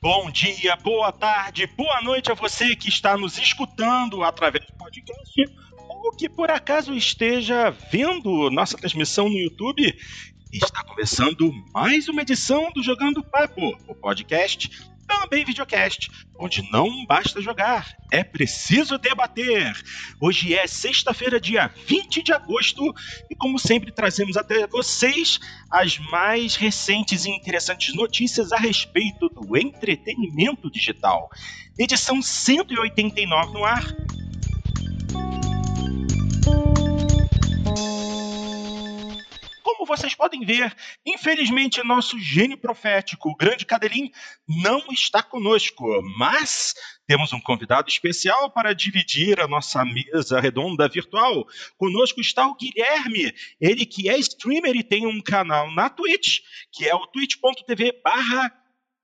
Bom dia, boa tarde, boa noite a você que está nos escutando através do podcast ou que por acaso esteja vendo nossa transmissão no YouTube. Está começando mais uma edição do Jogando Papo, o podcast também videocast, onde não basta jogar, é preciso debater. Hoje é sexta-feira, dia 20 de agosto, e como sempre trazemos até vocês as mais recentes e interessantes notícias a respeito do entretenimento digital. Edição 189 no ar. Vocês podem ver, infelizmente nosso gênio profético, o grande Cadelim, não está conosco, mas temos um convidado especial para dividir a nossa mesa redonda virtual. Conosco está o Guilherme, ele que é streamer e tem um canal na Twitch, que é o twitch.tv barra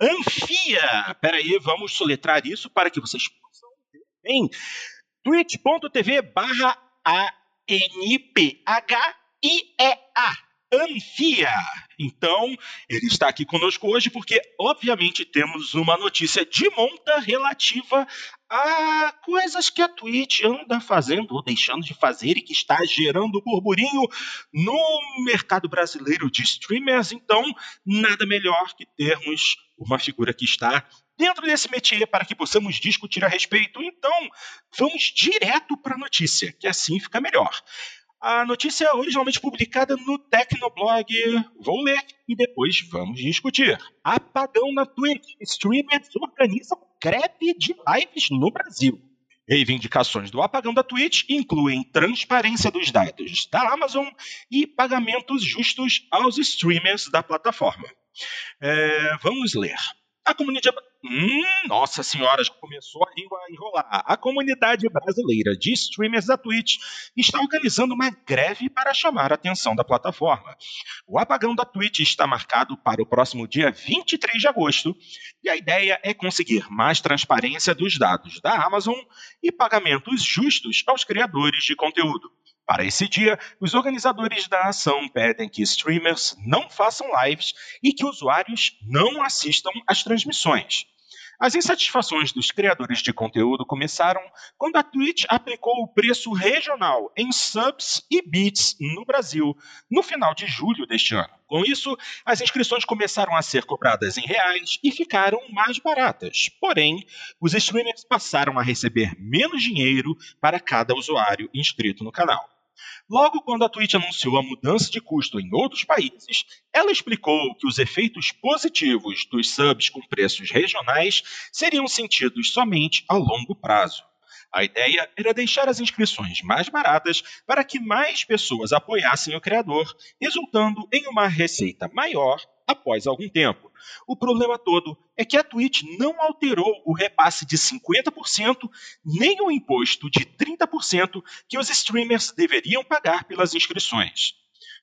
Anfia. Peraí, vamos soletrar isso para que vocês possam ver bem. twitch.tv barra A-N-P-H-I-E-A. Anfia. Então, ele está aqui conosco hoje porque, obviamente, temos uma notícia de monta relativa a coisas que a Twitch anda fazendo ou deixando de fazer e que está gerando burburinho no mercado brasileiro de streamers. Então, nada melhor que termos uma figura que está dentro desse métier para que possamos discutir a respeito. Então, vamos direto para a notícia, que assim fica melhor. A notícia é originalmente publicada no Tecnoblog. Vou ler e depois vamos discutir. Apagão na Twitch. Streamers organizam greve de lives no Brasil. Reivindicações do apagão da Twitch incluem transparência dos dados da Amazon e pagamentos justos aos streamers da plataforma. É, vamos ler. A comunidade. Hum, nossa senhora, já começou a língua a enrolar. A comunidade brasileira de streamers da Twitch está organizando uma greve para chamar a atenção da plataforma. O apagão da Twitch está marcado para o próximo dia 23 de agosto e a ideia é conseguir mais transparência dos dados da Amazon e pagamentos justos aos criadores de conteúdo. Para esse dia, os organizadores da ação pedem que streamers não façam lives e que usuários não assistam às transmissões. As insatisfações dos criadores de conteúdo começaram quando a Twitch aplicou o preço regional em subs e bits no Brasil no final de julho deste ano. Com isso, as inscrições começaram a ser cobradas em reais e ficaram mais baratas. Porém, os streamers passaram a receber menos dinheiro para cada usuário inscrito no canal. Logo quando a Twitch anunciou a mudança de custo em outros países, ela explicou que os efeitos positivos dos subs com preços regionais seriam sentidos somente a longo prazo. A ideia era deixar as inscrições mais baratas para que mais pessoas apoiassem o criador, resultando em uma receita maior após algum tempo. O problema todo é que a Twitch não alterou o repasse de 50% nem o imposto de 30% que os streamers deveriam pagar pelas inscrições.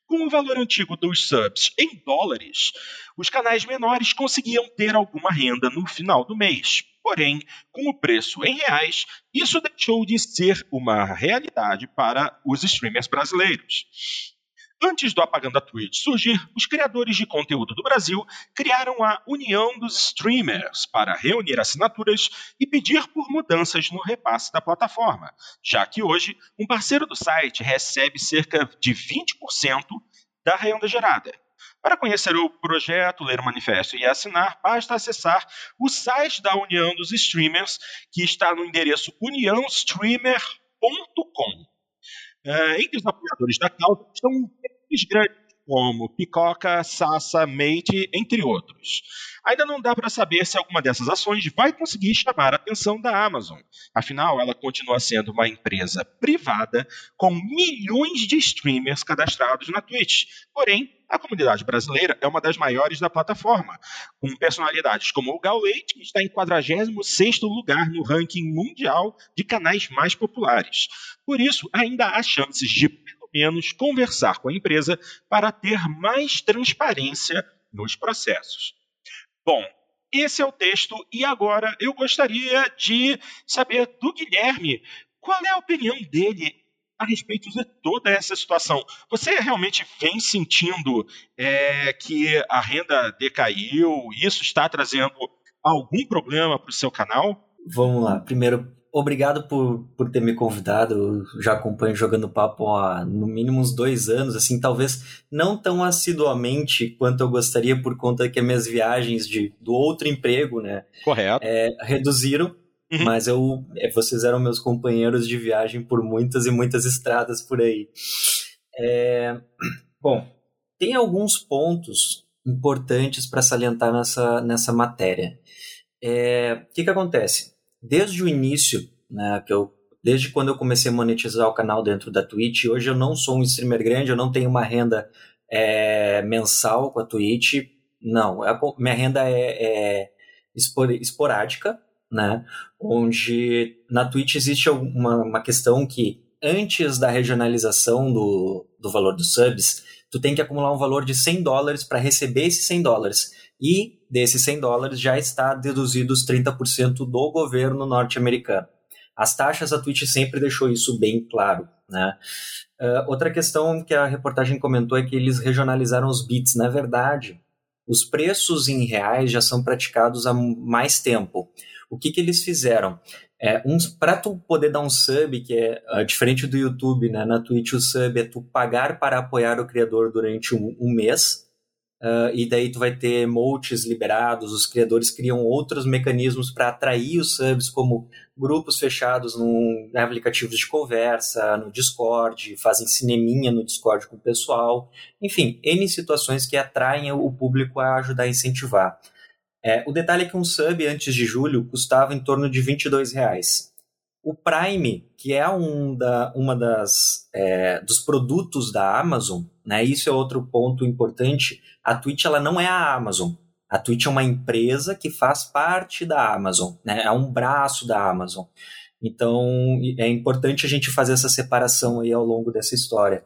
Com o valor antigo dos subs em dólares, os canais menores conseguiam ter alguma renda no final do mês. Porém, com o preço em reais, isso deixou de ser uma realidade para os streamers brasileiros. Antes do Apagando a Twitch surgir, os criadores de conteúdo do Brasil criaram a União dos Streamers para reunir assinaturas e pedir por mudanças no repasse da plataforma, já que hoje um parceiro do site recebe cerca de 20% da renda gerada. Para conhecer o projeto, ler o manifesto e assinar, basta acessar o site da União dos Streamers, que está no endereço uniãostreamer.com. Uh, entre os apoiadores da causa estão equipes grandes como Picoca, Sassa, Mate, entre outros. Ainda não dá para saber se alguma dessas ações vai conseguir chamar a atenção da Amazon. Afinal, ela continua sendo uma empresa privada com milhões de streamers cadastrados na Twitch. Porém, a comunidade brasileira é uma das maiores da plataforma, com personalidades como o Gaulete, que está em 46º lugar no ranking mundial de canais mais populares. Por isso, ainda há chances de menos conversar com a empresa para ter mais transparência nos processos. Bom, esse é o texto e agora eu gostaria de saber do Guilherme qual é a opinião dele a respeito de toda essa situação. Você realmente vem sentindo é, que a renda decaiu? Isso está trazendo algum problema para o seu canal? Vamos lá. Primeiro, obrigado por, por ter me convidado. Eu já acompanho Jogando Papo há no mínimo uns dois anos, assim, talvez não tão assiduamente quanto eu gostaria, por conta que as minhas viagens de, do outro emprego, né? Correto. É, reduziram. Uhum. Mas eu, é, vocês eram meus companheiros de viagem por muitas e muitas estradas por aí. É, bom, tem alguns pontos importantes para salientar nessa, nessa matéria. É, o que, que acontece? Desde o início, né, que eu, desde quando eu comecei a monetizar o canal dentro da Twitch, hoje eu não sou um streamer grande, eu não tenho uma renda é, mensal com a Twitch, não, a, minha renda é, é espor, esporádica, né, onde na Twitch existe uma, uma questão que antes da regionalização do, do valor dos subs, tu tem que acumular um valor de 100 dólares para receber esses 100 dólares. E desses 100 dólares já está deduzido os 30% do governo norte-americano. As taxas, a Twitch sempre deixou isso bem claro. Né? Uh, outra questão que a reportagem comentou é que eles regionalizaram os bits. Na verdade, os preços em reais já são praticados há mais tempo. O que, que eles fizeram? É, um, para tu poder dar um sub, que é uh, diferente do YouTube, né? Na Twitch o sub é tu pagar para apoiar o criador durante um, um mês. Uh, e daí tu vai ter emotes liberados, os criadores criam outros mecanismos para atrair os subs, como grupos fechados em aplicativos de conversa, no Discord, fazem cineminha no Discord com o pessoal. Enfim, N situações que atraem o público a ajudar a incentivar. É, o detalhe é que um sub antes de julho custava em torno de 22 reais. O Prime, que é um da, uma das é, dos produtos da Amazon, né? Isso é outro ponto importante. A Twitch ela não é a Amazon. A Twitch é uma empresa que faz parte da Amazon, né? É um braço da Amazon. Então é importante a gente fazer essa separação aí ao longo dessa história.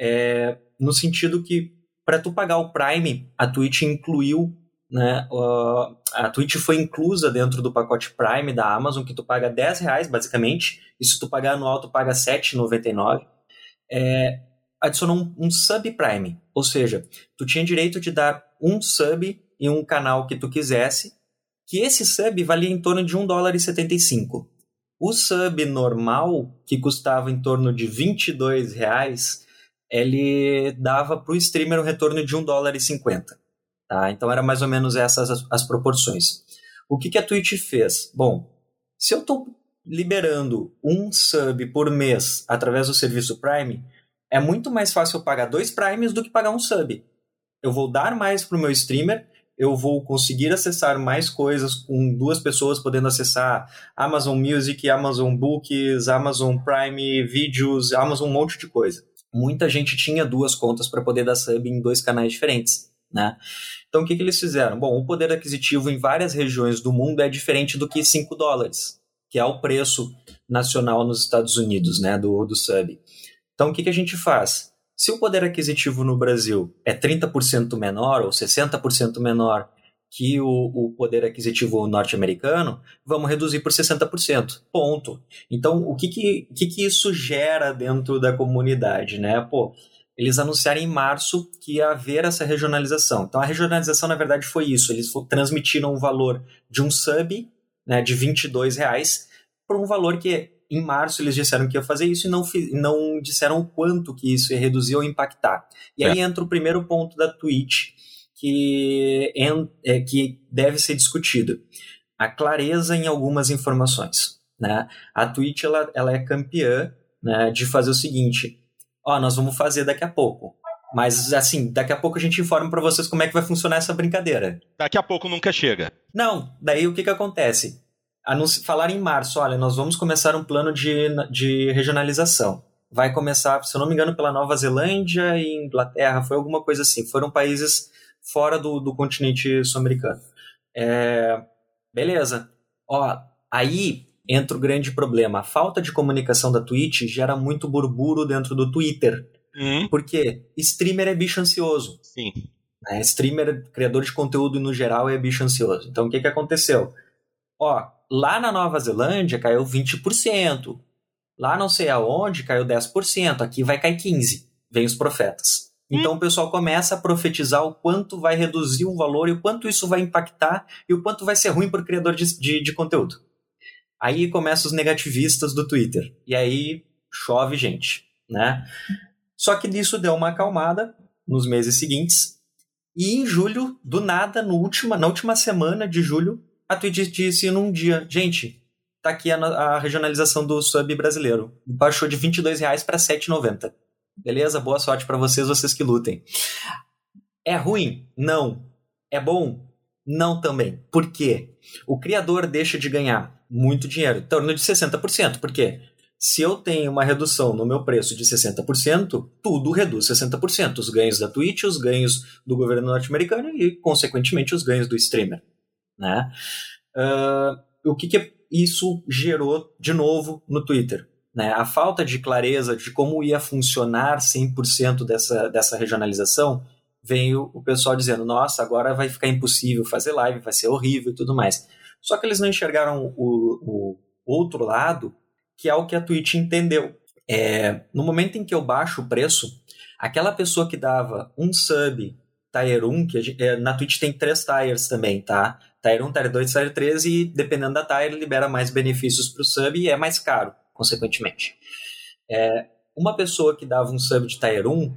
É, no sentido que para tu pagar o Prime, a Twitch incluiu né? Uh, a Twitch foi inclusa dentro do pacote Prime da Amazon, que tu paga 10 reais, basicamente. E se tu pagar anual, tu paga 7,99. É, adicionou um, um sub Prime, ou seja, tu tinha direito de dar um sub em um canal que tu quisesse, que esse sub valia em torno de 1 dólar e 75. O sub normal, que custava em torno de 22 reais, ele dava para o streamer um retorno de 1 dólar e 50. Tá? Então era mais ou menos essas as, as proporções. O que, que a Twitch fez? Bom, se eu estou liberando um sub por mês através do serviço Prime, é muito mais fácil eu pagar dois Primes do que pagar um sub. Eu vou dar mais para o meu streamer, eu vou conseguir acessar mais coisas com duas pessoas podendo acessar Amazon Music, Amazon Books, Amazon Prime, vídeos, Amazon um monte de coisa. Muita gente tinha duas contas para poder dar sub em dois canais diferentes. Né? Então, o que, que eles fizeram? Bom, o poder aquisitivo em várias regiões do mundo é diferente do que 5 dólares, que é o preço nacional nos Estados Unidos, né, do, do sub. Então, o que, que a gente faz? Se o poder aquisitivo no Brasil é 30% menor ou 60% menor que o, o poder aquisitivo norte-americano, vamos reduzir por 60%. Ponto. Então, o que, que, que, que isso gera dentro da comunidade? Né? Pô, eles anunciaram em março que ia haver essa regionalização. Então a regionalização, na verdade, foi isso. Eles transmitiram o valor de um sub né, de 22 reais por um valor que em março eles disseram que ia fazer isso e não, não disseram o quanto que isso ia reduzir ou impactar. E é. aí entra o primeiro ponto da Twitch que, é, que deve ser discutido. A clareza em algumas informações. Né? A Twitch ela, ela é campeã né, de fazer o seguinte, ó, nós vamos fazer daqui a pouco. Mas, assim, daqui a pouco a gente informa para vocês como é que vai funcionar essa brincadeira. Daqui a pouco nunca chega. Não, daí o que que acontece? Falar em março, olha, nós vamos começar um plano de, de regionalização. Vai começar, se eu não me engano, pela Nova Zelândia e Inglaterra, foi alguma coisa assim. Foram países fora do, do continente sul-americano. É, beleza. Ó, aí entra o grande problema. A falta de comunicação da Twitch gera muito burburo dentro do Twitter. Hum. Porque streamer é bicho ansioso. Sim. Né? Streamer, criador de conteúdo no geral, é bicho ansioso. Então o que, que aconteceu? Ó, lá na Nova Zelândia caiu 20%. Lá não sei aonde caiu 10%. Aqui vai cair 15%. Vem os profetas. Então hum. o pessoal começa a profetizar o quanto vai reduzir o valor e o quanto isso vai impactar e o quanto vai ser ruim para o criador de, de, de conteúdo. Aí começam os negativistas do Twitter. E aí chove gente, né? Só que isso deu uma acalmada nos meses seguintes. E em julho, do nada, no última, na última semana de julho, a Twitch disse num dia, gente, tá aqui a, a regionalização do sub brasileiro. Baixou de 22 reais para 7,90. Beleza? Boa sorte para vocês, vocês que lutem. É ruim? Não. É bom? Não também. Por quê? O criador deixa de ganhar muito dinheiro, em torno de 60%. Por quê? Se eu tenho uma redução no meu preço de 60%, tudo reduz 60%. Os ganhos da Twitch, os ganhos do governo norte-americano e, consequentemente, os ganhos do streamer. Né? Uh, o que, que isso gerou de novo no Twitter? Né? A falta de clareza de como ia funcionar 100% dessa, dessa regionalização veio o pessoal dizendo: nossa, agora vai ficar impossível fazer live, vai ser horrível e tudo mais. Só que eles não enxergaram o, o outro lado, que é o que a Twitch entendeu. É, no momento em que eu baixo o preço, aquela pessoa que dava um sub Tier 1, que gente, é, na Twitch tem três tires também, tá? Tier 1, Tier 2, Tier 3 e dependendo da Tier libera mais benefícios para o sub e é mais caro, consequentemente. É, uma pessoa que dava um sub de Tier 1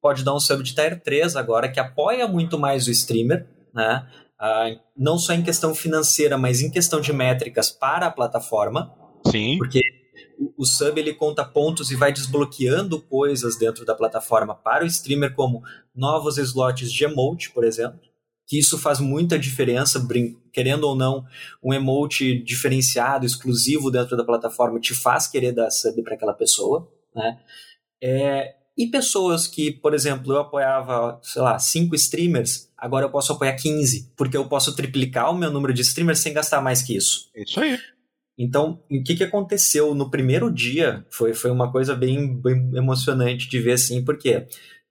pode dar um sub de Tier 3 agora, que apoia muito mais o streamer, né? Ah, não só em questão financeira, mas em questão de métricas para a plataforma. Sim. Porque o sub ele conta pontos e vai desbloqueando coisas dentro da plataforma para o streamer, como novos slots de emote, por exemplo. Que isso faz muita diferença, querendo ou não, um emote diferenciado, exclusivo dentro da plataforma te faz querer dar sub para aquela pessoa, né? É, e pessoas que, por exemplo, eu apoiava, sei lá, cinco streamers, agora eu posso apoiar 15, porque eu posso triplicar o meu número de streamers sem gastar mais que isso. Isso aí. Então, o que, que aconteceu no primeiro dia foi, foi uma coisa bem, bem emocionante de ver assim, porque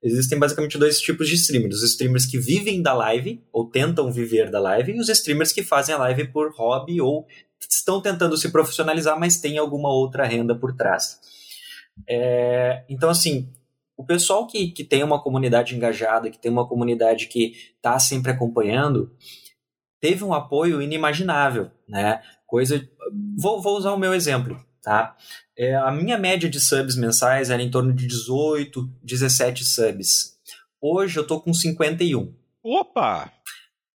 existem basicamente dois tipos de streamers: os streamers que vivem da live, ou tentam viver da live, e os streamers que fazem a live por hobby ou estão tentando se profissionalizar, mas tem alguma outra renda por trás. É, então, assim, o pessoal que, que tem uma comunidade engajada, que tem uma comunidade que está sempre acompanhando, teve um apoio inimaginável, né? Coisa. Vou, vou usar o meu exemplo, tá? É, a minha média de subs mensais era em torno de 18, 17 subs. Hoje eu tô com 51. Opa!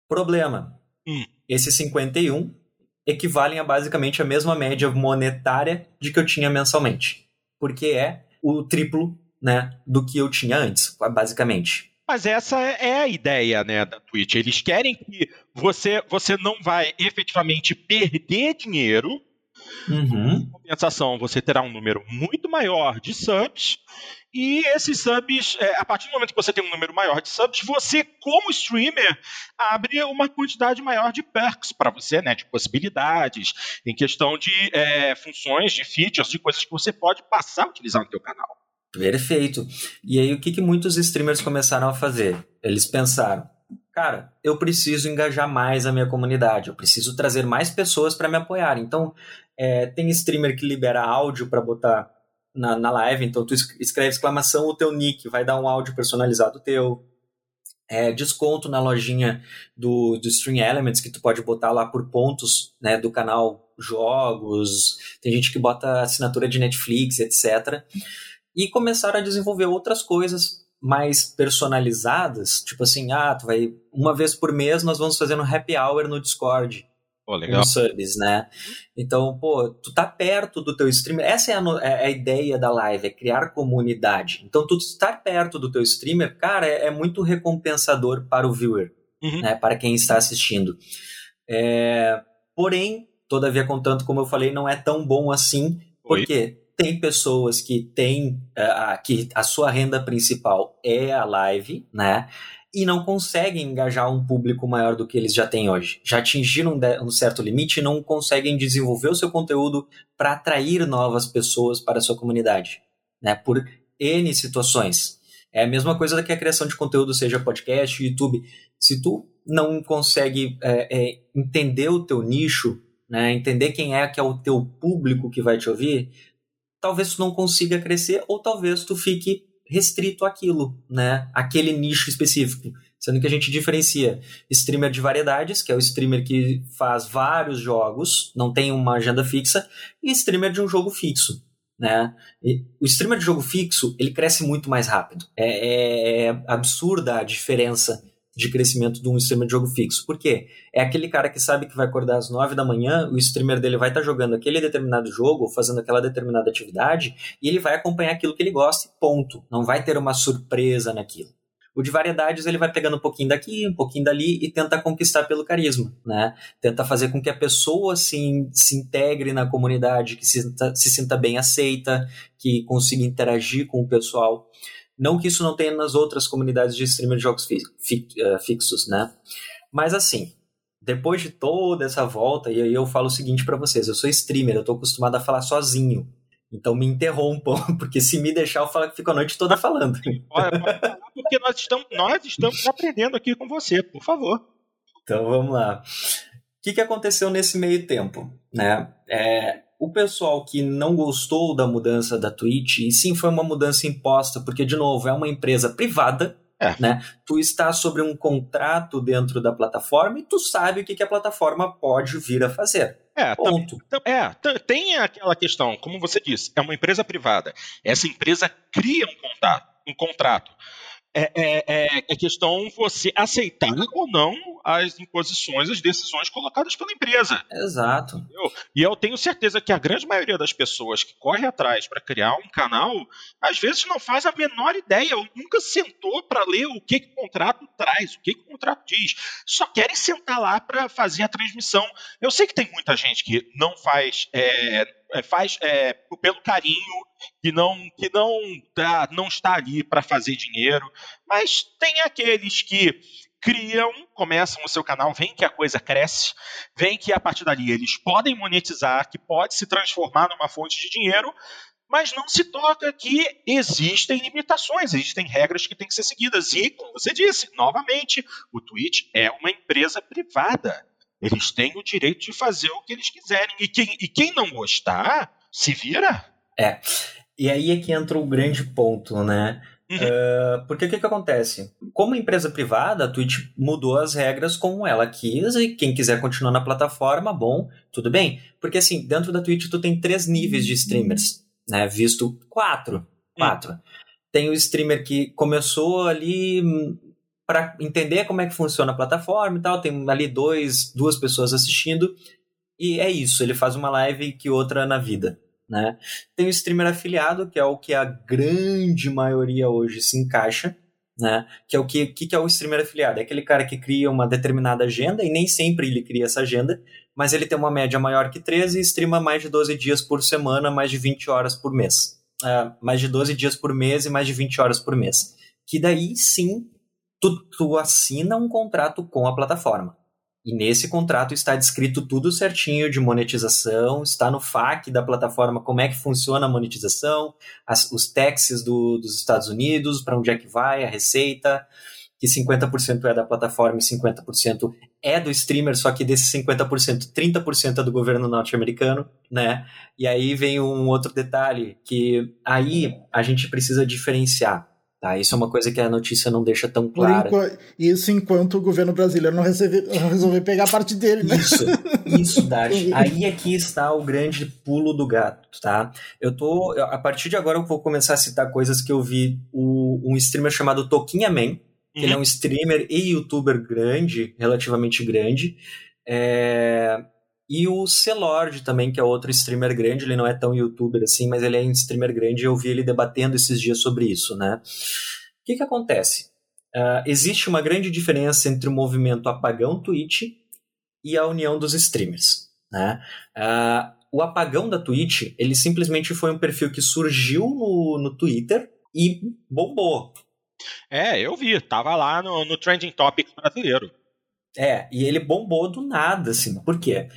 Problema. Hum. Esses 51 equivalem a basicamente a mesma média monetária de que eu tinha mensalmente. Porque é o triplo né, do que eu tinha antes, basicamente. Mas essa é a ideia, né, da Twitch. Eles querem que você, você não vai efetivamente perder dinheiro. Uhum. Em compensação, você terá um número muito maior de subs. E esses subs, é, a partir do momento que você tem um número maior de subs, você, como streamer, abre uma quantidade maior de perks para você, né? De possibilidades, em questão de é, funções, de features, de coisas que você pode passar a utilizar no seu canal. Perfeito. E aí, o que, que muitos streamers começaram a fazer? Eles pensaram, cara, eu preciso engajar mais a minha comunidade, eu preciso trazer mais pessoas para me apoiar. Então, é, tem streamer que libera áudio para botar na, na live, então tu escreve exclamação, o teu nick vai dar um áudio personalizado teu. É, desconto na lojinha do, do Stream Elements, que tu pode botar lá por pontos né, do canal jogos, tem gente que bota assinatura de Netflix, etc e começaram a desenvolver outras coisas mais personalizadas, tipo assim, ah, tu vai uma vez por mês nós vamos fazer um happy hour no Discord. Pô, legal. subs, né? Então, pô, tu tá perto do teu streamer. Essa é a, é a, ideia da live, é criar comunidade. Então, tu estar perto do teu streamer, cara, é, é muito recompensador para o viewer, uhum. né? Para quem está assistindo. É, porém, todavia, contanto, como eu falei, não é tão bom assim, porque tem pessoas que têm uh, que a sua renda principal é a live, né? E não conseguem engajar um público maior do que eles já têm hoje. Já atingiram um, um certo limite e não conseguem desenvolver o seu conteúdo para atrair novas pessoas para a sua comunidade, né? Por N situações. É a mesma coisa que a criação de conteúdo, seja podcast, YouTube. Se tu não consegue é, é, entender o teu nicho, né, entender quem é que é o teu público que vai te ouvir, talvez tu não consiga crescer ou talvez tu fique restrito àquilo, né? Aquele nicho específico. Sendo que a gente diferencia streamer de variedades, que é o streamer que faz vários jogos, não tem uma agenda fixa, e streamer de um jogo fixo. Né? E o streamer de jogo fixo ele cresce muito mais rápido. É, é, é absurda a diferença de crescimento de um streamer de jogo fixo. Por quê? É aquele cara que sabe que vai acordar às 9 da manhã, o streamer dele vai estar tá jogando aquele determinado jogo, ou fazendo aquela determinada atividade, e ele vai acompanhar aquilo que ele gosta, ponto. Não vai ter uma surpresa naquilo. O de variedades ele vai pegando um pouquinho daqui, um pouquinho dali e tenta conquistar pelo carisma, né? Tenta fazer com que a pessoa se, se integre na comunidade, que se, se sinta bem aceita, que consiga interagir com o pessoal. Não que isso não tenha nas outras comunidades de streamer de jogos fi, fi, uh, fixos, né? Mas assim, depois de toda essa volta, e aí eu falo o seguinte para vocês: eu sou streamer, eu tô acostumado a falar sozinho. Então me interrompam, porque se me deixar, eu falo que fico a noite toda falando. Olha, porque nós estamos, nós estamos aprendendo aqui com você, por favor. Então vamos lá. O que, que aconteceu nesse meio tempo? Né? É, o pessoal que não gostou da mudança da Twitch, e sim foi uma mudança imposta, porque, de novo, é uma empresa privada, é. Né? Tu está sobre um contrato dentro da plataforma e tu sabe o que, que a plataforma pode vir a fazer. É, Ponto. é, tem aquela questão, como você disse, é uma empresa privada. Essa empresa cria um, um contrato é, é, é, é questão você aceitar ou não as imposições, as decisões colocadas pela empresa. Exato. Entendeu? E eu tenho certeza que a grande maioria das pessoas que corre atrás para criar um canal, às vezes não faz a menor ideia, ou nunca sentou para ler o que, que, o contrato traz, o que, que o contrato diz. Só querem sentar lá para fazer a transmissão. Eu sei que tem muita gente que não faz, é, é faz é, pelo carinho que não que não tá, não está ali para fazer dinheiro, mas tem aqueles que criam, começam o seu canal, veem que a coisa cresce, veem que a partir dali eles podem monetizar, que pode se transformar numa fonte de dinheiro, mas não se toca que existem limitações, existem regras que têm que ser seguidas. E, como você disse, novamente, o Twitch é uma empresa privada. Eles têm o direito de fazer o que eles quiserem. E quem, e quem não gostar, se vira. É. E aí é que entra o grande ponto, né? Uhum. Uh, porque o que, que acontece? Como empresa privada, a Twitch mudou as regras como ela quis e quem quiser continuar na plataforma, bom, tudo bem. Porque assim, dentro da Twitch tu tem três níveis de streamers, né? Visto quatro. Quatro. Uhum. Tem o streamer que começou ali hum, para entender como é que funciona a plataforma e tal, tem ali dois, duas pessoas assistindo, e é isso, ele faz uma live que outra na vida. Né? Tem o streamer afiliado, que é o que a grande maioria hoje se encaixa, né? Que é o que, que, é o streamer afiliado? É aquele cara que cria uma determinada agenda e nem sempre ele cria essa agenda, mas ele tem uma média maior que 13 e streama mais de 12 dias por semana, mais de 20 horas por mês. Uh, mais de 12 dias por mês e mais de 20 horas por mês. Que daí sim tu, tu assina um contrato com a plataforma. E nesse contrato está descrito tudo certinho de monetização, está no FAQ da plataforma como é que funciona a monetização, as, os taxes do, dos Estados Unidos, para onde é que vai, a receita, que 50% é da plataforma e 50% é do streamer, só que desses 50%, 30% é do governo norte-americano, né? E aí vem um outro detalhe que aí a gente precisa diferenciar Tá? Isso é uma coisa que a notícia não deixa tão clara. Enquanto, isso enquanto o governo brasileiro não, recebe, não resolver pegar a parte dele, né? Isso, isso, Dart. Aí aqui está o grande pulo do gato, tá? Eu tô. A partir de agora eu vou começar a citar coisas que eu vi o, um streamer chamado Toquinha Man, uhum. que ele é um streamer e youtuber grande, relativamente grande. É, e o Celord também, que é outro streamer grande, ele não é tão youtuber assim, mas ele é um streamer grande e eu vi ele debatendo esses dias sobre isso, né? O que que acontece? Uh, existe uma grande diferença entre o movimento apagão Twitch e a união dos streamers, né? Uh, o apagão da Twitch, ele simplesmente foi um perfil que surgiu no, no Twitter e bombou. É, eu vi, tava lá no, no Trending Topic brasileiro. É, e ele bombou do nada, assim. Por quê?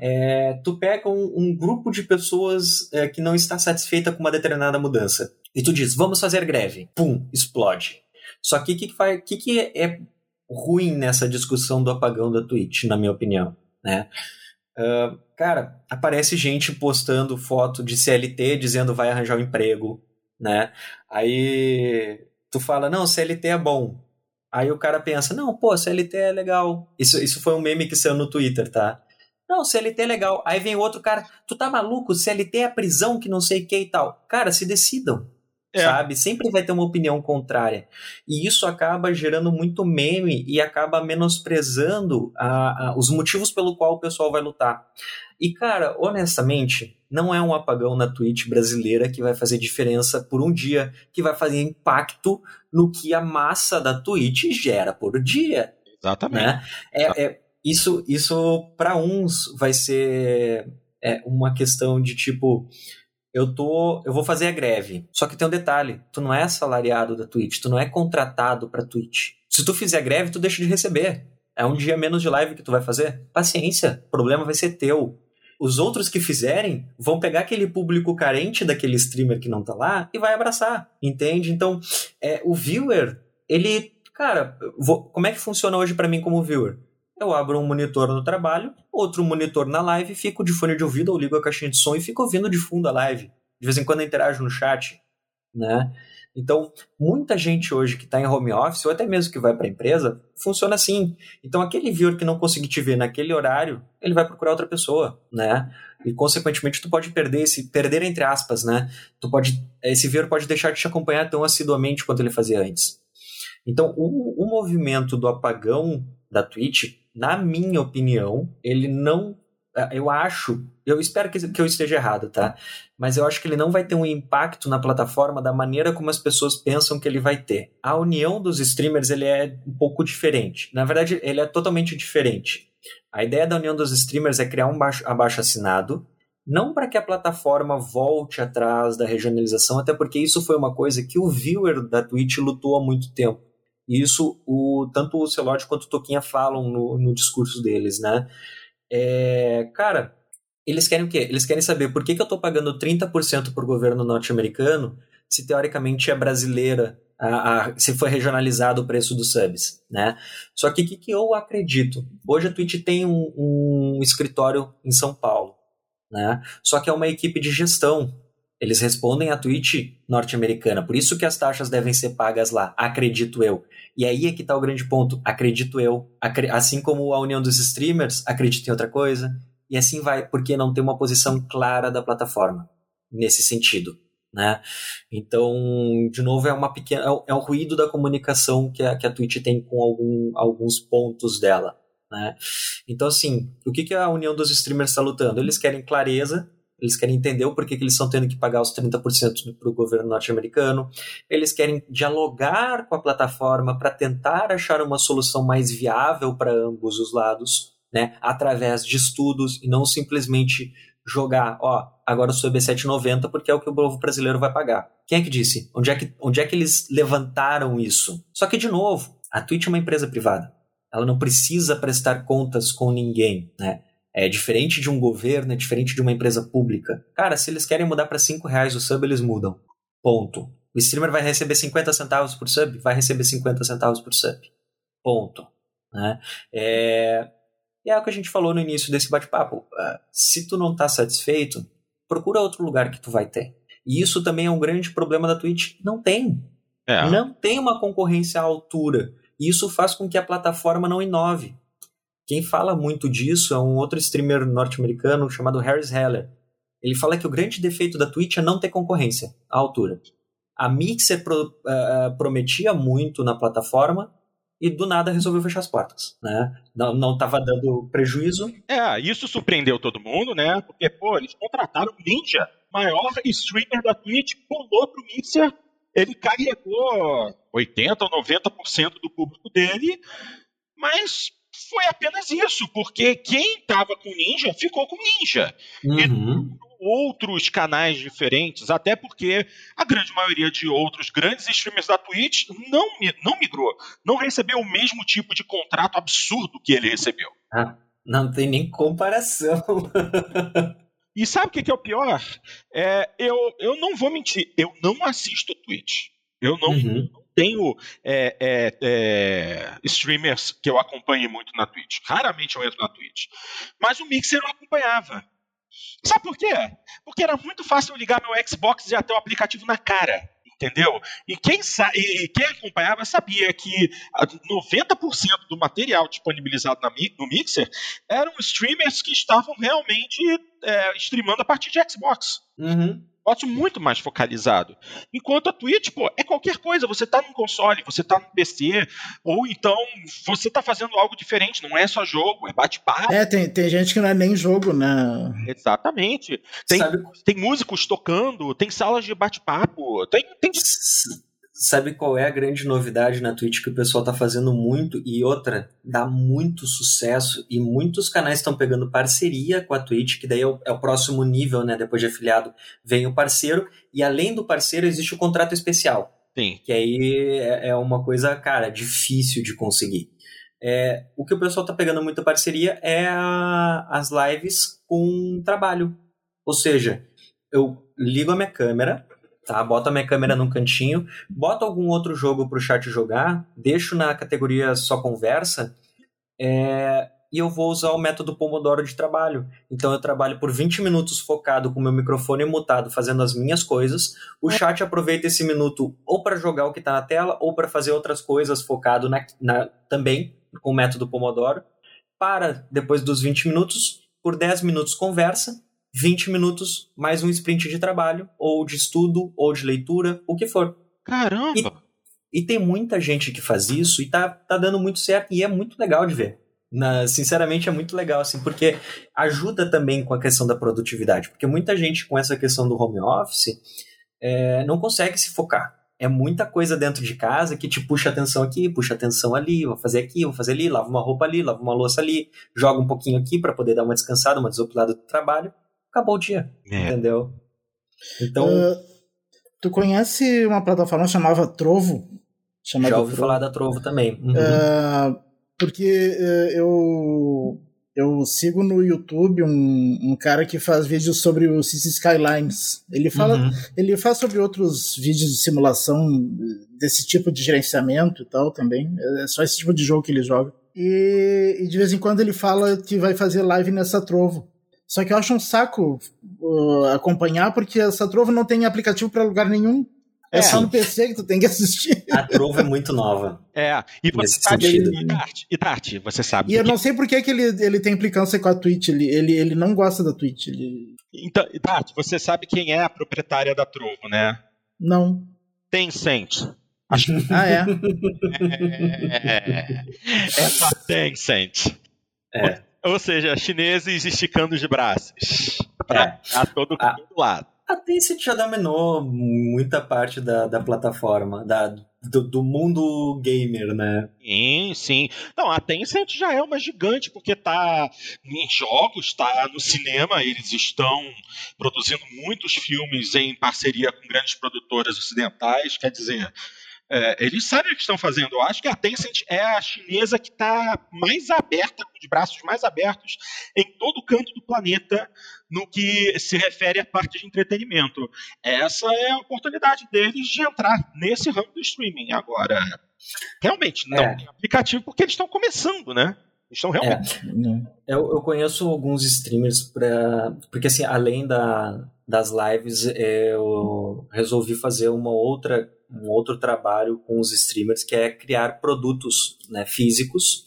É, tu pega um, um grupo de pessoas é, que não está satisfeita com uma determinada mudança e tu diz, vamos fazer greve. Pum, explode. Só que o que, que, que, é ruim nessa discussão do apagão da Twitch, na minha opinião, né? Uh, cara, aparece gente postando foto de CLT dizendo vai arranjar um emprego, né? Aí tu fala, não, CLT é bom. Aí o cara pensa, não, pô, CLT é legal. Isso, isso foi um meme que saiu no Twitter, tá? Não, CLT é legal. Aí vem outro cara, tu tá maluco? CLT é a prisão que não sei o que e tal. Cara, se decidam. É. Sabe? Sempre vai ter uma opinião contrária. E isso acaba gerando muito meme e acaba menosprezando a, a, os motivos pelo qual o pessoal vai lutar. E, cara, honestamente, não é um apagão na Twitch brasileira que vai fazer diferença por um dia, que vai fazer impacto no que a massa da Twitch gera por dia. Exatamente. Né? É, é, isso, isso para uns vai ser é, uma questão de tipo eu tô, eu vou fazer a greve. Só que tem um detalhe, tu não é assalariado da Twitch, tu não é contratado para Twitch. Se tu fizer greve, tu deixa de receber. É um dia menos de live que tu vai fazer. Paciência, o problema vai ser teu. Os outros que fizerem vão pegar aquele público carente daquele streamer que não tá lá e vai abraçar, entende? Então, é, o viewer, ele, cara, vou, como é que funciona hoje para mim como viewer? Eu abro um monitor no trabalho, outro monitor na live, fico de fone de ouvido ou ligo a caixinha de som e fico ouvindo de fundo a live. De vez em quando eu interajo no chat, né? Então, muita gente hoje que está em home office, ou até mesmo que vai para a empresa, funciona assim. Então, aquele viewer que não conseguir te ver naquele horário, ele vai procurar outra pessoa, né? E, consequentemente, tu pode perder esse... Perder entre aspas, né? Tu pode... Esse viewer pode deixar de te acompanhar tão assiduamente quanto ele fazia antes. Então, o, o movimento do apagão da Twitch na minha opinião, ele não. É, eu acho, eu espero que, que eu esteja errado, tá? Mas eu acho que ele não vai ter um impacto na plataforma da maneira como as pessoas pensam que ele vai ter. A união dos streamers ele é um pouco diferente. Na verdade, ele é totalmente diferente. A ideia da união dos streamers é criar um abaixo assinado, não para que a plataforma volte atrás da regionalização, até porque isso foi uma coisa que o viewer da Twitch lutou há muito tempo. Isso o, tanto o Celote quanto o Toquinha falam no, no discurso deles, né? É, cara, eles querem o quê? Eles querem saber por que, que eu estou pagando 30% para o governo norte-americano se teoricamente é brasileira, a, a, se foi regionalizado o preço dos subs, né? Só que o que, que, eu acredito? Hoje a Twitch tem um, um escritório em São Paulo, né? Só que é uma equipe de gestão eles respondem à Twitch norte-americana, por isso que as taxas devem ser pagas lá, acredito eu. E aí é que está o grande ponto, acredito eu. Assim como a união dos streamers, acredito em outra coisa, e assim vai, porque não tem uma posição clara da plataforma nesse sentido. Né? Então, de novo, é uma pequena é, é um ruído da comunicação que a, que a Twitch tem com algum, alguns pontos dela. Né? Então, assim, o que, que a união dos streamers está lutando? Eles querem clareza eles querem entender o porquê que eles estão tendo que pagar os 30% para o governo norte-americano. Eles querem dialogar com a plataforma para tentar achar uma solução mais viável para ambos os lados, né, através de estudos e não simplesmente jogar, ó, agora o sub é 7,90 porque é o que o povo brasileiro vai pagar. Quem é que disse? Onde é que, onde é que eles levantaram isso? Só que, de novo, a Twitch é uma empresa privada. Ela não precisa prestar contas com ninguém, né? É diferente de um governo, é diferente de uma empresa pública. Cara, se eles querem mudar para 5 reais o sub, eles mudam. Ponto. O streamer vai receber 50 centavos por sub? Vai receber 50 centavos por sub. Ponto. Né? É... E é o que a gente falou no início desse bate-papo. Uh, se tu não está satisfeito, procura outro lugar que tu vai ter. E isso também é um grande problema da Twitch. Não tem. É. Não tem uma concorrência à altura. E isso faz com que a plataforma não inove. Quem fala muito disso é um outro streamer norte-americano chamado Harris Heller. Ele fala que o grande defeito da Twitch é não ter concorrência à altura. A Mixer pro, uh, prometia muito na plataforma e do nada resolveu fechar as portas, né? Não estava dando prejuízo. É, isso surpreendeu todo mundo, né? Porque, pô, eles contrataram o Ninja, maior streamer da Twitch, pulou pro Mixer, ele carregou 80 ou 90% do público dele, mas foi apenas isso, porque quem estava com Ninja ficou com Ninja. Uhum. E outros canais diferentes, até porque a grande maioria de outros grandes streamers da Twitch não, não migrou, não recebeu o mesmo tipo de contrato absurdo que ele recebeu. Ah, não tem nem comparação. e sabe o que, é o pior? É, eu, eu não vou mentir, eu não assisto Twitch. Eu não, uhum tenho é, é, é, streamers que eu acompanhei muito na Twitch. Raramente eu entro na Twitch. Mas o Mixer eu acompanhava. Sabe por quê? Porque era muito fácil eu ligar meu Xbox e já ter o aplicativo na cara entendeu? E quem, e quem acompanhava sabia que 90% do material disponibilizado na, no Mixer eram streamers que estavam realmente é, streamando a partir de Xbox. Uhum negócio muito mais focalizado. Enquanto a Twitch, pô, é qualquer coisa. Você tá num console, você tá no PC, ou então você tá fazendo algo diferente. Não é só jogo, é bate-papo. É, tem, tem gente que não é nem jogo, né? Exatamente. Tem, tem músicos tocando, tem salas de bate-papo, tem, tem Sabe qual é a grande novidade na Twitch que o pessoal tá fazendo muito e outra, dá muito sucesso e muitos canais estão pegando parceria com a Twitch, que daí é o, é o, próximo nível, né? Depois de afiliado vem o parceiro e além do parceiro existe o contrato especial. Sim. Que aí é, é uma coisa, cara, difícil de conseguir. É, o que o pessoal tá pegando muita parceria é a, as lives com trabalho. Ou seja, eu ligo a minha câmera, tá? Boto a minha câmera num cantinho, boto algum outro jogo para o chat jogar, deixo na categoria só conversa, é, e eu vou usar o método Pomodoro de trabalho. Então eu trabalho por 20 minutos focado com meu microfone mutado, fazendo as minhas coisas. O chat aproveita esse minuto ou para jogar o que está na tela, ou para fazer outras coisas focado na, na, também com o método Pomodoro. Para, depois dos 20 minutos, por 10 minutos conversa, 20 minutos mais um sprint de trabalho, ou de estudo, ou de leitura, o que for. Caramba! E, e tem muita gente que faz isso e tá, tá dando muito certo, e é muito legal de ver. Na, sinceramente é muito legal, assim, porque ajuda também com a questão da produtividade. Porque muita gente com essa questão do home office é, não consegue se focar. É muita coisa dentro de casa que te puxa atenção aqui, puxa atenção ali, vou fazer aqui, vou fazer ali, lavo uma roupa ali, lavo uma louça ali, joga um pouquinho aqui para poder dar uma descansada, uma desopilada do trabalho acabou o dia. É. Entendeu? Então. Uh, tu conhece uma plataforma chamada Trovo? Chamada Já ouvi Trovo. falar da Trovo também. Uhum. Uh, porque uh, eu. Eu sigo no YouTube um, um cara que faz vídeos sobre o Cities Skylines. Ele fala, uhum. ele faz sobre outros vídeos de simulação desse tipo de gerenciamento e tal também. É só esse tipo de jogo que ele joga. E, e de vez em quando ele fala que vai fazer live nessa Trovo. Só que eu acho um saco uh, acompanhar, porque essa Trovo não tem aplicativo para lugar nenhum. É, é só no PC que tu tem que assistir. A Trovo é muito nova. É, e você sabe, e Tart, e Tart, você sabe. E eu não sei por que, que ele, ele tem implicância com a Twitch, ele, ele, ele não gosta da Twitch. Ele... Então, Tart, você sabe quem é a proprietária da Trovo, né? Não. Tencent. Acho... ah, é? é, é a Tencent. É. Ou seja, chineses esticando os braços para é. a todo, a, todo lado. A Tencent já dominou muita parte da, da plataforma, da, do, do, mundo gamer, né? Sim, sim. Não, a Tencent já é uma gigante, porque tá em jogos, tá no cinema, eles estão produzindo muitos filmes em parceria com grandes produtoras ocidentais, quer dizer, é, eles sabem o que estão fazendo. Eu acho que a Tencent é a chinesa que está mais aberta, com os braços mais abertos, em todo canto do planeta, no que se refere à parte de entretenimento. Essa é a oportunidade deles de entrar nesse ramo do streaming. Agora, realmente, não é. tem aplicativo porque eles estão começando, né? Estão realmente. É. Eu, eu conheço alguns streamers para. Porque, assim, além da, das lives, eu resolvi fazer uma outra um outro trabalho com os streamers que é criar produtos né, físicos.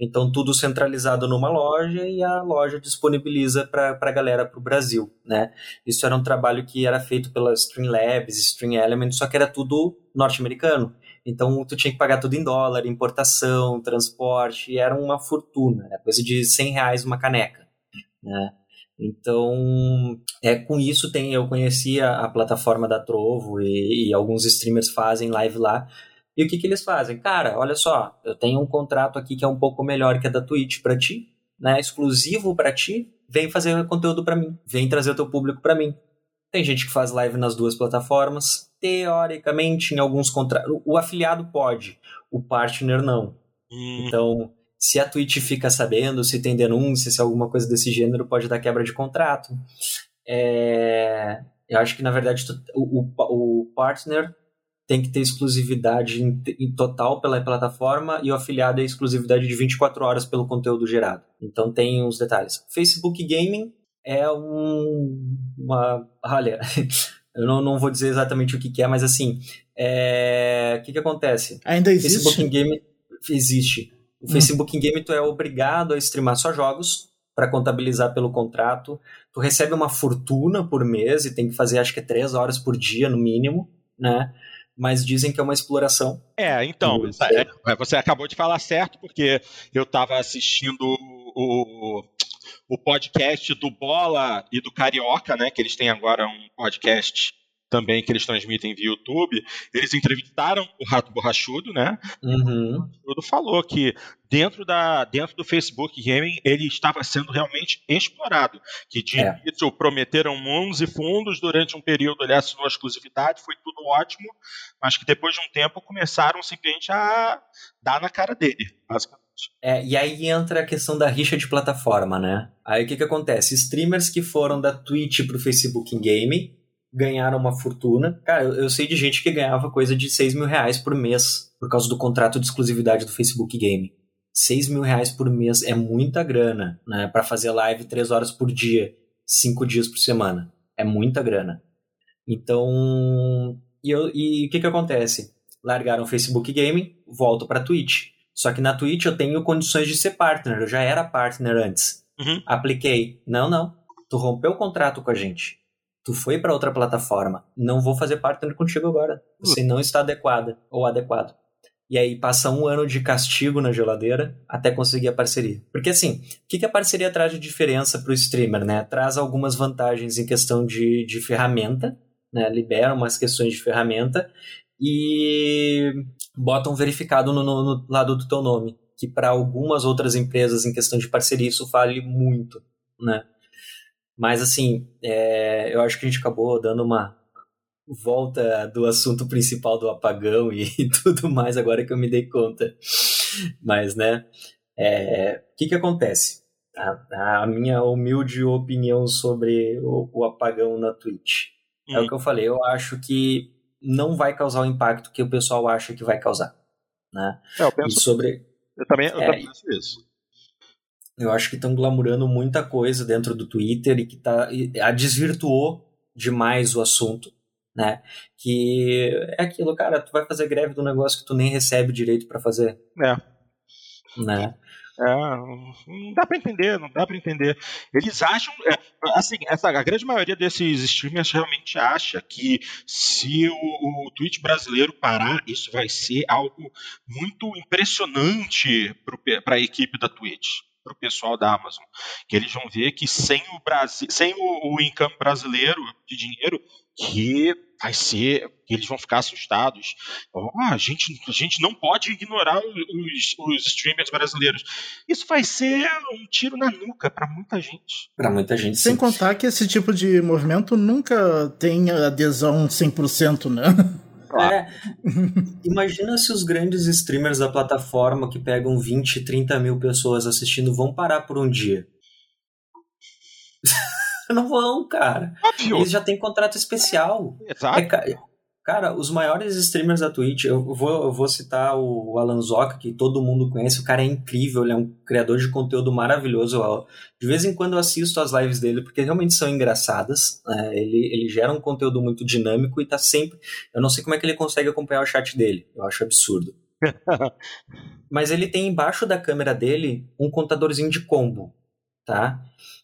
Então, tudo centralizado numa loja e a loja disponibiliza para a galera para o Brasil. Né? Isso era um trabalho que era feito pela Streamlabs, Stream Elements, só que era tudo norte-americano. Então, tu tinha que pagar tudo em dólar, importação, transporte, era uma fortuna, era coisa de 100 reais uma caneca. Né? Então, é, com isso tem, eu conhecia a plataforma da Trovo e, e, alguns streamers fazem live lá. E o que, que eles fazem? Cara, olha só, eu tenho um contrato aqui que é um pouco melhor que a da Twitch para ti, né? Exclusivo para ti. Vem fazer conteúdo para mim, vem trazer o teu público para mim. Tem gente que faz live nas duas plataformas. Teoricamente, em alguns contratos, o afiliado pode, o partner não. Hum. Então, se a Twitch fica sabendo, se tem denúncia, se alguma coisa desse gênero, pode dar quebra de contrato. É, eu acho que, na verdade, o, o, o partner tem que ter exclusividade em, em, total pela plataforma e o afiliado é exclusividade de 24 horas pelo conteúdo gerado. Então tem os detalhes. Facebook Gaming é um, uma. Olha, eu não, não vou dizer exatamente o que, que é, mas assim, é, o que, que acontece? Ainda existe? Facebook Game existe. O hum. Facebook Game tu é obrigado a streamar só jogos para contabilizar pelo contrato. Tu recebe uma fortuna por mês e tem que fazer acho que três horas por dia no mínimo, né? Mas dizem que é uma exploração. É, então, é, você acabou de falar certo, porque eu estava assistindo o, o podcast do Bola e do Carioca, né? Que eles têm agora um podcast também que eles transmitem via YouTube, eles entrevistaram o Rato Borrachudo, né? Uhum. O Borrachudo falou que dentro, da, dentro do Facebook Gaming ele estava sendo realmente explorado. Que de é. início prometeram mãos e fundos durante um período, ele assinou a exclusividade, foi tudo ótimo, mas que depois de um tempo começaram simplesmente a dar na cara dele, basicamente. É, e aí entra a questão da rixa de plataforma, né? Aí o que, que acontece? Streamers que foram da Twitch pro Facebook Game ganharam uma fortuna. Cara, eu, eu, sei de gente que ganhava coisa de 6 mil reais por mês por causa do contrato de exclusividade do Facebook Game. 6 mil reais por mês é muita grana, né? Para fazer live 3 horas por dia, 5 dias por semana. É muita grana. Então, e o que que acontece? Largaram o Facebook Gaming, volto para Twitch. Só que na Twitch eu tenho condições de ser partner, eu já era partner antes. Uhum. Apliquei. Não, não. Tu rompeu o contrato com a gente tu foi para outra plataforma, não vou fazer partner contigo agora. Você não está adequada ou adequado. E aí passa um ano de castigo na geladeira até conseguir a parceria. Porque assim, o que, que a parceria traz de diferença para o streamer, né? Traz algumas vantagens em questão de, de ferramenta, né? Libera umas questões de ferramenta e bota um verificado no, no, no lado do teu nome. Que para algumas outras empresas em questão de parceria isso vale muito, né? Mas, assim, é, eu acho que a gente acabou dando uma volta do assunto principal do apagão e, tudo mais, agora que eu me dei conta. Mas, né, é, o que, que acontece? A, a, minha humilde opinião sobre o, o apagão na Twitch. Hum. É o hum. que eu falei, eu acho que não vai causar o impacto que o pessoal acha que vai causar. Né? É, eu penso, e sobre, eu também, eu é, também penso isso. Eu acho que estão glamurando muita coisa dentro do Twitter e que tá, a desvirtuou demais o assunto, né? Que é aquilo, cara, tu vai fazer greve do negócio que tu nem recebe direito para fazer. É. Né? É, não dá para entender, não dá para entender. Eles acham, é, assim, essa, a grande maioria desses streamers realmente acha que se o, o Twitch brasileiro parar, isso vai ser algo muito impressionante para a equipe da Twitch para o pessoal da Amazon, que eles vão ver que sem o Brasil, sem o, o income brasileiro de dinheiro, que vai ser, que eles vão ficar assustados. Oh, a, gente, a gente não pode ignorar os, os streamers brasileiros. Isso vai ser um tiro na nuca para muita gente. Para muita gente. Sem sim. contar que esse tipo de movimento nunca tem adesão 100%, né? Claro. É. Imagina se os grandes streamers da plataforma que pegam 20, 30 mil pessoas assistindo vão parar por um dia. Não vão, cara. Óbvio. Eles já têm contrato especial. Exato. É, Cara, os maiores streamers da Twitch, eu vou, eu vou citar o Alan Zoka, que todo mundo conhece, o cara é incrível, ele é um criador de conteúdo maravilhoso. De vez em quando eu assisto as lives dele, porque realmente são engraçadas, né? ele, ele gera um conteúdo muito dinâmico e tá sempre... Eu não sei como é que ele consegue acompanhar o chat dele, eu acho absurdo. Mas ele tem embaixo da câmera dele um contadorzinho de combo, tá?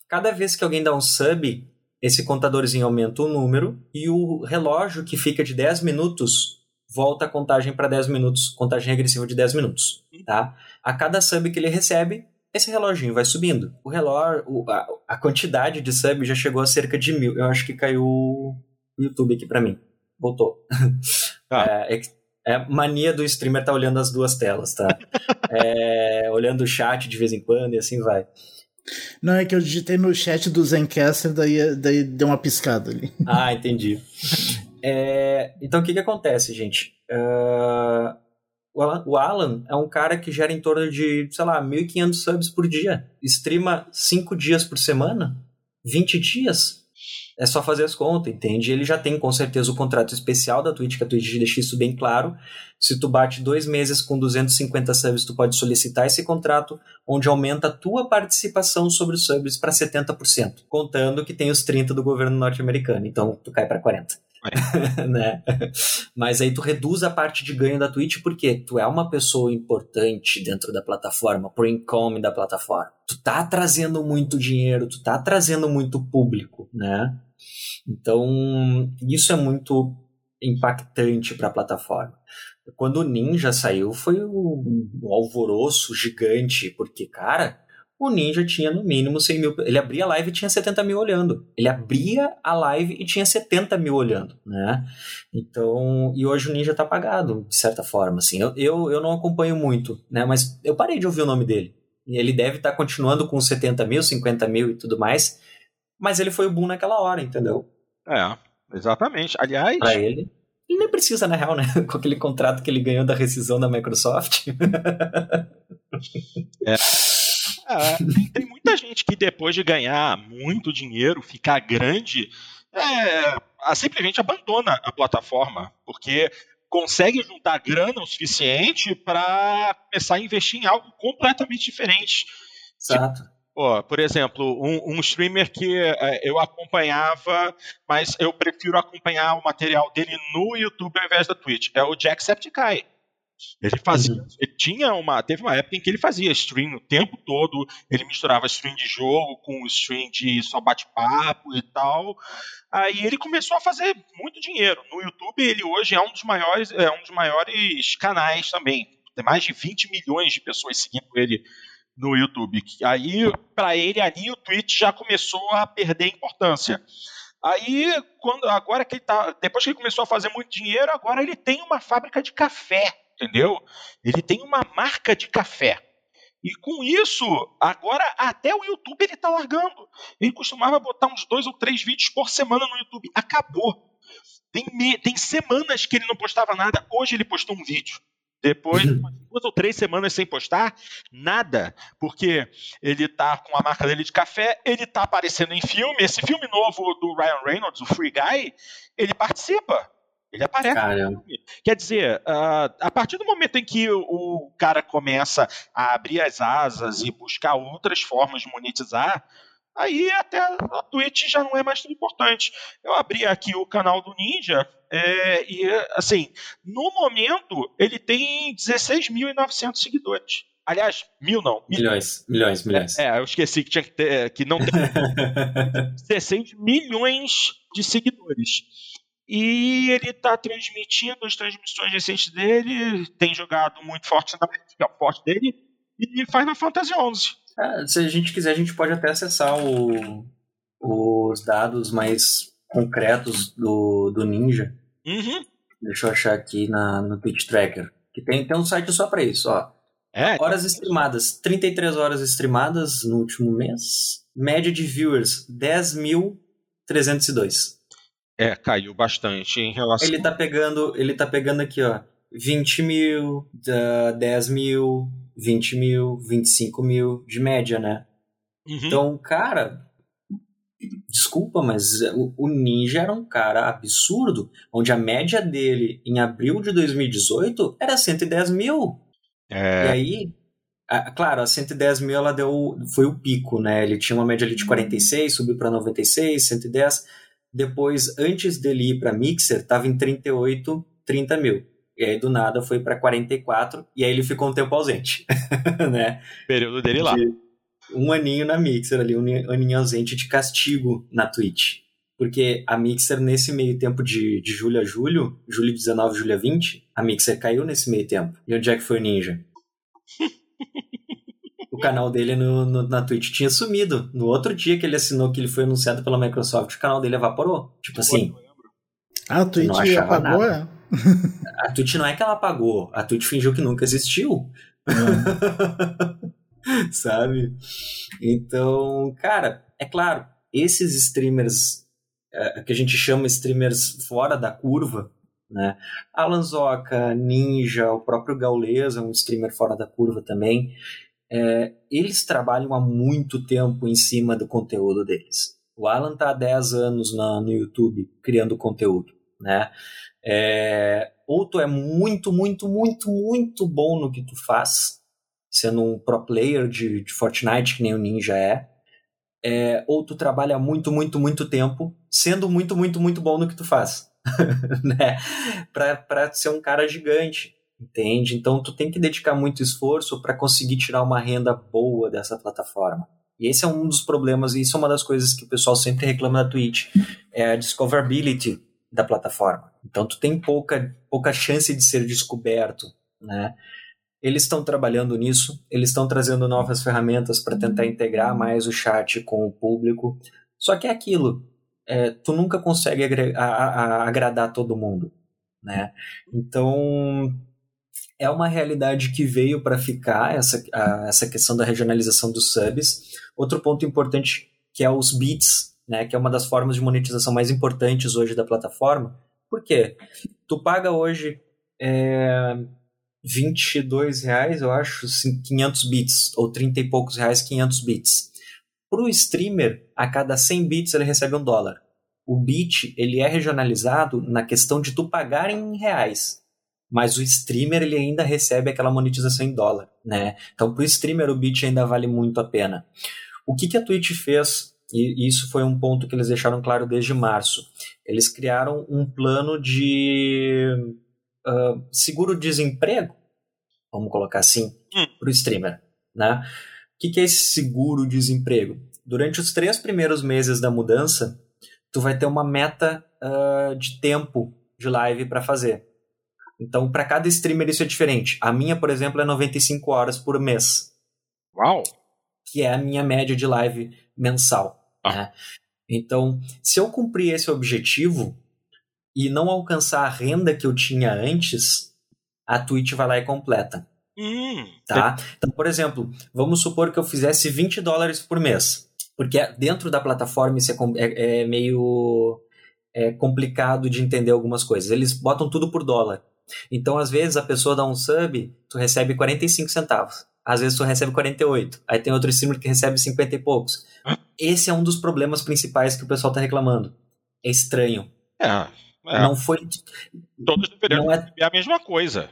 Cada vez que alguém dá um sub, esse contadorzinho aumenta o número e o relógio que fica de 10 minutos volta a contagem para 10 minutos, contagem regressiva de 10 minutos, tá? A cada sub que ele recebe, esse reloginho vai subindo. O relógio, a, quantidade de sub já chegou a cerca de mil. Eu acho que caiu o YouTube aqui para mim. Voltou. Ah. É, é, é, mania do streamer tá olhando as duas telas, tá? é, olhando o chat de vez em quando e assim vai. Não, é que eu digitei no chat do Zencaster, daí, daí deu uma piscada ali. Ah, entendi. É, então, o que que acontece, gente? Uh, o, Alan, é um cara que gera em torno de, sei lá, 1.500 subs por dia. Streama 5 dias por semana? 20 dias? É só fazer as contas, entende? Ele já tem com certeza o contrato especial da Twitch, que a Twitch deixa isso bem claro. Se tu bate dois meses com 250 subs, tu pode solicitar esse contrato, onde aumenta a tua participação sobre os subs para 70%, contando que tem os 30 do governo norte-americano, então tu cai para 40. né? Mas aí tu reduz a parte de ganho da Twitch porque tu é uma pessoa importante dentro da plataforma, pro income da plataforma. Tu tá trazendo muito dinheiro, tu tá trazendo muito público, né? Então, isso é muito impactante para a plataforma. Quando o Ninja saiu, foi um, alvoroço gigante, porque, cara, o Ninja tinha no mínimo 100 mil. Ele abria a live e tinha 70 mil olhando. Ele abria a live e tinha 70 mil olhando, né? Então, e hoje o Ninja tá apagado, de certa forma, assim. Eu, eu, eu não acompanho muito, né? Mas eu parei de ouvir o nome dele. Ele deve estar tá continuando com 70 mil, 50 mil e tudo mais. Mas ele foi o boom naquela hora, entendeu? É, exatamente. Aliás. Pra ele. Ele nem precisa, na real, né? Com aquele contrato que ele ganhou da rescisão da Microsoft. é. é tem, tem, muita gente que depois de ganhar muito dinheiro, ficar grande, é, simplesmente abandona a plataforma, porque consegue juntar grana o suficiente para começar a investir em algo completamente diferente. Exato. Tipo, Por exemplo, um, um streamer que é, eu acompanhava, mas eu prefiro acompanhar o material dele no YouTube ao invés da Twitch, é o Jacksepticeye. Ele fazia, uhum. ele tinha uma, teve uma época em que ele fazia stream o tempo todo, ele misturava stream de jogo com stream de só bate-papo e tal. Aí ele começou a fazer muito dinheiro. No YouTube ele hoje é um dos maiores, é um dos maiores canais também. Tem mais de 20 milhões de pessoas seguindo ele no YouTube. Aí, para ele ali, o Twitch já começou a perder importância. Aí, quando agora que ele tá, depois que ele começou a fazer muito dinheiro, agora ele tem uma fábrica de café, entendeu? Ele tem uma marca de café. E com isso, agora até o YouTube ele tá largando. Ele costumava botar uns dois ou três vídeos por semana no YouTube. Acabou. Tem, me... tem semanas que ele não postava nada. Hoje ele postou um vídeo. Depois de duas ou três semanas sem postar, nada. Porque ele tá com a marca dele de café, ele tá aparecendo em filme. Esse filme novo do Ryan Reynolds, o Free Guy, ele participa. Ele aparece. Caramba. Quer dizer, uh, a partir do momento em que o, o cara começa a abrir as asas e buscar outras formas de monetizar, aí até a Twitch já não é mais tão importante. Eu abri aqui o canal do Ninja é, e, assim, no momento ele tem 16.900 seguidores. Aliás, mil não. Milhões, milhões, milhões. É, eu esqueci que, tinha que, ter, que não tem 16 milhões de seguidores. E ele está transmitindo as transmissões recentes dele, tem jogado muito forte na que é o forte dele, e faz na Fantasy 11. É, se a gente quiser, a gente pode até acessar o, os dados mais concretos do, do Ninja. Uhum. Deixa eu achar aqui na, no Twitch Tracker. Que tem, tem um site só para isso, ó. É, horas streamadas, 33 horas streamadas no último mês. Média de viewers, 10.302. É, caiu bastante em relação. Ele tá pegando, ele tá pegando aqui, ó. 20 mil, 10 mil, 20 mil, 25 mil de média, né? Uhum. Então, cara, desculpa, mas o, Ninja era um cara absurdo, onde a média dele em abril de 2018 era 110 mil. É... E aí, a, claro, a 110 mil ela deu, foi o pico, né? Ele tinha uma média ali de 46, subiu para 96, 110. Depois, antes dele ir para Mixer, estava em 38, 30 mil. E aí, do nada, foi para 44, e aí ele ficou um tempo ausente, né? Período dele lá. De um aninho na Mixer ali, um aninho ausente de castigo na Twitch. Porque a Mixer, nesse meio tempo de, de julho a julho, julho 19, julho 20, a Mixer caiu nesse meio tempo. E onde é que foi o Ninja? o canal dele no, no, na Twitch tinha sumido. No outro dia que ele assinou que ele foi anunciado pela Microsoft, o canal dele evaporou. Tipo assim. Ah, a Twitch apagou, nada. é? A Twitch não é que ela apagou, a Twitch fingiu que nunca existiu. É. Sabe? Então, cara, é claro, esses streamers é, que a gente chama streamers fora da curva, né? Alan Zoka, Ninja, o próprio Gaules é um streamer fora da curva também. É, eles trabalham há muito tempo em cima do conteúdo deles. O Alan tá há 10 anos na, no YouTube criando conteúdo, né? É, ou tu é muito, muito, muito, muito bom no que tu faz, sendo um pro player de, de Fortnite, que nem o Ninja é, é, ou tu trabalha muito, muito, muito tempo, sendo muito, muito, muito bom no que tu faz, né? Pra, pra ser um cara gigante, entende? Então tu tem que dedicar muito esforço para conseguir tirar uma renda boa dessa plataforma. E esse é um dos problemas, e isso é uma das coisas que o pessoal sempre reclama da Twitch, é a discoverability da plataforma. Então tu tem pouca, pouca chance de ser descoberto, né? Eles estão trabalhando nisso, eles estão trazendo novas ferramentas para tentar integrar mais o chat com o público. Só que é aquilo, é, tu nunca consegue a, a, agradar todo mundo, né? Então é uma realidade que veio para ficar essa, a, essa questão da regionalização dos subs. Outro ponto importante que é os bits, né? Que é uma das formas de monetização mais importantes hoje da plataforma. Por quê? Tu paga hoje é, 22 reais, eu acho, 500 bits, ou 30 e poucos reais, 500 bits. Para o streamer, a cada 100 bits ele recebe um dólar. O bit ele é regionalizado na questão de tu pagar em reais, mas o streamer ele ainda recebe aquela monetização em dólar, né? Então para o streamer o bit ainda vale muito a pena. O que, que a Twitch fez? E isso foi um ponto que eles deixaram claro desde março. Eles criaram um plano de uh, seguro-desemprego, vamos colocar assim, hum. para o streamer. Né? O que, que é esse seguro-desemprego? Durante os três primeiros meses da mudança, tu vai ter uma meta uh, de tempo de live para fazer. Então, para cada streamer isso é diferente. A minha, por exemplo, é 95 horas por mês. Uau! Que é a minha média de live mensal. Ah. Né? Então, se eu cumprir esse objetivo, e não alcançar a renda que eu tinha antes, a Twitch vai lá e completa. Hum, tá? Então, por exemplo, vamos supor que eu fizesse 20 dólares por mês. Porque dentro da plataforma isso é, é, é meio é complicado de entender algumas coisas. Eles botam tudo por dólar. Então, às vezes, a pessoa dá um sub, tu recebe 45 centavos. Às vezes tu recebe 48. Aí tem outro streamer que recebe 50 e poucos. Esse é um dos problemas principais que o pessoal tá reclamando. É estranho. É, é. Não foi. Todos deveriam não é, a mesma coisa.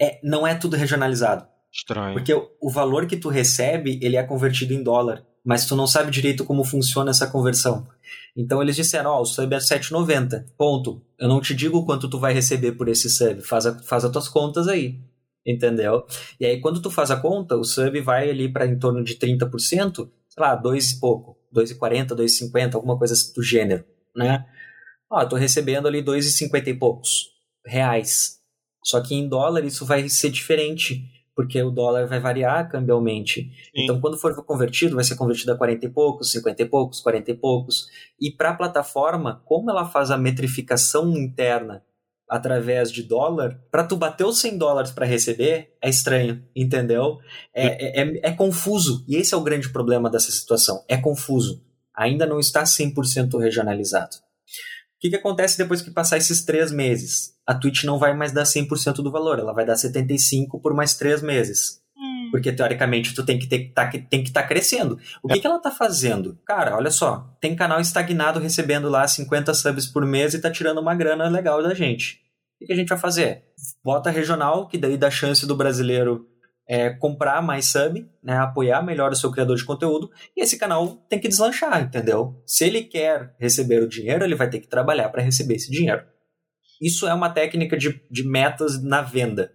É, não é tudo regionalizado. Estranho. Porque o, o, valor que tu recebe, ele é convertido em dólar. Mas tu não sabe direito como funciona essa conversão. Então eles disseram, ó, oh, o sub é 7,90. Ponto. Eu não te digo quanto tu vai receber por esse sub. Faz, a, faz as tuas contas aí. Entendeu? E aí, quando tu faz a conta, o sub vai ali para em torno de 30%, sei lá, 2 e pouco. 2,40, 2,50, alguma coisa do gênero, né? Ó, eu tô recebendo ali 2,50 e poucos reais. Só que em dólar isso vai ser diferente, porque o dólar vai variar cambialmente. Sim. Então, quando for convertido, vai ser convertido a 40 e poucos, 50 e poucos, 40 e poucos. E para a plataforma, como ela faz a metrificação interna através de dólar, para tu bater os 100 dólares para receber, é estranho, entendeu? É, é, é, é, confuso. E esse é o grande problema dessa situação. É confuso. Ainda não está 100% regionalizado. O que, que acontece depois que passar esses três meses? A Twitch não vai mais dar 100% do valor, ela vai dar 75% por mais três meses. Porque, teoricamente, tu tem que ter, tá, tem que estar tá crescendo. O que, é. que ela tá fazendo? Cara, olha só, tem canal estagnado recebendo lá 50 subs por mês e tá tirando uma grana legal da gente. O que, que a gente vai fazer? Bota regional, que daí dá chance do brasileiro é, comprar mais sub, né, apoiar melhor o seu criador de conteúdo, e esse canal tem que deslanchar, entendeu? Se ele quer receber o dinheiro, ele vai ter que trabalhar para receber esse dinheiro. Isso é uma técnica de, de metas na venda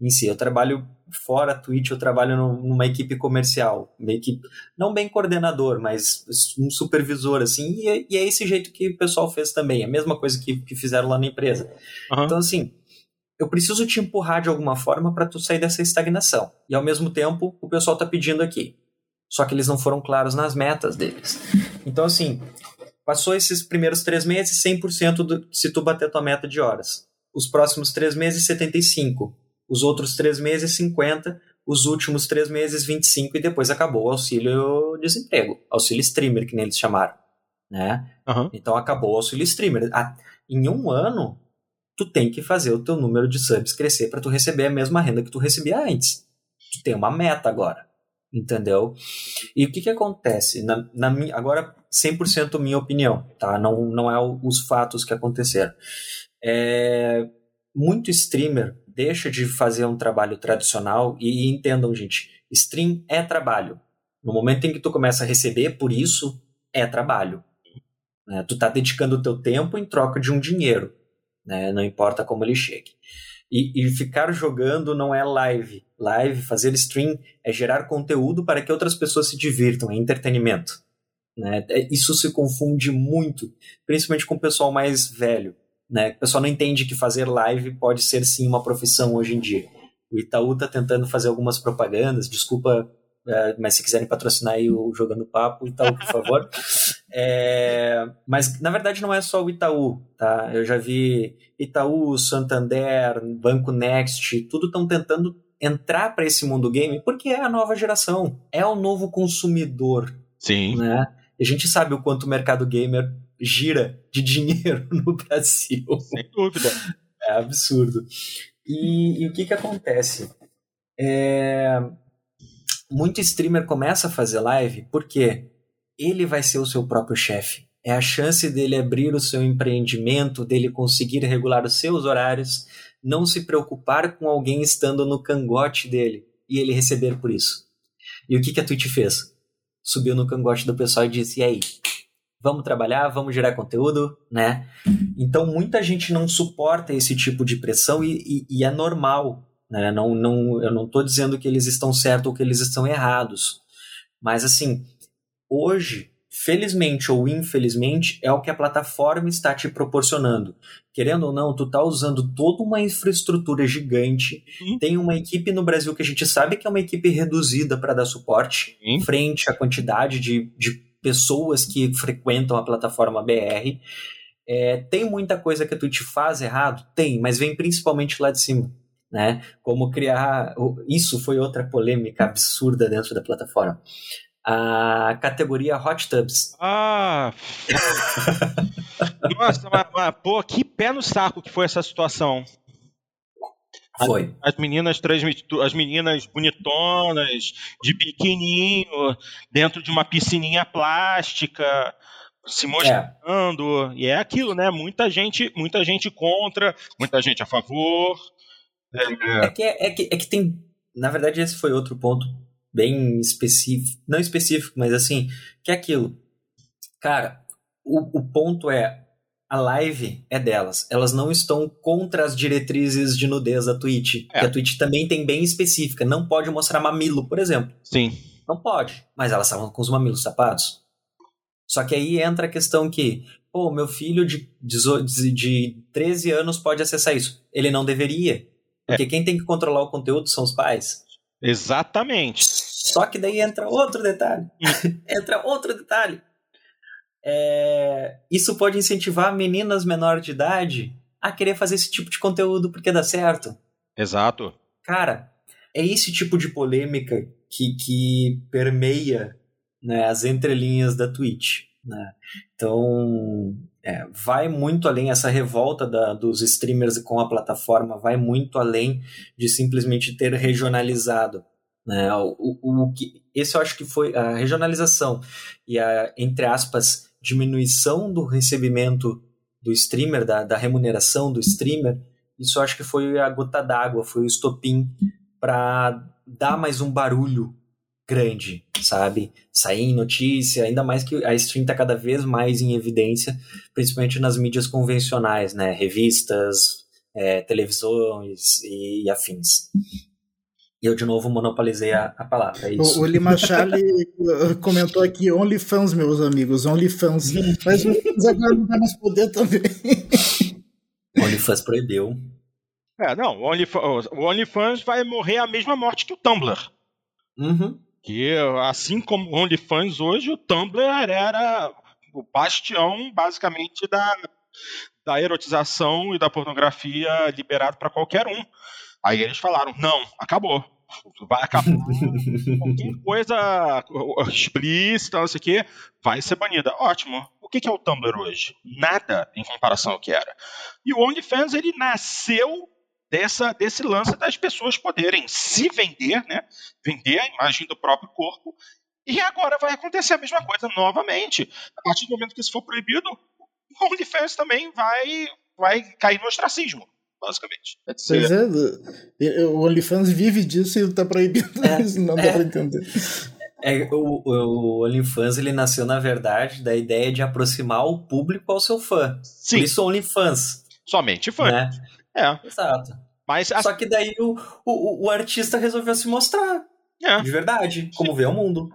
em si. Eu trabalho fora Twitch, eu trabalho numa equipe comercial, uma equipe, não bem coordenador, mas um supervisor, assim, e é, e é esse jeito que o pessoal fez também, a mesma coisa que, que fizeram lá na empresa. Uhum. Então, assim, eu preciso te empurrar de alguma forma para tu sair dessa estagnação. E ao mesmo tempo, o pessoal está pedindo aqui. Só que eles não foram claros nas metas deles. Então, assim, passou esses primeiros três meses, 100% do, se tu bater tua meta de horas. Os próximos três meses, 75%. Os outros três meses, 50%. Os últimos três meses, 25%. E depois acabou o auxílio desemprego. Auxílio streamer, que nem eles chamaram. Né? Uhum. Então acabou o auxílio streamer. Em um ano, tu tem que fazer o teu número de subs crescer para tu receber a mesma renda que tu recebia antes. Tu tem uma meta agora. entendeu? E o que que acontece? Na, na minha, agora, 100% minha opinião, tá? Não, não é os fatos que aconteceram. É, muito streamer deixa de fazer um trabalho tradicional e, e entendam, gente, stream é trabalho. No momento em que tu começa a receber por isso, é trabalho. Né? Tu tá dedicando o teu tempo em troca de um dinheiro, né? não importa como ele chegue. E, e, ficar jogando não é live. Live, fazer stream, é gerar conteúdo para que outras pessoas se divirtam, é entretenimento. Né? É, isso se confunde muito, principalmente com o pessoal mais velho. Né? O pessoal não entende que fazer live pode ser sim uma profissão hoje em dia. O Itaú está tentando fazer algumas propagandas, desculpa é, mas se quiserem patrocinar aí o Jogando Papo, Itaú, por favor. É, mas na verdade não é só o Itaú, tá? Eu já vi Itaú, Santander, Banco Next, tudo estão tentando entrar para esse mundo game porque é a nova geração, é o novo consumidor. Sim. Né? A gente sabe o quanto o mercado gamer gira de dinheiro no Brasil. Sem dúvida. É absurdo. E, e o que que acontece? É, muito streamer começa a fazer live porque ele vai ser o seu próprio chefe. É a chance dele abrir o seu empreendimento, dele conseguir regular os seus horários, não se preocupar com alguém estando no cangote dele e ele receber por isso. E o que, que a Twitch fez? Subiu no cangote do pessoal e disse: e aí? Vamos trabalhar, vamos gerar conteúdo, né? Então muita gente não suporta esse tipo de pressão e, e, e é normal né? Não, não, eu não estou dizendo que eles estão certos ou que eles estão errados. Mas, assim, hoje, felizmente ou infelizmente, é o que a plataforma está te proporcionando. Querendo ou não, tu está usando toda uma infraestrutura gigante. Tem uma equipe no Brasil que a gente sabe que é uma equipe reduzida para dar suporte, frente à quantidade de, de pessoas que frequentam a plataforma BR. É, tem muita coisa que tu te faz errado? Tem, mas vem principalmente lá de cima né? Como criar. Isso foi outra polêmica absurda dentro da plataforma. A categoria Hot Tubs. Ah! Nossa, mas, mas, pô, que pé no saco que foi essa situação. Foi. As, as meninas as meninas bonitonas, de biquininho, dentro de uma piscininha plástica, se mostrando. É. E é aquilo, né? Muita gente, muita gente contra, muita gente a favor. É, é, que, é, é, que, é que tem. Na verdade, esse foi outro ponto bem específico. Não específico, mas assim, que é aquilo. Cara, o, o ponto é. A live é delas. Elas não estão contra as diretrizes de nudez da Twitch. É. Que a Twitch também tem bem específica. Não pode mostrar mamilo, por exemplo. Sim. Não pode. Mas elas estavam com os mamilos tapados. Só que aí entra a questão que, pô, meu filho de, de, de 13 anos pode acessar isso. Ele não deveria. Porque é. quem tem que controlar o conteúdo são os pais. Exatamente. Só que daí entra outro detalhe. entra outro detalhe. É... Isso pode incentivar meninas menores de idade a querer fazer esse tipo de conteúdo porque dá certo. Exato. Cara, é esse tipo de polêmica que, que permeia né, as entrelinhas da Twitch. Né? Então, é, vai muito além, essa revolta da, dos streamers com a plataforma vai muito além de simplesmente ter regionalizado. Né? O, o, o que, esse eu acho que foi a regionalização e a, entre aspas, diminuição do recebimento do streamer, da, da remuneração do streamer, isso acho que foi a gota d'água, foi o estopim para dar mais um barulho grande, sabe? Sair em notícia, ainda mais que a stream está cada vez mais em evidência, principalmente nas mídias convencionais, né? Revistas, é, televisões e, e, afins. E eu, de novo, monopolizei a, a palavra. É o, o Lima Charlie comentou aqui OnlyFans, meus amigos, OnlyFans. Mas agora não vai mais poder também. OnlyFans proibiu. É, não, o OnlyFans, o OnlyFans vai morrer a mesma morte que o Tumblr. Uhum. Que, assim como o OnlyFans hoje, o Tumblr era o bastião, basicamente, da, da erotização e da pornografia liberado para qualquer um. Aí eles falaram: não, acabou. Vai acabar. Qualquer coisa explícita, não sei o quê, vai ser banida. Ótimo. O que é o Tumblr hoje? Nada em comparação ao que era. E o OnlyFans, ele nasceu dessa, desse lance das pessoas poderem se vender, né? Vender a imagem do próprio corpo. E agora vai acontecer a mesma coisa novamente. A partir do momento que isso for proibido, o OnlyFans também vai, vai cair no ostracismo basicamente. Pois é, o OnlyFans vive disso e tá proibido, é, não dá é. pra entender. É, o, o OnlyFans ele nasceu, na verdade, da ideia de aproximar o público ao seu fã. Sim. Por isso OnlyFans. Somente fã. Né? É. Exato. Mas a... Só que daí o, o, o artista resolveu se mostrar. É. De verdade, como Sim. vê o mundo.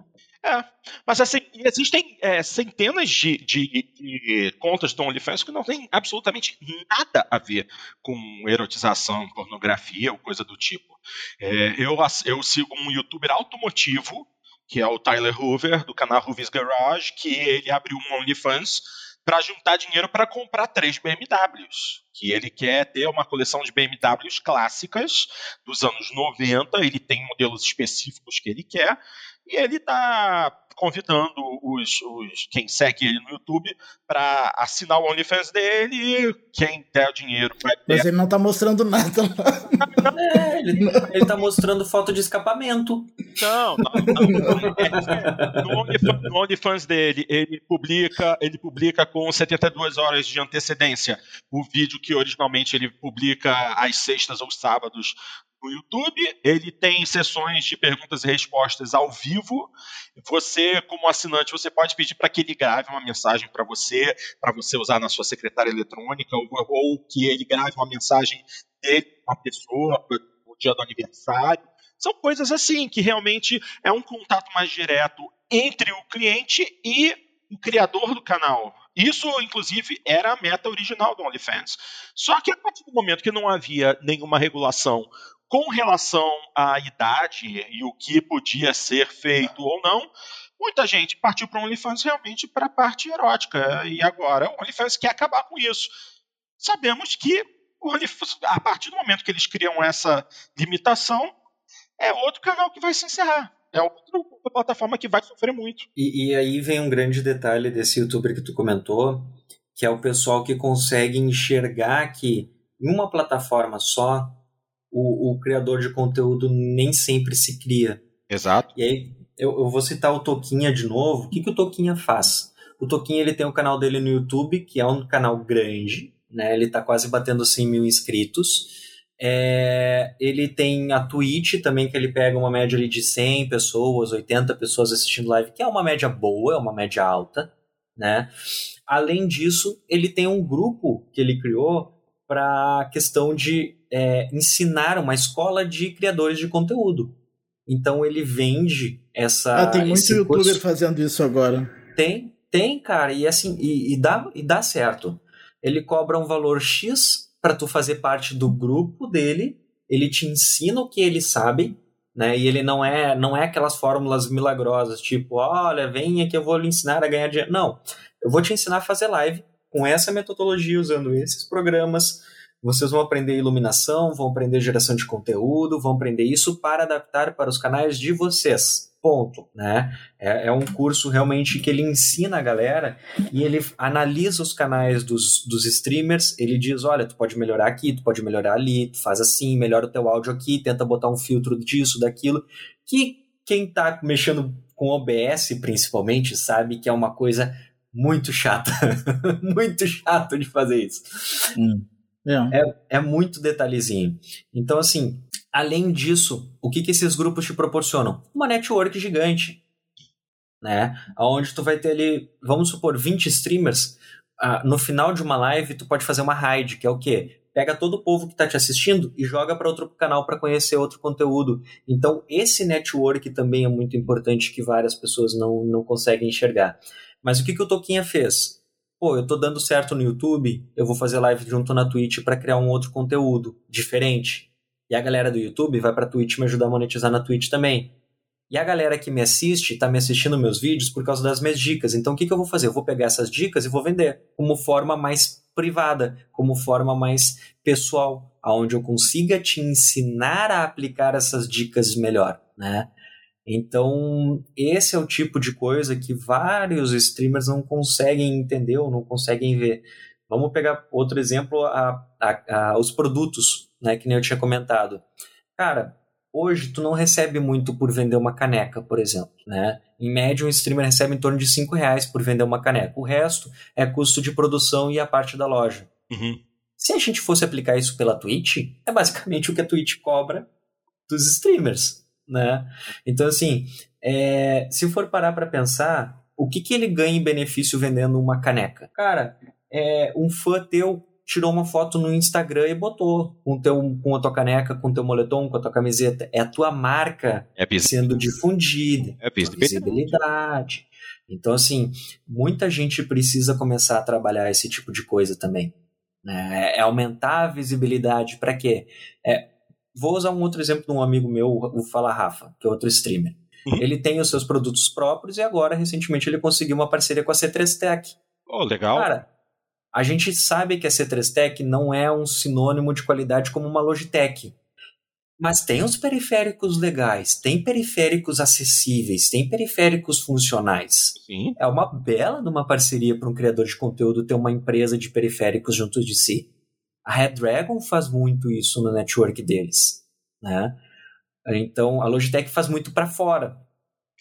É, mas assim, existem é, centenas de, de, de, contas do OnlyFans que não tem absolutamente nada a ver com erotização, pornografia ou coisa do tipo. É, eu, eu sigo um youtuber automotivo, que é o Tyler Hoover, do canal Hoover's Garage, que ele abriu um OnlyFans para juntar dinheiro para comprar três BMWs. Que ele quer ter uma coleção de BMWs clássicas dos anos 90, ele tem modelos específicos que ele quer, e ele está convidando os, os, quem segue ele no YouTube para assinar o OnlyFans dele e quem der o dinheiro vai ter. Mas ele não está mostrando nada lá. É, ele, ele tá mostrando foto de escapamento. Não, não, não. No, OnlyFans, no OnlyFans dele, ele publica, ele publica com 72 horas de antecedência o vídeo que originalmente ele publica às sextas ou sábados no YouTube. Ele tem sessões de perguntas e respostas ao vivo. Você, como assinante, você pode pedir para que ele grave uma mensagem para você, para você usar na sua secretária eletrônica, ou, ou, que ele grave uma mensagem dele uma pessoa no dia do aniversário. São coisas assim que realmente é um contato mais direto entre o cliente e o criador do canal. Isso, inclusive, era a meta original do OnlyFans. Só que a partir do momento que não havia nenhuma regulação com relação à idade e o que podia ser feito ou não, muita gente partiu para o OnlyFans realmente para a parte erótica. E agora o OnlyFans quer acabar com isso. Sabemos que a partir do momento que eles criam essa limitação, é outro canal que vai se encerrar. É outra plataforma que vai sofrer muito. E, e aí vem um grande detalhe desse youtuber que tu comentou, que é o pessoal que consegue enxergar que em uma plataforma só o, o criador de conteúdo nem sempre se cria. Exato. E aí eu, eu vou citar o Toquinha de novo. O que, que o Toquinha faz? O Toquinha ele tem o um canal dele no YouTube, que é um canal grande, né? Ele está quase batendo 100 mil inscritos. É, ele tem a Twitch também, que ele pega uma média ali de 100 pessoas, 80 pessoas assistindo live, que é uma média boa, é uma média alta, né? Além disso, ele tem um grupo que ele criou para a questão de é, ensinar uma escola de criadores de conteúdo. Então ele vende essa. Ah, tem muito youtuber curso. fazendo isso agora. Tem, tem, cara, e assim, e, e, dá, e dá certo. Ele cobra um valor X para tu fazer parte do grupo dele, ele te ensina o que ele sabe, né? E ele não é, não é aquelas fórmulas milagrosas, tipo, olha, venha que eu vou lhe ensinar a ganhar dinheiro. Não, eu vou te ensinar a fazer live com essa metodologia, usando esses programas, vocês vão aprender iluminação, vão aprender geração de conteúdo, vão aprender isso para adaptar para os canais de vocês. Ponto, né? É, é um curso realmente que ele ensina a galera e ele analisa os canais dos, dos streamers. Ele diz: olha, tu pode melhorar aqui, tu pode melhorar ali, tu faz assim, melhora o teu áudio aqui, tenta botar um filtro disso, daquilo. Que quem tá mexendo com OBS, principalmente, sabe que é uma coisa muito chata. muito chato de fazer isso. Hum. É. é, é muito detalhezinho. Então, assim, além disso, o que, que esses grupos te proporcionam? Uma network gigante. Né? Onde tu vai ter ali, vamos supor, 20 streamers. Ah, no final de uma live, tu pode fazer uma raid, que é o quê? Pega todo o povo que está te assistindo e joga para outro canal para conhecer outro conteúdo. Então, esse network também é muito importante que várias pessoas não, não conseguem enxergar. Mas o que, que o Toquinha fez? Pô, eu tô dando certo no YouTube, eu vou fazer live junto na Twitch para criar um outro conteúdo diferente. E a galera do YouTube vai pra Twitch me ajudar a monetizar na Twitch também. E a galera que me assiste, tá me assistindo meus vídeos por causa das minhas dicas. Então o que, que eu vou fazer? Eu vou pegar essas dicas e vou vender como forma mais privada, como forma mais pessoal, aonde eu consiga te ensinar a aplicar essas dicas melhor, né? Então, esse é o tipo de coisa que vários streamers não conseguem entender ou não conseguem ver. Vamos pegar outro exemplo, a, a, a, os produtos. né, que nem eu tinha comentado. Cara, hoje tu não recebe muito por vender uma caneca, por exemplo, né? Em média, um streamer recebe em torno de 5 reais por vender uma caneca. O resto é custo de produção e a parte da loja. Uhum. Se a gente fosse aplicar isso pela Twitch, é basicamente o que a Twitch cobra dos streamers, né? Então, assim, é, se for parar para pensar, o que, que ele ganha em benefício vendendo uma caneca? Cara, é, um fã teu tirou uma foto no Instagram e botou com, teu, com a tua caneca, com o teu moletom, com a tua camiseta. É a tua marca é sendo difundida. É visibilidade. Então, assim, muita gente precisa começar a trabalhar esse tipo de coisa também. Né? É aumentar a visibilidade para quê? É, vou usar um outro exemplo de um amigo meu, o Fala Rafa, que é outro streamer. Uhum. Ele tem os seus produtos próprios e agora, recentemente, ele conseguiu uma parceria com a C3 Tech. Oh, legal. Cara, a gente sabe que a C3 Tech não é um sinônimo de qualidade como uma Logitech. Mas tem os periféricos legais, tem periféricos acessíveis, tem periféricos funcionais. Sim. É uma bela de uma parceria para um criador de conteúdo ter uma empresa de periféricos junto de si. A Red Dragon faz muito isso no network deles, né? Então a Logitech faz muito para fora.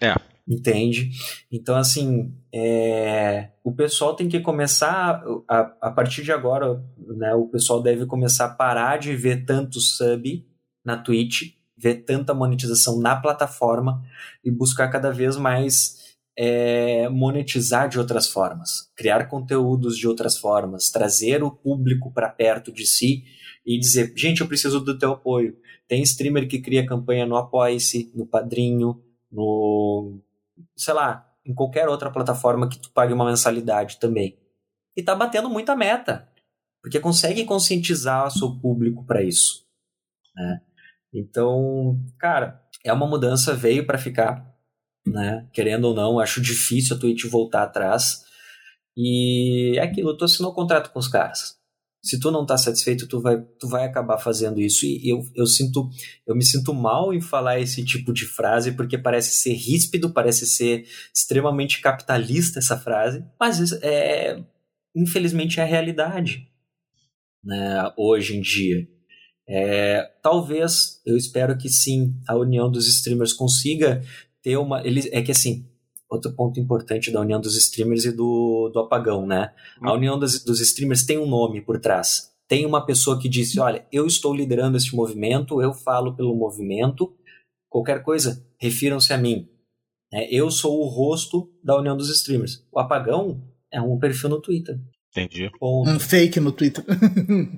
É entende? Então, assim, é, o pessoal tem que começar, a, a partir de agora, né, o pessoal deve começar a parar de ver tanto sub na Twitch, ver tanta monetização na plataforma e buscar cada vez mais é, monetizar de outras formas, criar conteúdos de outras formas, trazer o público para perto de si e dizer, gente, eu preciso do teu apoio. Tem streamer que cria campanha no Apoia-se, no Padrinho, no sei lá, em qualquer outra plataforma que tu pague uma mensalidade também. E tá batendo muita meta, porque consegue conscientizar o seu público para isso. Né? Então, cara, é uma mudança, veio para ficar, né? Querendo ou não, acho difícil a Twitch voltar atrás. E é aquilo, tu assinou o contrato com os caras se tu não tá satisfeito, tu vai, tu vai acabar fazendo isso. E eu, eu sinto, eu me sinto mal em falar esse tipo de frase, porque parece ser ríspido, parece ser extremamente capitalista essa frase, mas é, infelizmente é a realidade, né, hoje em dia. É, talvez, eu espero que sim, a união dos streamers consiga ter uma. Eles, é que assim, outro ponto importante da união dos streamers e do, do apagão, né? A uhum. união dos, dos streamers tem um nome por trás. Tem uma pessoa que disse: olha, eu estou liderando este movimento, eu falo pelo movimento, qualquer coisa, refiram-se a mim. É, eu sou o rosto da união dos streamers. O apagão é um perfil no Twitter. Entendi. Ponto. Um fake no Twitter.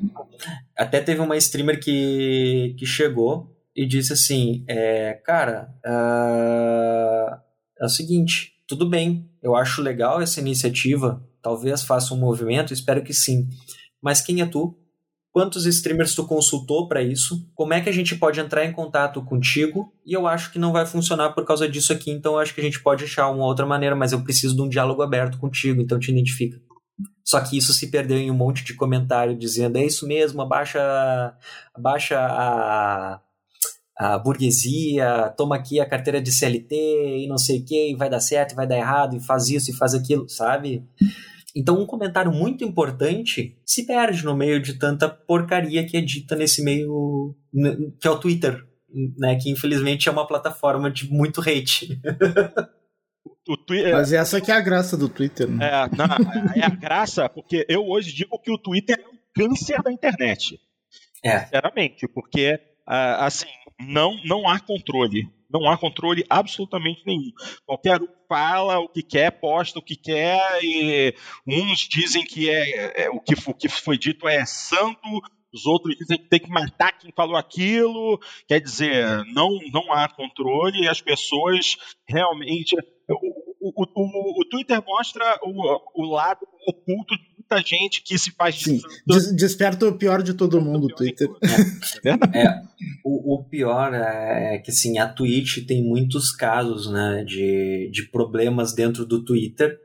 Até teve uma streamer que, que chegou e disse assim: é, Cara, uh, é o seguinte: tudo bem, eu acho legal essa iniciativa, talvez faça um movimento, espero que sim. Mas quem é tu? Quantos streamers tu consultou para isso? Como é que a gente pode entrar em contato contigo? E eu acho que não vai funcionar por causa disso aqui, então eu acho que a gente pode achar uma outra maneira, mas eu preciso de um diálogo aberto contigo, então te identifica. Só que isso se perdeu em um monte de comentário dizendo é isso mesmo, abaixa, abaixa a, a burguesia, toma aqui a carteira de CLT e não sei o que, e vai dar certo, e vai dar errado, e faz isso e faz aquilo, sabe? Então, um comentário muito importante se perde no meio de tanta porcaria que é dita nesse meio, que é o Twitter, né? Que infelizmente é uma plataforma de muito hate. Twitter, Mas essa que é a graça do Twitter, né? É, não, é a graça, porque eu hoje digo que o Twitter é o câncer da internet. É. Sinceramente, porque, ah, assim, não, não há controle. Não há controle absolutamente nenhum. Qualquer um fala o que quer, posta o que quer, e uns dizem que é, é, o, que, o que foi dito é santo, os outros dizem que tem que matar quem falou aquilo. Quer dizer, não, não há controle e as pessoas realmente. O, o, o, o Twitter mostra o, o lado oculto de muita gente que se faz Sim, des desperta o pior de todo mundo, o Twitter. É, é o, o, pior é que assim, a Twitch tem muitos casos né, de, de problemas dentro do Twitter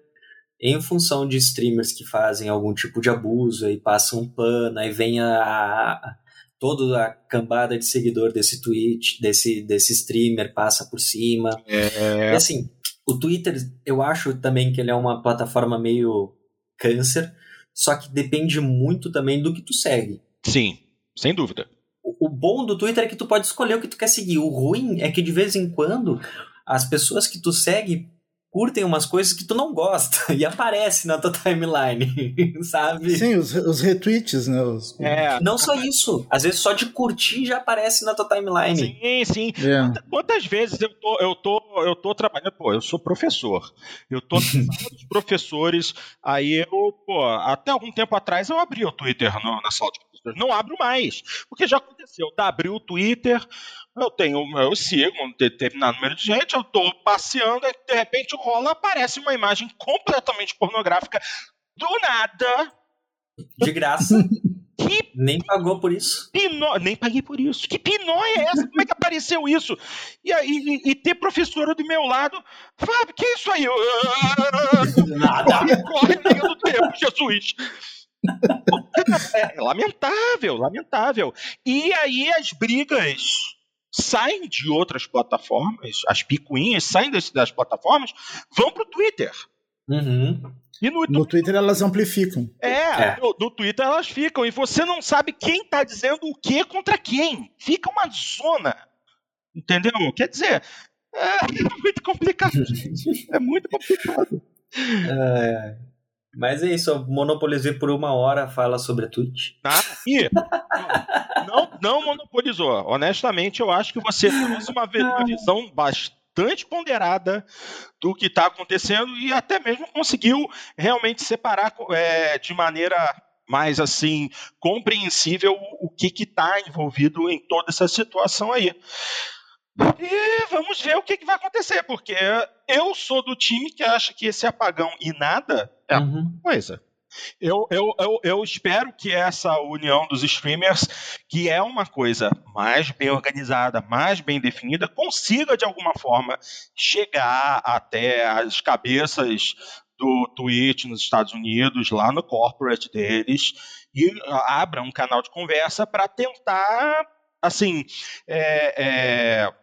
em função de streamers que fazem algum tipo de abuso e passam um pano, aí vem a, a toda a cambada de seguidor desse tweet, desse, desse streamer passa por cima. É... E assim, o Twitter, eu acho também que ele é uma plataforma meio câncer, só que depende muito também do que tu segue. Sim, sem dúvida. bom do Twitter é que tu pode escolher o que tu quer seguir. O ruim é que de vez em quando as pessoas que tu segue curtem umas coisas que tu não gosta e aparece na tua timeline, sabe? Sim, os, os retweets, né? Os... É. Não só isso, às vezes só de curtir já aparece na tua timeline. Sim, sim. É. Quantas vezes eu tô, eu tô, eu tô trabalhando, pô, eu sou professor. Eu tô dos professores, aí eu, pô, até algum tempo atrás eu abri o Twitter no, na sala de professores. Não abro mais, porque já aconteceu, tá, abri o Twitter, eu tenho, eu sigo um determinado número de gente, eu estou passeando, e de repente rola, aparece uma imagem completamente pornográfica do nada. De graça. Que nem pagou por isso. Pinó... Nem paguei por isso. Que pinóia é essa? Como é que apareceu isso? E, e, e ter professora do meu lado, Fábio, que é isso aí? Nada. Corre, corre, do tempo, Jesus. É lamentável, lamentável. E aí as brigas saem de outras plataformas, as picuinhas saem das, das plataformas, vão para o Twitter. Uhum. E no, no, Twitter elas amplificam. É, é. No, no, Twitter elas ficam. E você não sabe quem está dizendo o que contra quem. Fica uma zona. Entendeu? Quer dizer, é muito complicado. É muito complicado. É. Mas é isso, monopolizei por uma hora fala sobre a Twitch. Ah, e não, não monopolizou. Honestamente, eu acho que você trouxe uma, uma visão bastante ponderada do que está acontecendo e até mesmo conseguiu realmente separar é, de maneira mais assim compreensível o que está envolvido em toda essa situação aí. E vamos ver o que, que, vai acontecer, porque eu sou do time que acha que esse apagão e nada é uhum. coisa. Eu, eu, eu, eu, espero que essa união dos streamers, que é uma coisa mais bem organizada, mais bem definida, consiga de alguma forma chegar até as cabeças do Twitch nos Estados Unidos, lá no corporate deles, e abra um canal de conversa para tentar, assim, é, é,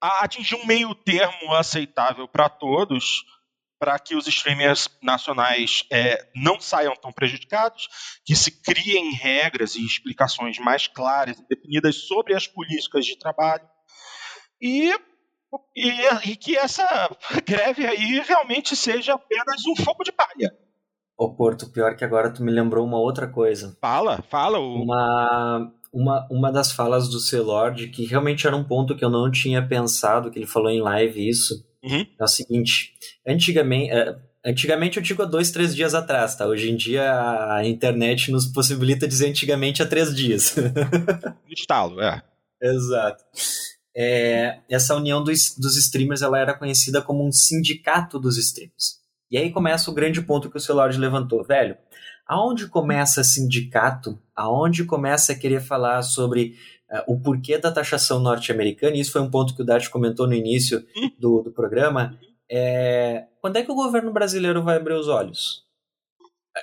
atingir um meio termo aceitável para todos para que os streamers nacionais é, não saiam tão prejudicados, que se criem regras e explicações mais claras e definidas sobre as políticas de trabalho e, e, e que essa greve aí realmente seja apenas um fogo de palha. Ô Porto, pior que agora tu me lembrou uma outra coisa. Fala, fala. O... Uma, uma, uma das falas do Celord, que realmente era um ponto que eu não tinha pensado, que ele falou em live isso, Uhum. É o seguinte, antigamente, é, antigamente eu digo há dois, três dias atrás, tá? Hoje em dia a internet nos possibilita dizer antigamente há três dias. Estalo, é. Exato. É, essa união dos, dos streamers ela era conhecida como um sindicato dos streamers. E aí começa o grande ponto que o Celord levantou, velho. Aonde começa sindicato? Aonde começa a querer falar sobre o porquê da taxação norte-americana, e isso foi um ponto que o Dart comentou no início do, do programa, é, quando é que o governo brasileiro vai abrir os olhos?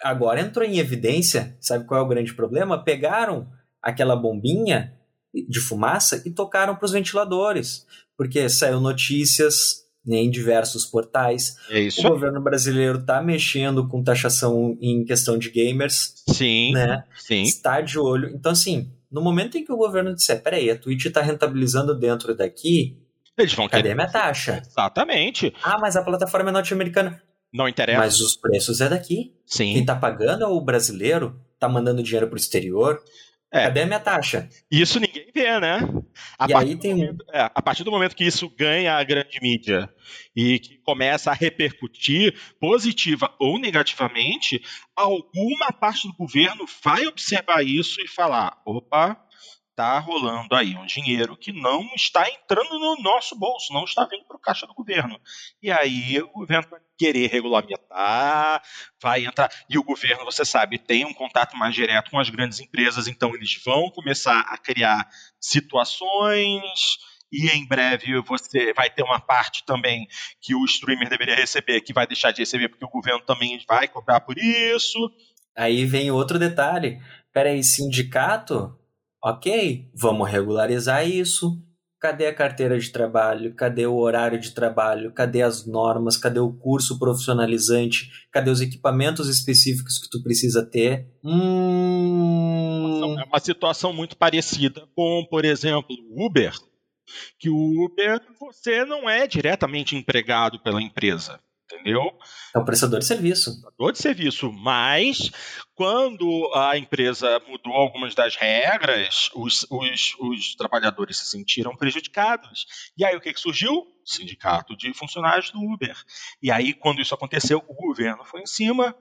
Agora entrou em evidência, sabe qual é o grande problema? Pegaram aquela bombinha de fumaça e tocaram para os ventiladores, porque saiu notícias em diversos portais. É. O governo brasileiro está mexendo com taxação em questão de gamers. Sim. Né? Sim. Está de olho. Então, assim, no momento em que o governo disser, peraí, a Twitch está rentabilizando dentro daqui, eles vão cadê a minha taxa? Exatamente. Ah, mas a plataforma é norte-americana. Não interessa. Mas os preços é daqui. Sim. Quem está pagando é o brasileiro, está mandando dinheiro para o exterior. É. Cadê a minha taxa? Isso ninguém vê, né? A e aí tem momento, é, a partir do momento que isso ganha a grande mídia e que começa a repercutir positiva ou negativamente, alguma parte do governo vai observar isso e falar: opa, está rolando aí um dinheiro que não está entrando no nosso bolso, não está vindo para o caixa do governo. E aí o governo vai querer regulamentar, vai entrar. E o governo, você sabe, tem um contato mais direto com as grandes empresas, então eles vão começar a criar situações. E em breve você vai ter uma parte também que o streamer deveria receber, que vai deixar de receber, porque o governo também vai cobrar por isso. Aí vem outro detalhe. Peraí, sindicato Ok, vamos regularizar isso. Cadê a carteira de trabalho? Cadê o horário de trabalho? Cadê as normas? Cadê o curso profissionalizante? Cadê os equipamentos específicos que tu precisa ter? Hum, é uma situação muito parecida com, por exemplo, o Uber, que o Uber você não é diretamente empregado pela empresa entendeu? É o prestador de serviço. Prestador de serviço, mas quando a empresa mudou algumas das regras, os, os, os trabalhadores se sentiram prejudicados. E aí o que, que surgiu? O sindicato de funcionários do Uber. E aí, quando isso aconteceu, o governo foi em cima,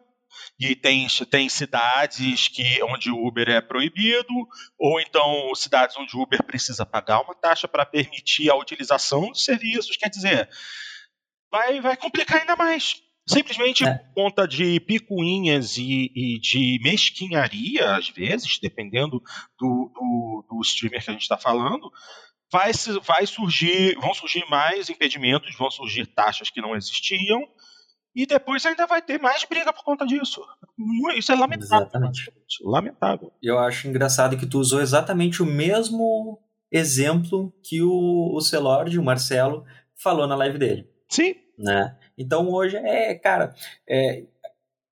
e tem, tem cidades que onde o Uber é proibido, ou então cidades onde o Uber precisa pagar uma taxa para permitir a utilização dos serviços. Quer dizer, vai, vai complicar ainda mais. Simplesmente é. por conta de picuinhas e, e, de mesquinharia, às vezes, dependendo do, do, do streamer que a gente está falando, vai, vai surgir, vão surgir mais impedimentos, vão surgir taxas que não existiam, e depois ainda vai ter mais briga por conta disso. Isso é lamentável. Exatamente. Lamentável. Eu acho engraçado que tu usou exatamente o mesmo exemplo que o, o Celord, o Marcelo, falou na live dele. Sim. Né? Então hoje é, cara, é,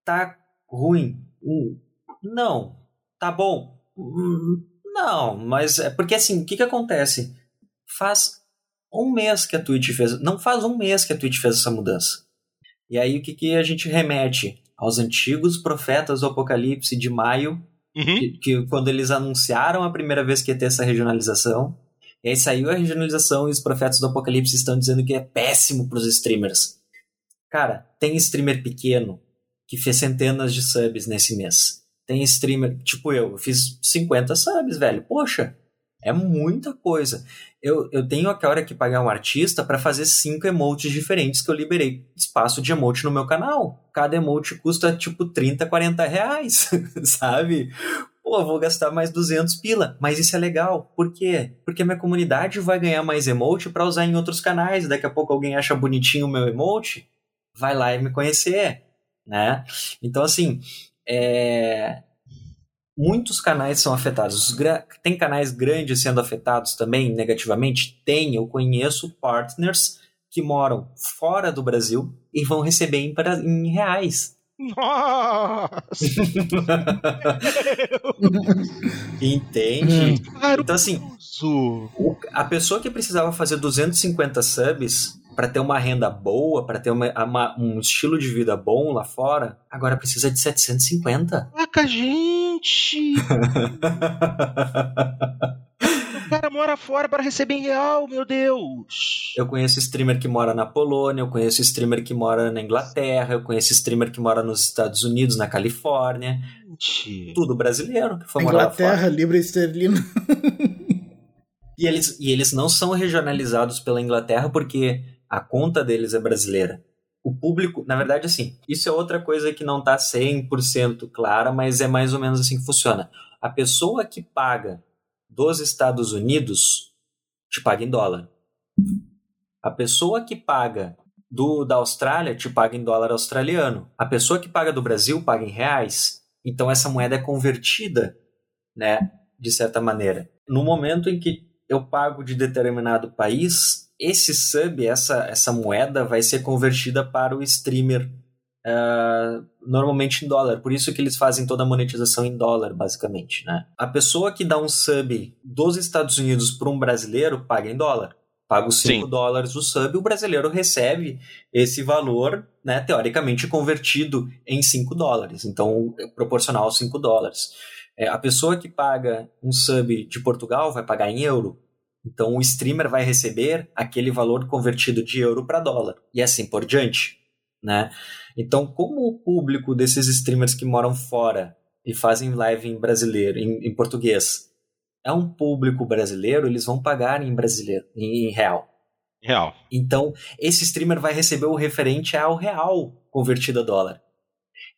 tá ruim. Hum, não. Tá bom. Hum, não, mas é porque assim, o que que acontece? Faz um mês que a Twitch fez, não faz um mês que a Twitch fez essa mudança. E aí o que que a gente remete? Aos antigos profetas do Apocalipse de maio, uhum. que, que quando eles anunciaram a primeira vez que ia ter essa regionalização, e aí saiu a regionalização e os profetas do Apocalipse estão dizendo que é péssimo para os streamers. Cara, tem streamer pequeno que fez centenas de subs nesse mês. Tem streamer, tipo eu, eu fiz 50 subs, velho. Poxa, é muita coisa. Eu, eu tenho aquela que pagar um artista para fazer cinco emotes diferentes que eu liberei espaço de emote no meu canal. Cada emote custa tipo 30, 40 reais, sabe? Pô, vou gastar mais 200 pila. Mas isso é legal. Por quê? Porque a minha comunidade vai ganhar mais emote para usar em outros canais. Daqui a pouco alguém acha bonitinho o meu emote, vai lá e me conhecer, né? Então, assim, é... muitos canais são afetados. Tem canais grandes sendo afetados também negativamente? Tem, eu conheço partners que moram fora do Brasil e vão receber em, em reais. Nossa! Entende? Então, assim, a pessoa que precisava fazer 250 subs para ter uma renda boa, para ter uma, uma, um estilo de vida bom lá fora, agora precisa de 750. Caraca, gente! cara mora fora para receber em real, meu Deus. Eu conheço streamer que mora na Polônia, eu conheço streamer que mora na Inglaterra, eu conheço streamer que mora nos Estados Unidos, na Califórnia. Gente. Tudo brasileiro que foi morar lá fora. Inglaterra, Libra esterlina. e, eles, e eles não são regionalizados pela Inglaterra porque a conta deles é brasileira. O público, na verdade, assim, isso é outra coisa que não está 100% clara, mas é mais ou menos assim que funciona. A pessoa que paga dos Estados Unidos te paga em dólar. A pessoa que paga do da Austrália te paga em dólar australiano. A pessoa que paga do Brasil paga em reais. Então essa moeda é convertida, né, de certa maneira. No momento em que eu pago de determinado país, esse sub, essa, essa moeda vai ser convertida para o streamer Uh, normalmente em dólar. Por isso que eles fazem toda a monetização em dólar, basicamente. Né? A pessoa que dá um sub dos Estados Unidos para um brasileiro paga em dólar. Paga os 5 dólares o sub, o brasileiro recebe esse valor, né, teoricamente convertido em 5 dólares. Então, é proporcional aos 5 dólares. É, a pessoa que paga um sub de Portugal vai pagar em euro. Então, o streamer vai receber aquele valor convertido de euro para dólar. E assim por diante. Né? Então, como o público desses streamers que moram fora e fazem live em brasileiro, em, em português, é um público brasileiro, eles vão pagar em brasileiro, em real. Real. Então, esse streamer vai receber o referente ao real convertido a dólar.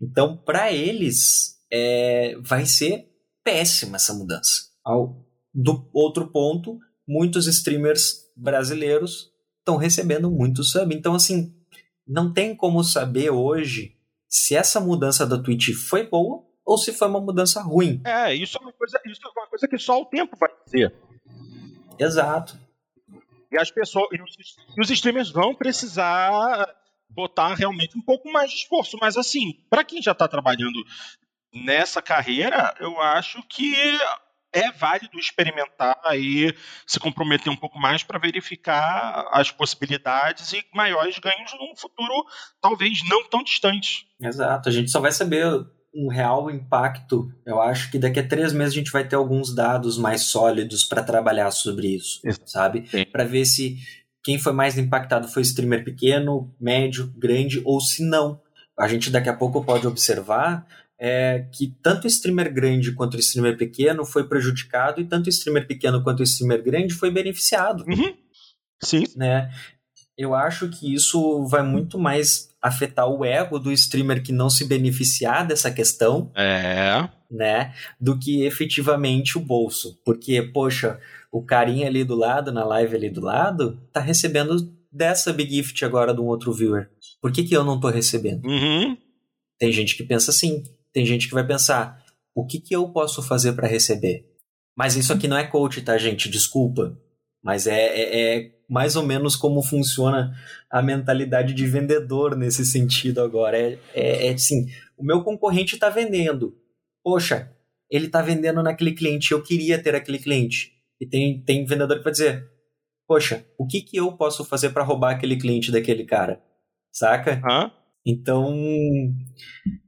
Então, para eles, é, vai ser péssima essa mudança. Ao, do outro ponto, muitos streamers brasileiros estão recebendo muito sub. Então, assim, não tem como saber hoje se essa mudança da Twitch foi boa ou se foi uma mudança ruim. É, isso é uma coisa, isso é uma coisa que só o tempo vai dizer. Exato. E as pessoas, e os, e os streamers vão precisar botar realmente um pouco mais de esforço, mas assim, para quem já está trabalhando nessa carreira, eu acho que é válido experimentar e se comprometer um pouco mais para verificar as possibilidades e maiores ganhos num futuro talvez não tão distante. Exato, a gente só vai saber um real impacto. Eu acho que daqui a três meses a gente vai ter alguns dados mais sólidos para trabalhar sobre isso, sabe? Para ver se quem foi mais impactado foi streamer pequeno, médio, grande ou se não. A gente daqui a pouco pode observar é, que tanto o streamer grande quanto o streamer pequeno foi prejudicado e tanto o streamer pequeno quanto o streamer grande foi beneficiado. Uhum. Sim. Né? Eu acho que isso vai muito mais afetar o ego do streamer que não se beneficiar dessa questão. É. Né? Do que efetivamente o bolso. Porque, poxa, o carinha ali do lado, na live ali do lado, tá recebendo dessa Big Gift agora de um outro viewer. Por que, que eu não tô recebendo? Uhum. Tem gente que pensa assim. Tem gente que vai pensar: o que, que eu posso fazer para receber? Mas isso aqui não é coach, tá, gente? Desculpa. Mas é, é, é, mais ou menos como funciona a mentalidade de vendedor nesse sentido agora. É, é, é assim: o meu concorrente está vendendo. Poxa, ele está vendendo naquele cliente, eu queria ter aquele cliente. E tem, tem vendedor que vai dizer: Poxa, o que, que eu posso fazer para roubar aquele cliente daquele cara? Saca? Hã? Então,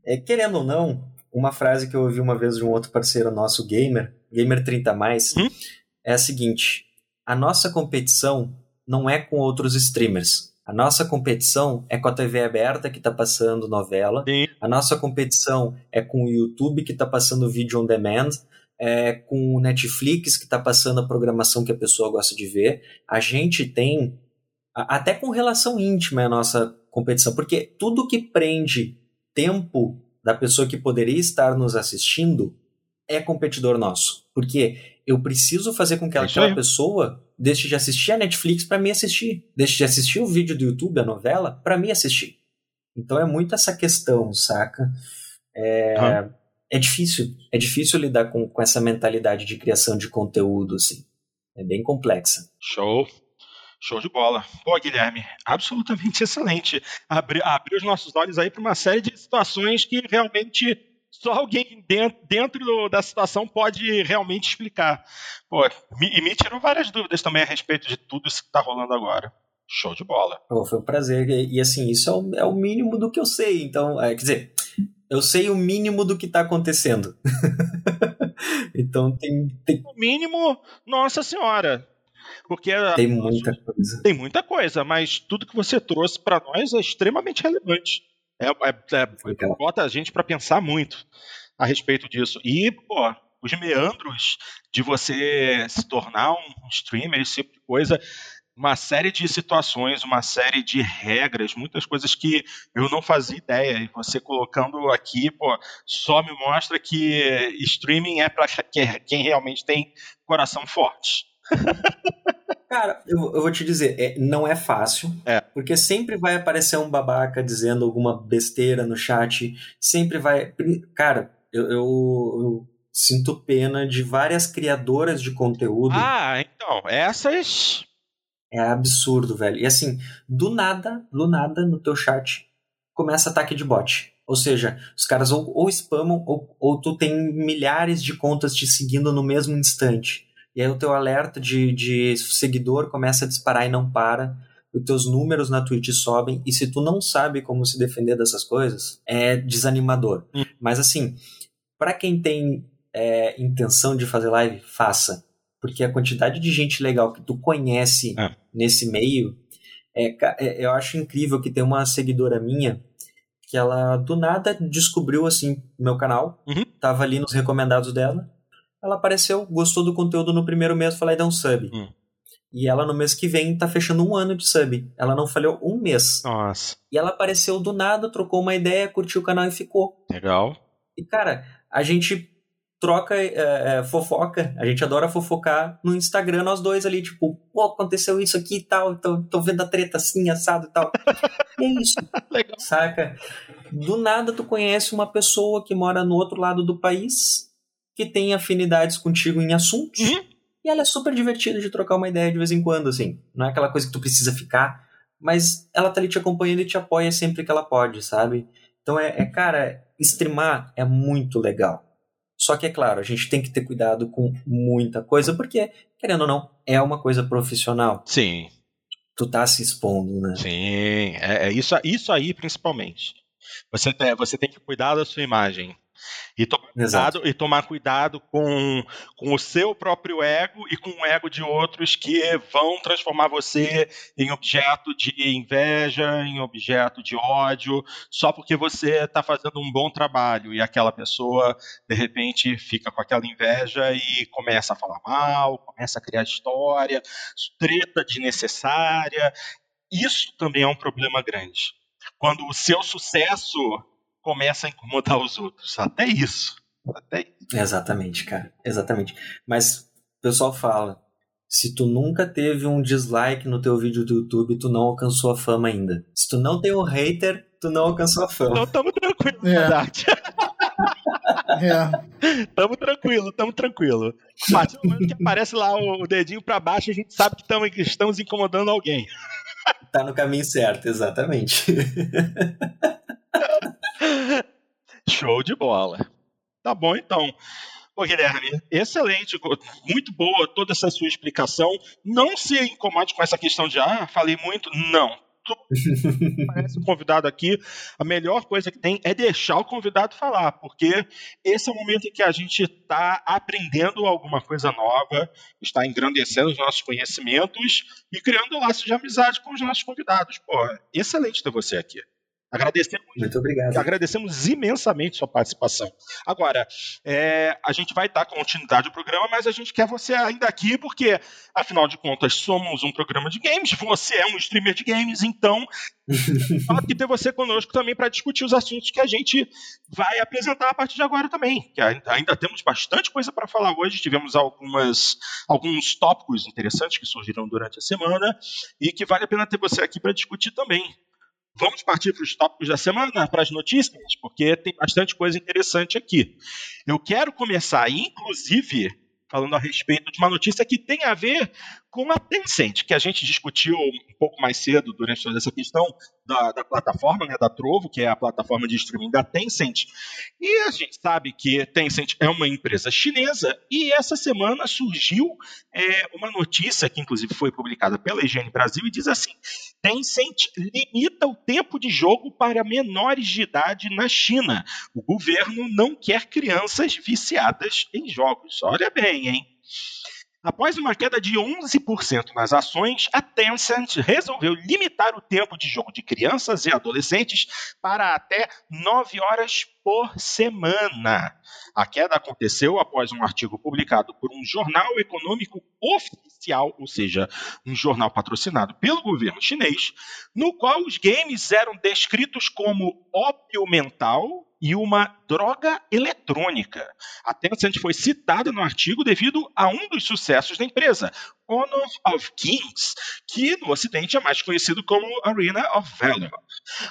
é, querendo ou não, uma frase que eu ouvi uma vez de um outro parceiro nosso, gamer, gamer 30 mais, hum? é a seguinte: a nossa competição não é com outros streamers. A nossa competição é com a TV aberta que está passando novela. Sim. A nossa competição é com o YouTube que está passando vídeo on demand é, com o Netflix, que está passando a programação que a pessoa gosta de ver. A gente tem, até com relação íntima, é a nossa competição, porque tudo que prende tempo da pessoa que poderia estar nos assistindo é competidor nosso. Porque eu preciso fazer com que aquela pessoa deixe de assistir a Netflix para me assistir, deixe de assistir o vídeo do YouTube, a novela, para me assistir. Então é muito essa questão, saca? É, ah é difícil, é difícil lidar com, com essa mentalidade de criação de conteúdo, assim. É bem complexa. Show. Show de bola. Pô, Guilherme, absolutamente excelente. Abri, abrir os nossos olhos aí para uma série de situações que realmente só alguém dentro, dentro da situação pode realmente explicar. Pô, e me tirou várias dúvidas também a respeito de tudo isso que está rolando agora. Show de bola. Pô, foi um prazer. E, e assim, isso é o, é o, mínimo do que eu sei. Então, é, quer dizer, eu sei o mínimo do que está acontecendo. então tem, tem. O mínimo, nossa senhora. Porque tem muita coisa. Tem muita coisa, mas tudo que você trouxe para nós é extremamente relevante. É, é, é bota a gente para pensar muito a respeito disso. E, pô, os meandros de você se tornar um streamer, esse tipo de coisa, uma série de situações, uma série de regras, muitas coisas que eu não fazia ideia. E você colocando aqui, pô, só me mostra que streaming é para quem realmente tem coração forte. Cara, eu, eu, vou te dizer, é, não é fácil, é. porque sempre vai aparecer um babaca dizendo alguma besteira no chat, sempre vai. Cara, eu, eu, eu sinto pena de várias criadoras de conteúdo. Ah, então, essas é absurdo, velho. E assim, do nada, do nada, no teu chat, começa ataque de bot. Ou seja, os caras ou, ou spamam, ou, ou tu tem milhares de contas te seguindo no mesmo instante. E aí o teu alerta de, de seguidor começa a disparar e não para. Os teus números na Twitch sobem. E se tu não sabe como se defender dessas coisas, é desanimador. Hum. Mas assim, para quem tem é, intenção de fazer live, faça porque a quantidade de gente legal que tu conhece é. nesse meio, é, é, eu acho incrível que tem uma seguidora minha que ela do nada descobriu assim meu canal, uhum. tava ali nos recomendados dela, ela apareceu, gostou do conteúdo no primeiro mês, falei dá um sub. Uhum. E ela no mês que vem tá fechando um ano de sub. Ela não falhou um mês. Nossa. E ela apareceu do nada, trocou uma ideia, curtiu o canal e ficou. Legal. E cara, a gente troca é, é, fofoca. A gente adora fofocar no Instagram, nós dois ali, tipo, pô, aconteceu isso aqui e tal, tô, tô vendo a treta assim, assado e tal. é isso. Legal. Saca? Do nada tu conhece uma pessoa que mora no outro lado do país, que tem afinidades contigo em assuntos, uhum. e ela é super divertida de trocar uma ideia de vez em quando, assim. Não é aquela coisa que tu precisa ficar, mas ela tá ali te acompanhando e te apoia sempre que ela pode, sabe? Então é, é cara, streamar é muito legal Só que é claro, a gente tem que ter cuidado com muita coisa, porque, querendo ou não, é uma coisa profissional. Sim. Tu tá se expondo, né? Sim, é, é isso, isso aí principalmente. Você tem, você tem que cuidar da sua imagem. E tomar, cuidado, e tomar cuidado com, com o seu próprio ego e com o ego de outros que vão transformar você em objeto de inveja, em objeto de ódio, só porque você está fazendo um bom trabalho e aquela pessoa, de repente, fica com aquela inveja e começa a falar mal, começa a criar história, treta desnecessária. Isso também é um problema grande. Quando o seu sucesso começa a incomodar os outros. Até isso. Até isso. Exatamente, cara. Exatamente. Mas o pessoal fala, se tu nunca teve um dislike no teu vídeo do YouTube, tu não alcançou a fama ainda. Se tu não tem um hater, tu não alcançou a fama. Então tamo tranquilo, é. verdade. É. Tamo tranquilo, tamo tranquilo. A partir do momento que aparece lá o dedinho para baixo, a gente sabe que tamo, estamos incomodando alguém. Tá no caminho certo, exatamente. Show de bola. Tá bom, então. Ô, Guilherme, excelente, muito boa toda essa sua explicação. Não se incomode com essa questão de, ah, falei muito. Não. Tu parece um convidado aqui, a melhor coisa que tem é deixar o convidado falar, porque esse é o momento em que a gente está aprendendo alguma coisa nova, está engrandecendo os nossos conhecimentos e criando laços de amizade com os nossos convidados. Pô, excelente ter você aqui. Agradecemos, Muito obrigado. Agradecemos imensamente sua participação. Agora, é, a gente vai dar continuidade ao programa, mas a gente quer você ainda aqui, porque, afinal de contas, somos um programa de games, você é um streamer de games, então pode que ter você conosco também para discutir os assuntos que a gente vai apresentar a partir de agora também. Que ainda, ainda temos bastante coisa para falar hoje, tivemos algumas, alguns tópicos interessantes que surgiram durante a semana e que vale a pena ter você aqui para discutir também. Vamos partir para os tópicos da semana, para as notícias, porque tem bastante coisa interessante aqui. Eu quero começar, inclusive, falando a respeito de uma notícia que tem a ver com a Tencent, que a gente discutiu um pouco mais cedo durante toda essa questão da, da, plataforma, né, da Trovo, que é a plataforma de streaming da Tencent. E a gente sabe que Tencent é uma empresa chinesa e essa semana surgiu é, uma notícia que inclusive foi publicada pela Higiene Brasil e diz assim: Tencent limita o tempo de jogo para menores de idade na China. O governo não quer crianças viciadas em jogos. Olha bem, hein? Após uma queda de 11% nas ações, a Tencent resolveu limitar o tempo de jogo de crianças e adolescentes para até 9 horas por semana. A queda aconteceu após um artigo publicado por um jornal econômico oficial, ou seja, um jornal patrocinado pelo governo chinês, no qual os games eram descritos como ópio mental e uma droga eletrônica. A Tencent foi citada no artigo devido a um dos sucessos da empresa, Honor of Kings, que no Ocidente é mais conhecido como Arena of Valor.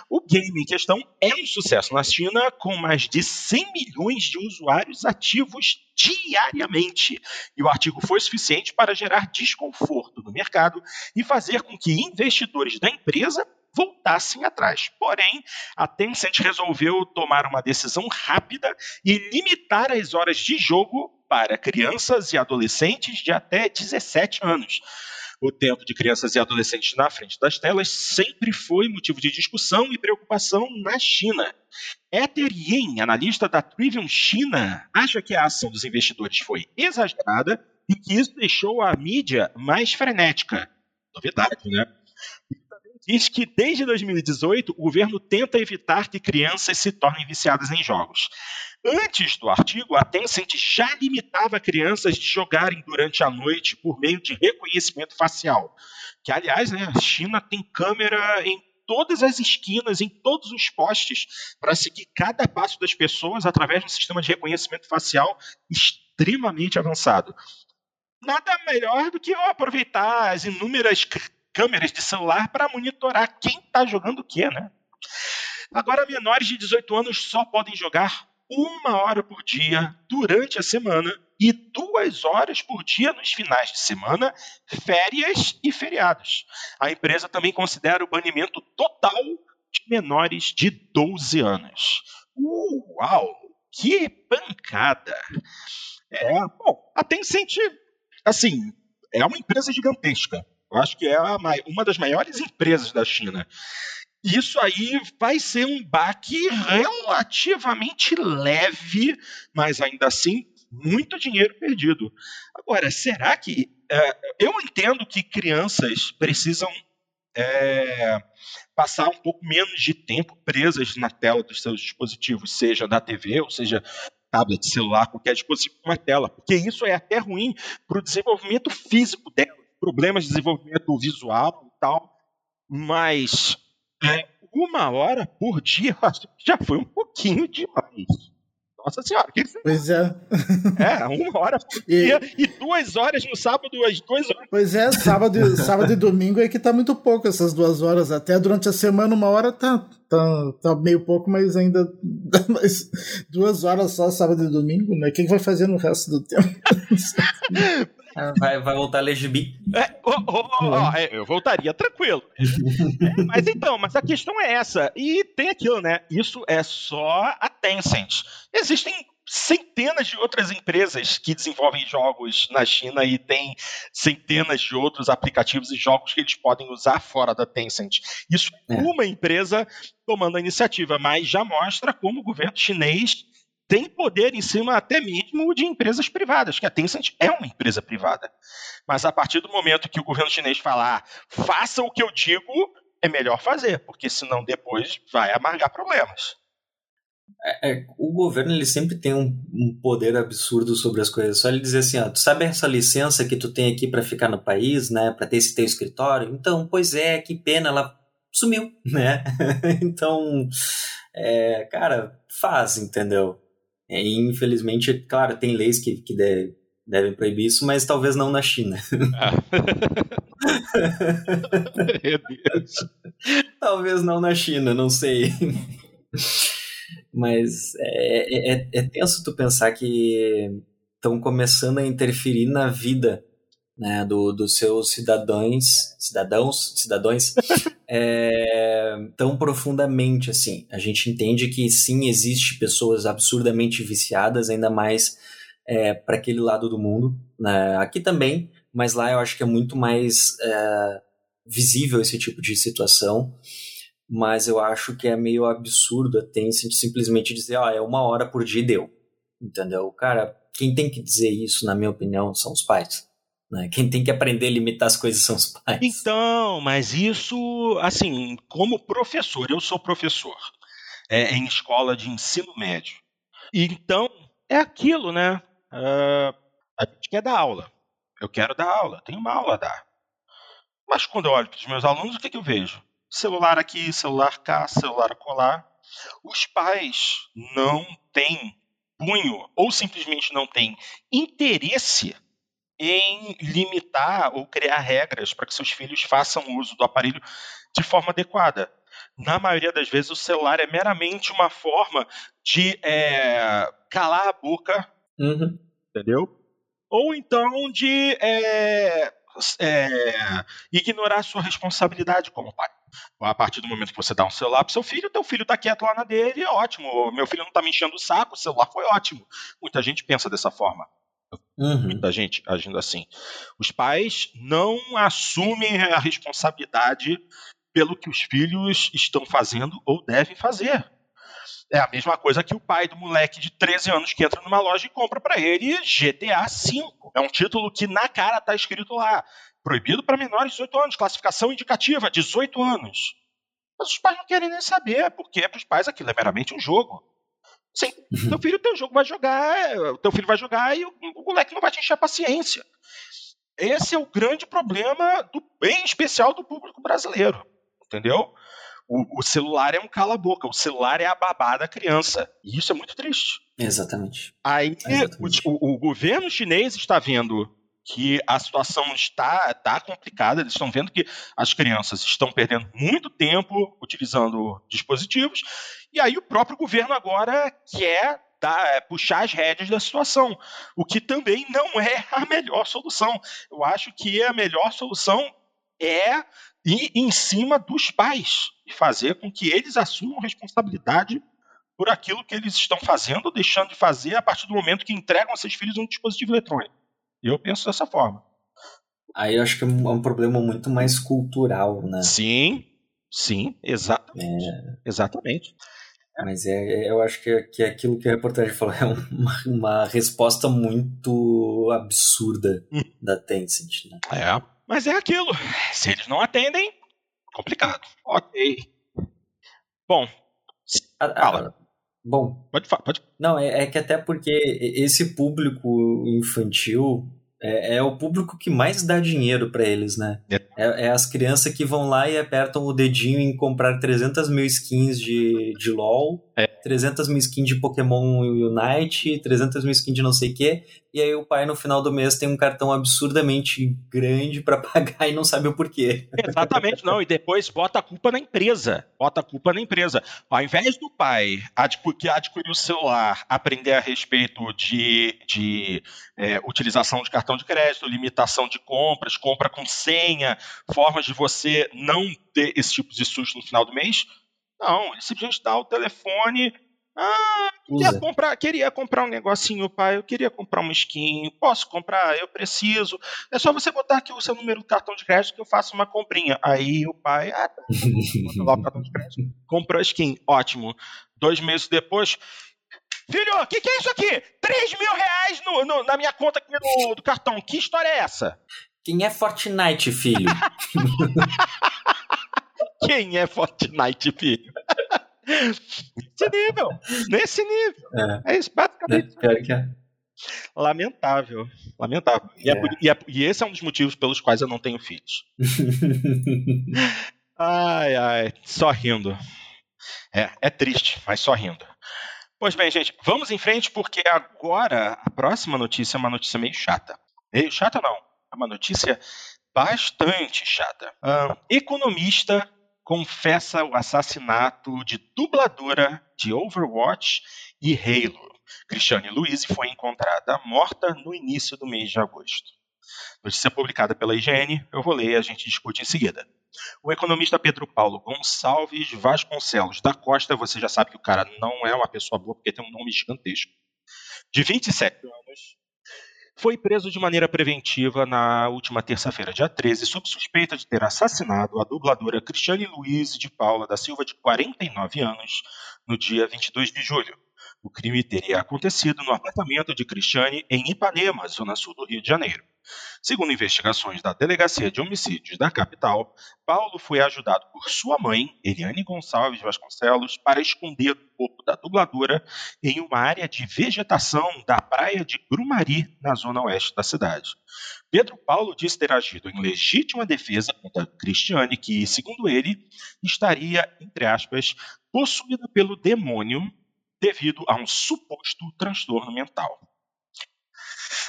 O game em questão é um sucesso na China, com mais de 100 milhões de usuários ativos diariamente. E o artigo foi suficiente para gerar desconforto no mercado e fazer com que investidores da empresa voltassem atrás. Porém, a Tencent resolveu tomar uma decisão rápida e limitar as horas de jogo para crianças e adolescentes de até 17 anos. O tempo de crianças e adolescentes na frente das telas sempre foi motivo de discussão e preocupação na China. Ether Yin, analista da Trivium China, acha que a ação dos investidores foi exagerada e que isso deixou a mídia mais frenética. Novidade, né? Diz que desde 2018 o governo tenta evitar que crianças se tornem viciadas em jogos. Antes do artigo, a Tencent já limitava crianças de jogarem durante a noite por meio de reconhecimento facial. Que, aliás, né, a China tem câmera em todas as esquinas, em todos os postes, para seguir cada passo das pessoas através de um sistema de reconhecimento facial extremamente avançado. Nada melhor do que aproveitar as inúmeras câmeras de celular para monitorar quem está jogando o quê, né? Agora, menores de 18 anos só podem jogar uma hora por dia durante a semana e duas horas por dia nos finais de semana, férias e feriados. A empresa também considera o banimento total de menores de 12 anos. Uau! que pancada! É, bom, a Tencent, assim, é uma empresa gigantesca. Eu acho que é uma das maiores empresas da China. Isso aí vai ser um baque relativamente leve, mas ainda assim muito dinheiro perdido. Agora, será que. É, eu entendo que crianças precisam é, passar um pouco menos de tempo presas na tela dos seus dispositivos, seja da TV, ou seja tablet, celular, qualquer dispositivo com uma tela, porque isso é até ruim para o desenvolvimento físico dela, problemas de desenvolvimento visual e tal, mas é, uma hora por dia já foi um pouquinho demais. Nossa senhora, que Pois é. É, uma hora por dia e... e duas horas no sábado, as duas horas. Pois é, sábado, sábado e domingo é que tá muito pouco essas duas horas. Até durante a semana, uma hora tá, tá, tá meio pouco, mas ainda. Mas duas horas só sábado e domingo, né? O que vai fazer no resto do tempo? Vai, vai voltar a ler gibi. É, oh, oh, oh, é, eu voltaria tranquilo. é, mas então, mas a questão é essa. E tem aquilo, né? Isso é só a Tencent. Existem centenas de outras empresas que desenvolvem jogos na China e tem centenas de outros aplicativos e jogos que eles podem usar fora da Tencent. Isso é uma empresa tomando a iniciativa, mas já mostra como o governo chinês tem poder em cima até mesmo de empresas privadas, que a Tencent é uma empresa privada. Mas a partir do momento que o governo chinês falar, faça o que eu digo, é melhor fazer, porque senão depois vai amargar problemas. É, é, o governo ele sempre tem um, um, poder absurdo sobre as coisas. Só ele dizer assim, ó, tu sabe essa licença que tu tem aqui para ficar no país, né, para ter esse teu escritório? Então, pois é, que pena, ela sumiu, né? então, é, cara, faz, entendeu? É, infelizmente, claro, tem leis que, que deve, devem proibir isso, mas talvez não na China. Ah. Meu Deus. talvez não na China, não sei. Mas é, é, é, é tenso tu pensar que estão começando a interferir na vida né, do, dos seus cidadãos, cidadãos, cidadãos, é, tão profundamente assim. A gente entende que sim, existe pessoas absurdamente viciadas, ainda mais é, para aquele lado do mundo. Né? Aqui também, mas lá eu acho que é muito mais é, visível esse tipo de situação. Mas eu acho que é meio absurdo a Tencent simplesmente dizer, ó, ah, é uma hora por dia e deu. Entendeu? Cara, quem tem que dizer isso, na minha opinião, são os pais. Né? Quem tem que aprender a limitar as coisas são os pais. Então, mas isso, assim, como professor, eu sou professor é, em escola de ensino médio. Então, é aquilo, né? Uh, a gente quer dar aula. Eu quero dar aula, tenho uma aula a dar. Mas quando eu olho para os meus alunos, o que, que eu vejo? Celular aqui, celular cá, celular colar. Os pais não têm punho ou simplesmente não têm interesse em limitar ou criar regras para que seus filhos façam uso do aparelho de forma adequada. Na maioria das vezes, o celular é meramente uma forma de é, calar a boca, uhum. entendeu? Ou então de é, é, ignorar a sua responsabilidade como pai. A partir do momento que você dá um celular para seu filho, teu filho está quieto lá na dele, ótimo. Meu filho não está me enchendo o saco, o celular foi ótimo. Muita gente pensa dessa forma. Uhum. Muita gente agindo assim. Os pais não assumem a responsabilidade pelo que os filhos estão fazendo ou devem fazer. É a mesma coisa que o pai do moleque de 13 anos que entra numa loja e compra para ele GTA V. É um título que na cara está escrito lá: proibido para menores de 18 anos, classificação indicativa, 18 anos. Mas os pais não querem nem saber, porque para os pais aquilo é meramente um jogo. Sim, uhum. teu filho, teu jogo vai jogar, o teu filho vai jogar e o, o moleque não vai te encher a paciência. Esse é o grande problema do bem especial do público brasileiro, entendeu? O, o celular é um cala-boca, o celular é a babá da criança. E isso é muito triste. Exatamente. Aí Exatamente. O, o, governo chinês está vendo que a situação está, está complicada, eles estão vendo que as crianças estão perdendo muito tempo utilizando dispositivos, e aí o próprio governo agora quer dar, é, puxar as rédeas da situação, o que também não é a melhor solução. Eu acho que a melhor solução é ir em cima dos pais e fazer com que eles assumam responsabilidade por aquilo que eles estão fazendo ou deixando de fazer a partir do momento que entregam a seus filhos um dispositivo eletrônico. Eu penso dessa forma. Aí eu acho que é um problema muito mais cultural, né? Sim, sim, exatamente. É... Exatamente. Mas é, eu acho que, é, que é aquilo que a reportagem falou é uma, uma resposta muito absurda hum. da Tencent. Né? É, mas é aquilo. Se eles não atendem, complicado. Ok. Bom, fala. Bom. Pode falar, pode. Não, é, é que até porque esse público infantil é, é, o público que mais dá dinheiro para eles, né? É. é. é. as crianças que vão lá e apertam o dedinho em comprar 300 mil skins de, de LoL, é. 300 mil skins de Pokémon Unite, 300 mil skins de não sei o quê, e aí o pai no final do mês tem um cartão absurdamente grande para pagar e não sabe o porquê. Exatamente, não. E depois bota a culpa na empresa. Bota a culpa na empresa. Ao invés do pai que adquirir o celular, aprender a respeito de, de é, utilização de cartão de crédito, limitação de compras, compra com senha, formas de você não ter esse tipo de susto no final do mês. Não, ele simplesmente dá o telefone, ah, queria comprar, queria comprar um negocinho, pai. Eu queria comprar uma skin. Posso comprar? Eu preciso. É só você botar aqui o seu número do cartão de crédito que eu faço uma comprinha. Aí o pai, ah, tá. lá o cartão de crédito. Comprou a skin. Ótimo. Dois meses depois. Filho, o que, que, é isso aqui? 3 mil reais no, no, na minha conta aqui no, do cartão. Que história é essa? Quem é Fortnite, filho? Quem é Fortnite, filho? Nesse nível. Nesse nível. É, é isso, basicamente. É, é. Lamentável. Lamentável. E, é. e, é, e, esse é um dos motivos pelos quais eu não tenho filhos. ai, ai. Só rindo. É, é triste, mas só rindo. Pois bem, gente, vamos em frente porque agora a próxima notícia é uma notícia meio chata. Meio chata não, é uma notícia bastante chata. Economista confessa o assassinato de dubladora de Overwatch e Halo. Cristiane Louise foi encontrada morta no início do mês de agosto. Notícia publicada pela IGN, eu vou ler e a gente discute em seguida. O economista Pedro Paulo Gonçalves Vasconcelos da Costa, você já sabe que o cara não é uma pessoa boa porque tem um nome gigantesco, de 27 anos, foi preso de maneira preventiva na última terça-feira, dia 13, sob suspeita de ter assassinado a dubladora Cristiane Luiz de Paula da Silva, de 49 anos, no dia 22 de julho. O crime teria acontecido no apartamento de Cristiane em Ipanema, zona sul do Rio de Janeiro. Segundo investigações da Delegacia de Homicídios da capital, Paulo foi ajudado por sua mãe, Eliane Gonçalves Vasconcelos, para esconder o corpo da dubladora em uma área de vegetação da praia de Grumari, na zona oeste da cidade. Pedro Paulo disse ter agido em legítima defesa contra Cristiane, que, segundo ele, estaria, entre aspas, possuída pelo demônio devido a um suposto transtorno mental.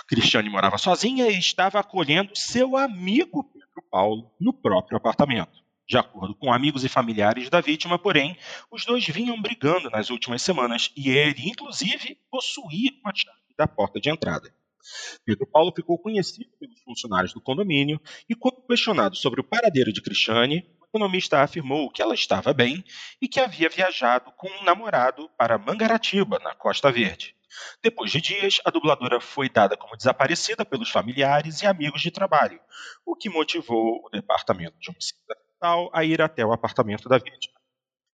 Cristiane morava sozinha e estava acolhendo seu amigo Pedro Paulo no próprio apartamento. De acordo com amigos e familiares da vítima, porém, os dois vinham brigando nas últimas semanas e ele, inclusive, possuía uma chave da porta de entrada. Pedro Paulo ficou conhecido pelos funcionários do condomínio e, quando questionado sobre o paradeiro de Cristiane, o economista afirmou que ela estava bem e que havia viajado com um namorado para Mangaratiba, na Costa Verde. Depois de dias, a dubladora foi dada como desaparecida pelos familiares e amigos de trabalho, o que motivou o Departamento de Homicídio a ir até o apartamento da vítima.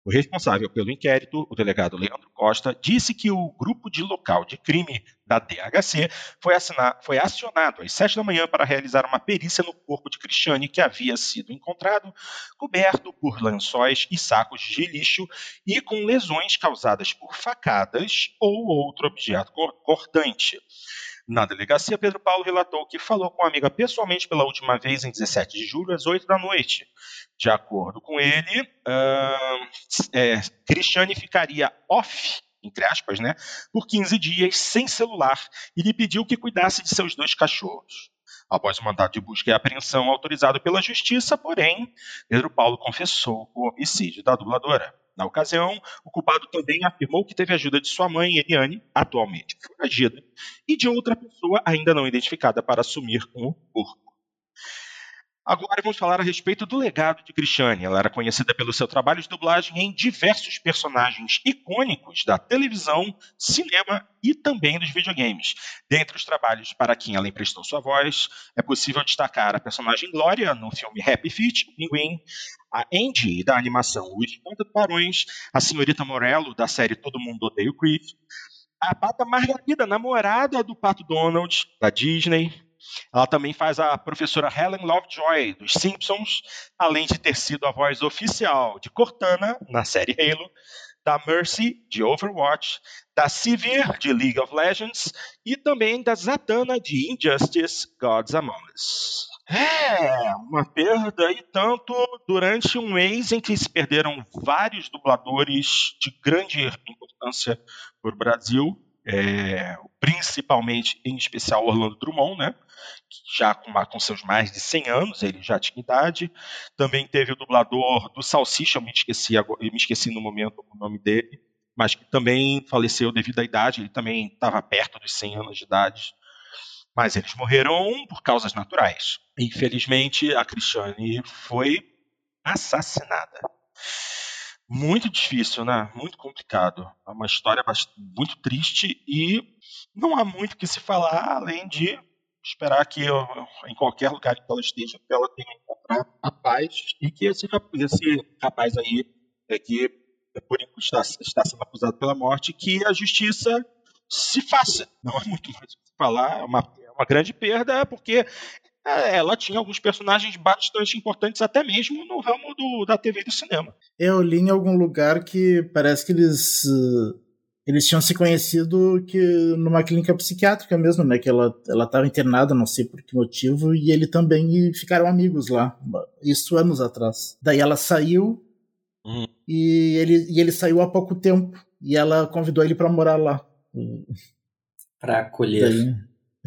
O responsável pelo inquérito, o delegado Leandro Costa, disse que o grupo de local de crime da DHC foi, assinar, foi, acionado às sete da manhã para realizar uma perícia no corpo de Cristiane, que havia sido encontrado coberto por lençóis e sacos de lixo e com lesões causadas por facadas ou outro objeto cortante. Na delegacia, Pedro Paulo relatou que falou com a amiga pessoalmente pela última vez em 17 de julho, às 8 da noite. De acordo com ele, uh, é, Cristiane ficaria off, entre aspas, né, por 15 dias sem celular e lhe pediu que cuidasse de seus dois cachorros. Após o mandato de busca e apreensão autorizado pela justiça, porém, Pedro Paulo confessou o homicídio da dubladora. Na ocasião, o culpado também afirmou que teve ajuda de sua mãe, Eliane, atualmente foragida, e de outra pessoa ainda não identificada para assumir o corpo. Agora vamos falar a respeito do legado de Cristiane. Ela era conhecida pelo seu trabalho de dublagem em diversos personagens icônicos da televisão, cinema e também dos videogames. Dentre os trabalhos para quem ela emprestou sua voz, é possível destacar a personagem Glória no filme Happy Feet, Pinguim, a Andy da animação O Espanta Barões, a senhorita Morello da série Todo Mundo Odeia o Chris, a Pata Margarida, namorada do Pato Donald, da Disney, ela também faz a professora Helen Lovejoy dos Simpsons, além de ter sido a voz oficial de Cortana na série Halo, da Mercy de Overwatch, da Sivir de League of Legends e também da Zatanna de Injustice Gods Among Us. É, uma perda e tanto durante um mês em que se perderam vários dubladores de grande importância para o Brasil, é, principalmente, em especial, Orlando Drummond, né? já com, com, seus mais de 100 anos, ele já tinha idade. Também teve o dublador do Salsicha, me esqueci, eu me esqueci no momento o nome dele, mas que também faleceu devido à idade, ele também estava perto dos 100 anos de idade. Mas eles morreram por causas naturais. Infelizmente, a Cristiane foi assassinada. Muito difícil, né? Muito complicado. É uma história muito triste e não há muito que se falar além de esperar que eu, em qualquer lugar que ela esteja, que ela tenha encontrado a paz e que esse, esse rapaz aí, é que por enquanto está, está sendo acusado pela morte, que a justiça se faça. Não há muito mais o que falar, é uma, é uma grande perda, porque é, ela tinha alguns personagens bastante importantes, até mesmo no ramo do, da TV e do cinema. Eu li em algum lugar que parece que eles. Uh, eles tinham se conhecido que numa clínica psiquiátrica mesmo, né? Que ela estava internada, não sei por que motivo, e ele também e ficaram amigos lá. Isso anos atrás. Daí ela saiu uhum. e, ele, e ele saiu há pouco tempo. E ela convidou ele para morar lá. Para acolher. Daí,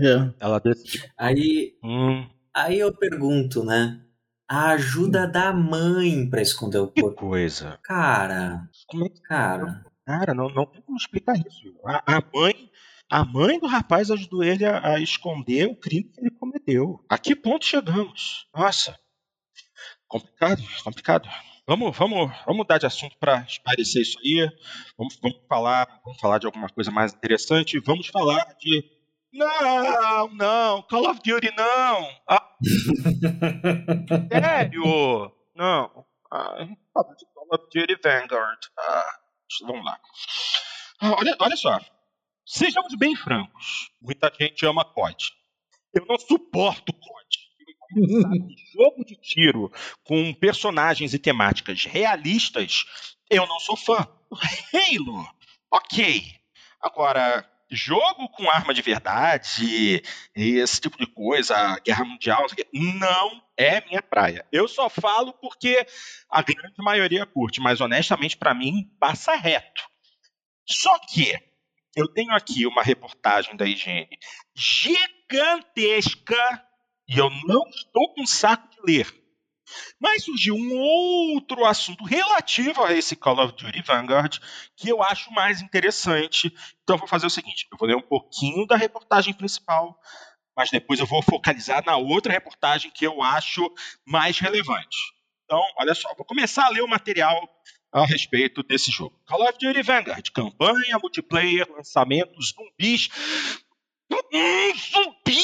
é. Ela decidiu. Aí, hum. aí eu pergunto, né? A ajuda da mãe para esconder o corpo. Que coisa. Cara. Como é que. Cara. Cara, não, não tem como explicar isso. A, a mãe. A mãe do rapaz ajudou ele a, a, esconder o crime que ele cometeu. A que ponto chegamos? Nossa. Complicado, complicado. Vamos, vamos, vamos mudar de assunto para esclarecer isso aí. Vamos, vamos, falar, vamos falar de alguma coisa mais interessante. Vamos falar de não, não, Call of Duty não. Ah. Sério? Não. Ah, Call of Duty Vanguard. Ah, vamos lá. Ah, olha, olha só. Sejamos bem francos. Muita gente ama COD. Eu não suporto COD. jogo de tiro com personagens e temáticas realistas, eu não sou fã. Halo, ok. Agora, jogo com arma de verdade, esse tipo de coisa, guerra mundial, não é minha praia. Eu só falo porque a grande maioria curte, mas honestamente para mim passa reto. Só que eu tenho aqui uma reportagem da higiene gigantesca e eu não estou com saco de ler. Mas surgiu um outro assunto relativo a esse Call of Duty Vanguard que eu acho mais interessante. Então eu vou fazer o seguinte: eu vou ler um pouquinho da reportagem principal, mas depois eu vou focalizar na outra reportagem que eu acho mais relevante. Então, olha só, vou começar a ler o material a respeito desse jogo. Call of Duty Vanguard, campanha, multiplayer, lançamentos, zumbis, um zumbi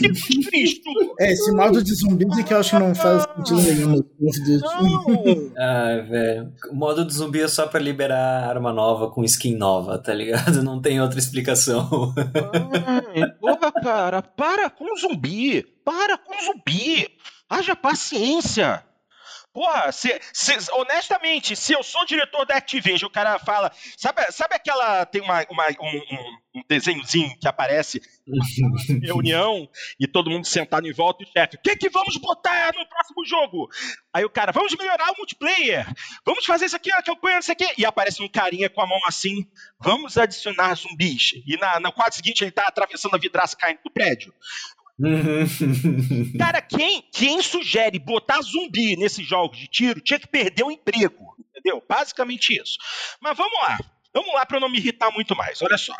de Cristo! É, esse modo de zumbi que eu acho que não faz sentido nenhum. ah, velho. O modo de zumbi é só pra liberar arma nova com skin nova, tá ligado? Não tem outra explicação. Ai, porra, cara, para com zumbi! Para com zumbi! Haja paciência! Porra, se, se, honestamente, se eu sou diretor da Activision, o cara fala. Sabe, sabe aquela. Tem uma, uma um, um, desenhozinho que aparece na reunião e todo mundo sentado em volta e o chefe. O que, que vamos botar no próximo jogo? Aí o cara, vamos melhorar o multiplayer. Vamos fazer isso aqui, a campanha, isso aqui. E aparece um carinha com a mão assim. Vamos adicionar zumbis. E na, na quadro seguinte ele tá atravessando a vidraça caindo do prédio. Cara, quem, quem sugere botar zumbi nesses jogos de tiro tinha que perder o emprego. Entendeu? Basicamente isso. Mas vamos lá. Vamos lá para eu não me irritar muito mais. Olha só.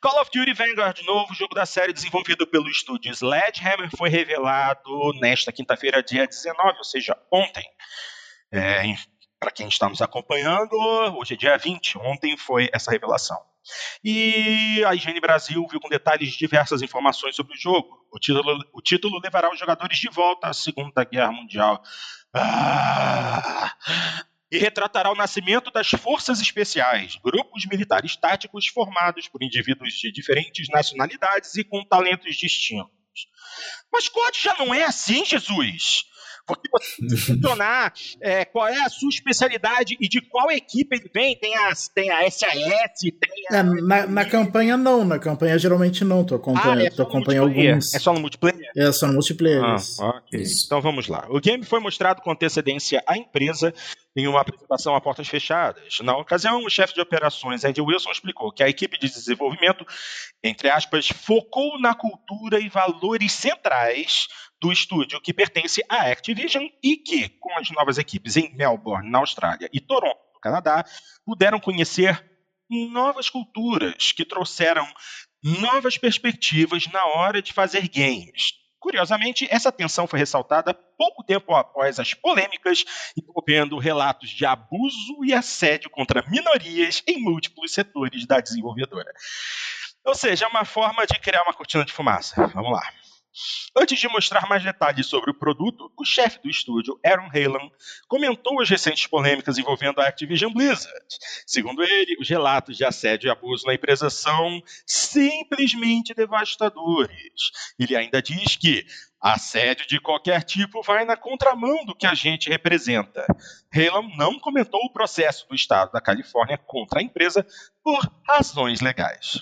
Call of Duty Vanguard, novo jogo da série desenvolvido pelo estúdio Sledgehammer, foi revelado nesta quinta-feira, dia 19, ou seja, ontem. É, Para quem está nos acompanhando, hoje é dia 20, ontem foi essa revelação. E a IGN Brasil viu com detalhes diversas informações sobre o jogo. O título, o título levará os jogadores de volta à Segunda Guerra Mundial. Ah! E retratará o nascimento das Forças Especiais, grupos militares táticos formados por indivíduos de diferentes nacionalidades e com talentos distintos. Mas COD já não é assim, Jesus! Porque você é, qual é a sua especialidade e de qual equipe ele vem. Tem, as, tem a SAS, tem a... É, na, na, campanha não, na campanha geralmente não. Tu acompanha, ah, é tu acompanha alguns. É só no multiplayer? É só no multiplayer. Ah, okay. Então vamos lá. O game foi mostrado com antecedência à empresa em uma apresentação a portas fechadas. Na ocasião, o chefe de operações, Andy Wilson, explicou que a equipe de desenvolvimento, entre aspas, focou na cultura e valores centrais do estúdio que pertence à Activision e que, com as novas equipes em Melbourne, na Austrália, e Toronto, no Canadá, puderam conhecer novas culturas que trouxeram novas perspectivas na hora de fazer games. Curiosamente, essa tensão foi ressaltada pouco tempo após as polêmicas envolvendo relatos de abuso e assédio contra minorias em múltiplos setores da desenvolvedora. Ou seja, é uma forma de criar uma cortina de fumaça. Vamos lá. Antes de mostrar mais detalhes sobre o produto, o chefe do estúdio, Aaron Halen, comentou as recentes polêmicas envolvendo a Activision Blizzard. Segundo ele, os relatos de assédio e abuso na empresa são simplesmente devastadores. Ele ainda diz que assédio de qualquer tipo vai na contramão do que a gente representa. Halen não comentou o processo do estado da Califórnia contra a empresa por razões legais.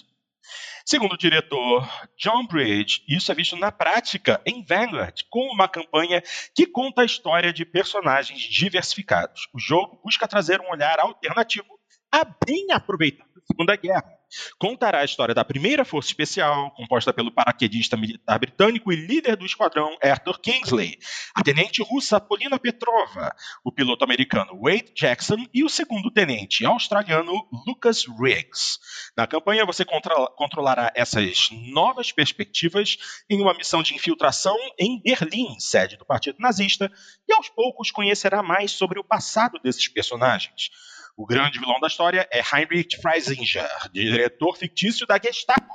Segundo o diretor John Bridge, isso é visto na prática em Vanguard, com uma campanha que conta a história de personagens diversificados. O jogo busca trazer um olhar alternativo a bem aproveitar a Segunda Guerra Contará a história da primeira força especial, composta pelo paraquedista militar britânico e líder do esquadrão Arthur Kingsley, a tenente russa Polina Petrova, o piloto americano Wade Jackson e o segundo tenente australiano Lucas Riggs. Na campanha, você controlará essas novas perspectivas em uma missão de infiltração em Berlim, sede do Partido Nazista, e aos poucos conhecerá mais sobre o passado desses personagens. O grande vilão da história é Heinrich Freisinger, diretor fictício da Gestapo,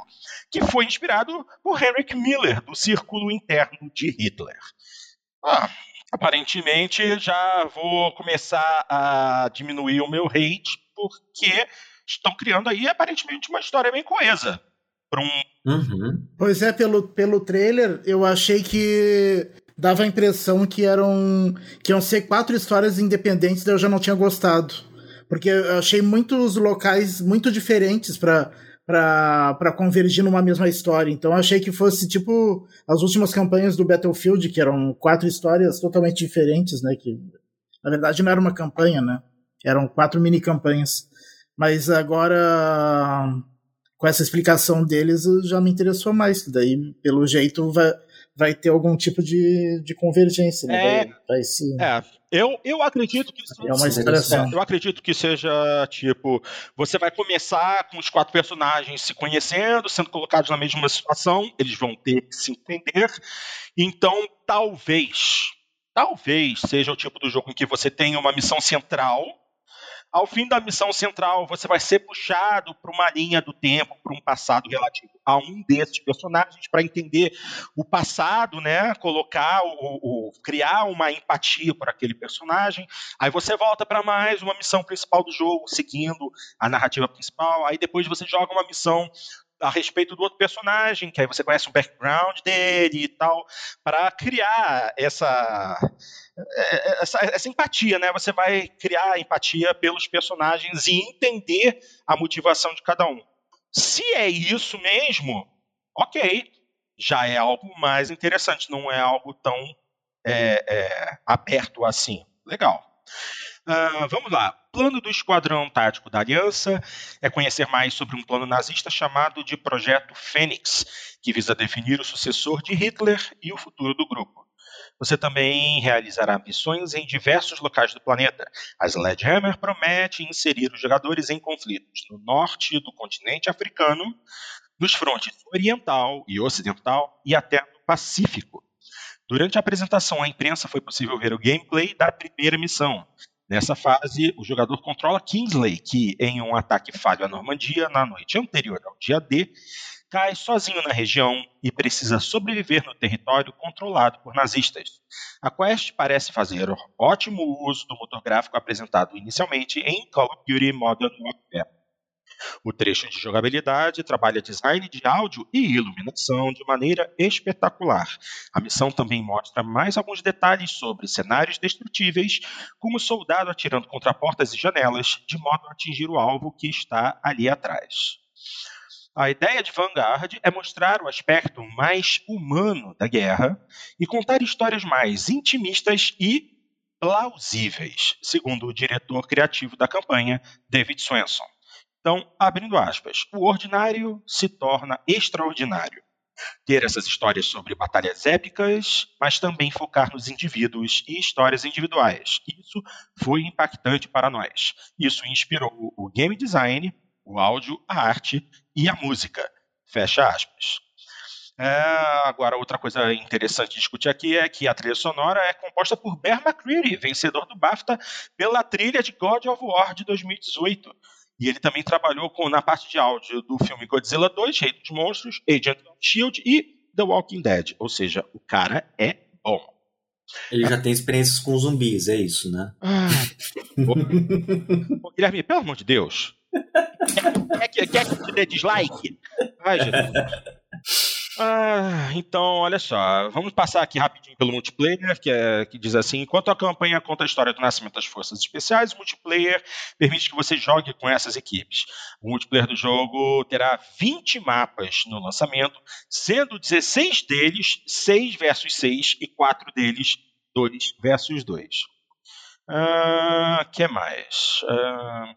que foi inspirado por Heinrich Miller, do Círculo Interno de Hitler. Ah, aparentemente já vou começar a diminuir o meu hate, porque estão criando aí aparentemente uma história bem coesa. Para um. Uhum. Pois é, pelo, pelo trailer, eu achei que dava a impressão que eram que iam ser quatro histórias independentes, daí eu já não tinha gostado. Porque eu achei muitos locais muito diferentes para para convergir numa mesma história. Então achei que fosse tipo as últimas campanhas do Battlefield, que eram quatro histórias totalmente diferentes, né? Que na verdade não era uma campanha, né? Eram quatro mini campanhas. Mas agora com essa explicação deles já me interessou mais. Daí, pelo jeito, vai, vai ter algum tipo de, de convergência, né? É, vai, vai se... é, eu, eu acredito que é uma. Eu acredito que seja tipo, você vai começar com os quatro personagens se conhecendo, sendo colocados na mesma situação, eles vão ter que se entender. Então, talvez, talvez seja o tipo do jogo em que você tem uma missão central ao fim da missão central, você vai ser puxado para uma linha do tempo, para um passado relativo a um desses personagens, para entender o passado, né? Colocar, o, o, criar uma empatia por aquele personagem. Aí você volta para mais uma missão principal do jogo, seguindo a narrativa principal. Aí depois você joga uma missão a respeito do outro personagem, que aí você conhece o background dele e tal, para criar essa, essa, essa, empatia, né? Você vai criar empatia pelos personagens e entender a motivação de cada um. Se é isso mesmo, ok, já é algo mais interessante, não é algo tão é, é, aberto assim. Legal. Uh, vamos lá. Plano do Esquadrão Tático da Aliança é conhecer mais sobre um plano nazista chamado de Projeto Fênix, que visa definir o sucessor de Hitler e o futuro do grupo. Você também realizará missões em diversos locais do planeta. A Sledgehammer promete inserir os jogadores em conflitos no norte do continente africano, nos frontes oriental e ocidental e até no Pacífico. Durante a apresentação à imprensa foi possível ver o gameplay da primeira missão. Nessa fase, o jogador controla Kingsley, que, em um ataque falho à Normandia na noite anterior ao dia D, cai sozinho na região e precisa sobreviver no território controlado por nazistas. A quest parece fazer ótimo uso do motor gráfico apresentado inicialmente em Call of Duty Modern Warfare. O trecho de jogabilidade trabalha design de áudio e iluminação de maneira espetacular. A missão também mostra mais alguns detalhes sobre cenários destrutíveis, como soldado atirando contra portas e janelas, de modo a atingir o alvo que está ali atrás. A ideia de Vanguard é mostrar o aspecto mais humano da guerra e contar histórias mais intimistas e plausíveis, segundo o diretor criativo da campanha, David Swenson. Então, abrindo aspas, o ordinário se torna extraordinário. Ter essas histórias sobre batalhas épicas, mas também focar nos indivíduos e histórias individuais. Isso foi impactante para nós. Isso inspirou o game design, o áudio, a arte e a música. Fecha aspas. É, agora, outra coisa interessante de discutir aqui é que a trilha sonora é composta por Bear McCreary, vencedor do BAFTA pela trilha de God of War de 2018. E ele também trabalhou com, na parte de áudio do filme Godzilla 2, Rei dos Monstros, Agent of S.H.I.E.L.D. e The Walking Dead. Ou seja, o cara é bom. Ele já tem experiências com zumbis, é isso, né? Ah, Guilherme, pelo amor de Deus. Quer, quer, quer que te dê dislike? Ai, Jesus. Ah, então, olha só, vamos passar aqui rapidinho pelo multiplayer, que, é, que diz assim: enquanto a campanha conta a história do nascimento das forças especiais, o multiplayer permite que você jogue com essas equipes. O multiplayer do jogo terá 20 mapas no lançamento, sendo 16 deles 6 versus 6 e 4 deles 2 versus 2. O ah, que mais? Ah,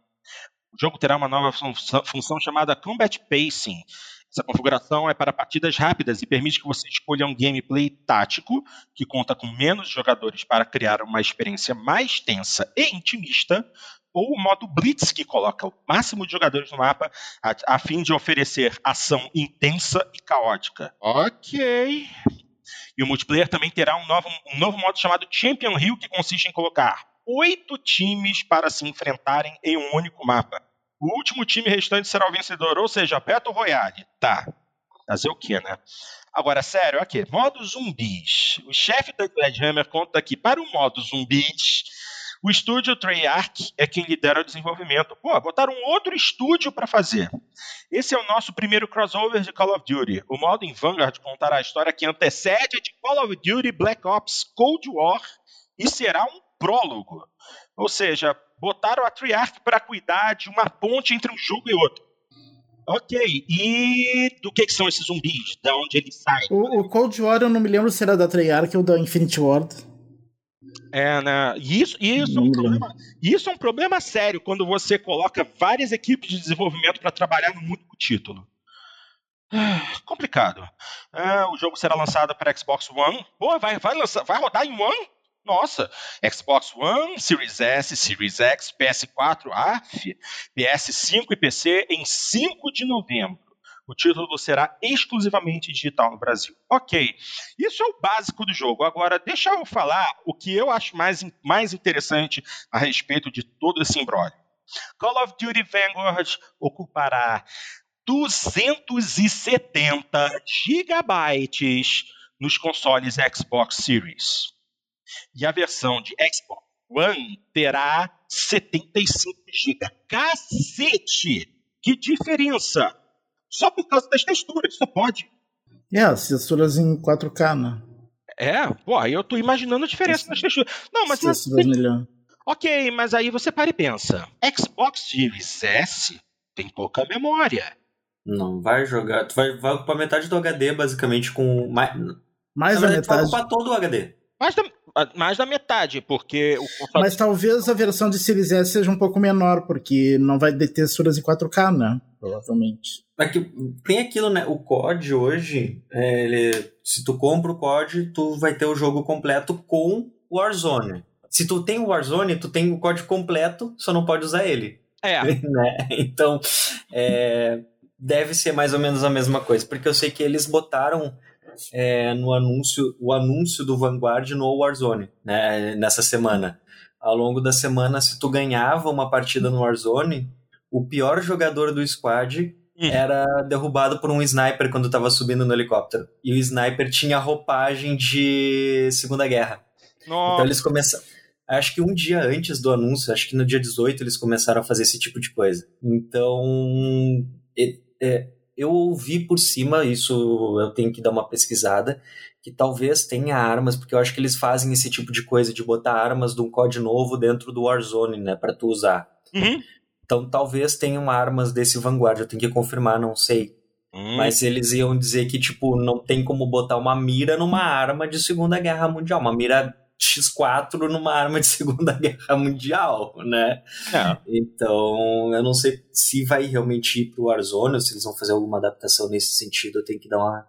o jogo terá uma nova função chamada Combat Pacing essa configuração é para partidas rápidas e permite que você escolha um gameplay tático, que conta com menos jogadores para criar uma experiência mais tensa e intimista, ou o modo Blitz, que coloca o máximo de jogadores no mapa a, a fim de oferecer ação intensa e caótica. Ok. E o multiplayer também terá um novo, um novo modo chamado Champion Hill, que consiste em colocar oito times para se enfrentarem em um único mapa. O último time restante será o vencedor, ou seja, Battle Royale. Tá. Fazer o quê, né? Agora, sério, aqui, modo zumbis. O chefe da Sledgehammer conta que para o modo zumbis, o estúdio Treyarch é quem lidera o desenvolvimento. Pô, botaram um outro estúdio para fazer. Esse é o nosso primeiro crossover de Call of Duty. O modo em Vanguard contará a história que antecede a de Call of Duty Black Ops Cold War e será um prólogo. Ou seja, botaram a Treyarch para cuidar de uma ponte entre um jogo e outro. Ok, e do que, que são esses zumbis? Da onde eles saem? O, o, Cold War eu não me lembro se era da Treyarch ou da Infinity Ward. É, né? Isso, isso, é um problema, isso é um problema sério quando você coloca várias equipes de desenvolvimento para trabalhar no único título. Ah, complicado. Ah, o jogo será lançado para Xbox One. Pô, vai, vai, lançar, vai rodar em One? Nossa, Xbox One, Series S, Series X, PS4, AF, PS5 e PC em 5 de novembro. O título será exclusivamente digital no Brasil. Ok, isso é o básico do jogo. Agora, deixa eu falar o que eu acho mais, mais interessante a respeito de todo esse embrólio. Call of Duty Vanguard ocupará 270 gigabytes nos consoles Xbox Series. E a versão de Xbox One terá 75 GB. Cacete! Que diferença! Só por causa das texturas, só pode. É, as texturas em 4K, né? É, pô, aí eu tô imaginando a diferença das texturas. Não, mas. Texturas melhor. Ok, mas aí você para e pensa. Xbox Series S tem pouca memória. Não, vai jogar. Tu vai, vai ocupar metade do HD, basicamente, com. Mais, mais da metade. Vai ocupar todo o HD. Mais da, mais da metade, porque o console... Mas talvez a versão de Series S seja um pouco menor, porque não vai ter texturas em 4K, né? Provavelmente. Aqui, tem aquilo, né? O COD hoje, é, ele, se tu compra o COD, tu vai ter o jogo completo com o Warzone. Se tu tem o Warzone, tu tem o COD completo, só não pode usar ele. É. né? Então, é, deve ser mais ou menos a mesma coisa, porque eu sei que eles botaram é, no anúncio, o anúncio do Vanguard no Warzone, né, nessa semana. Ao longo da semana, se tu ganhava uma partida no Warzone, o pior jogador do squad hum. era derrubado por um sniper quando estava subindo no helicóptero. E o sniper tinha roupagem de Segunda Guerra. Nossa. Então eles começaram. Acho que um dia antes do anúncio, acho que no dia 18, eles começaram a fazer esse tipo de coisa. Então. É, é, eu ouvi por cima, isso eu tenho que dar uma pesquisada, que talvez tenha armas, porque eu acho que eles fazem esse tipo de coisa de botar armas de um COD novo dentro do Warzone, né, para tu usar. Uhum. Então talvez tenham armas desse Vanguard, eu tenho que confirmar, não sei. Uhum. Mas eles iam dizer que, tipo, não tem como botar uma mira numa arma de Segunda Guerra Mundial, uma mira X4 numa arma de Segunda Guerra Mundial, né? É. Então, eu não sei se vai realmente ir pro Warzone ou se eles vão fazer alguma adaptação nesse sentido. Eu tenho que dar uma,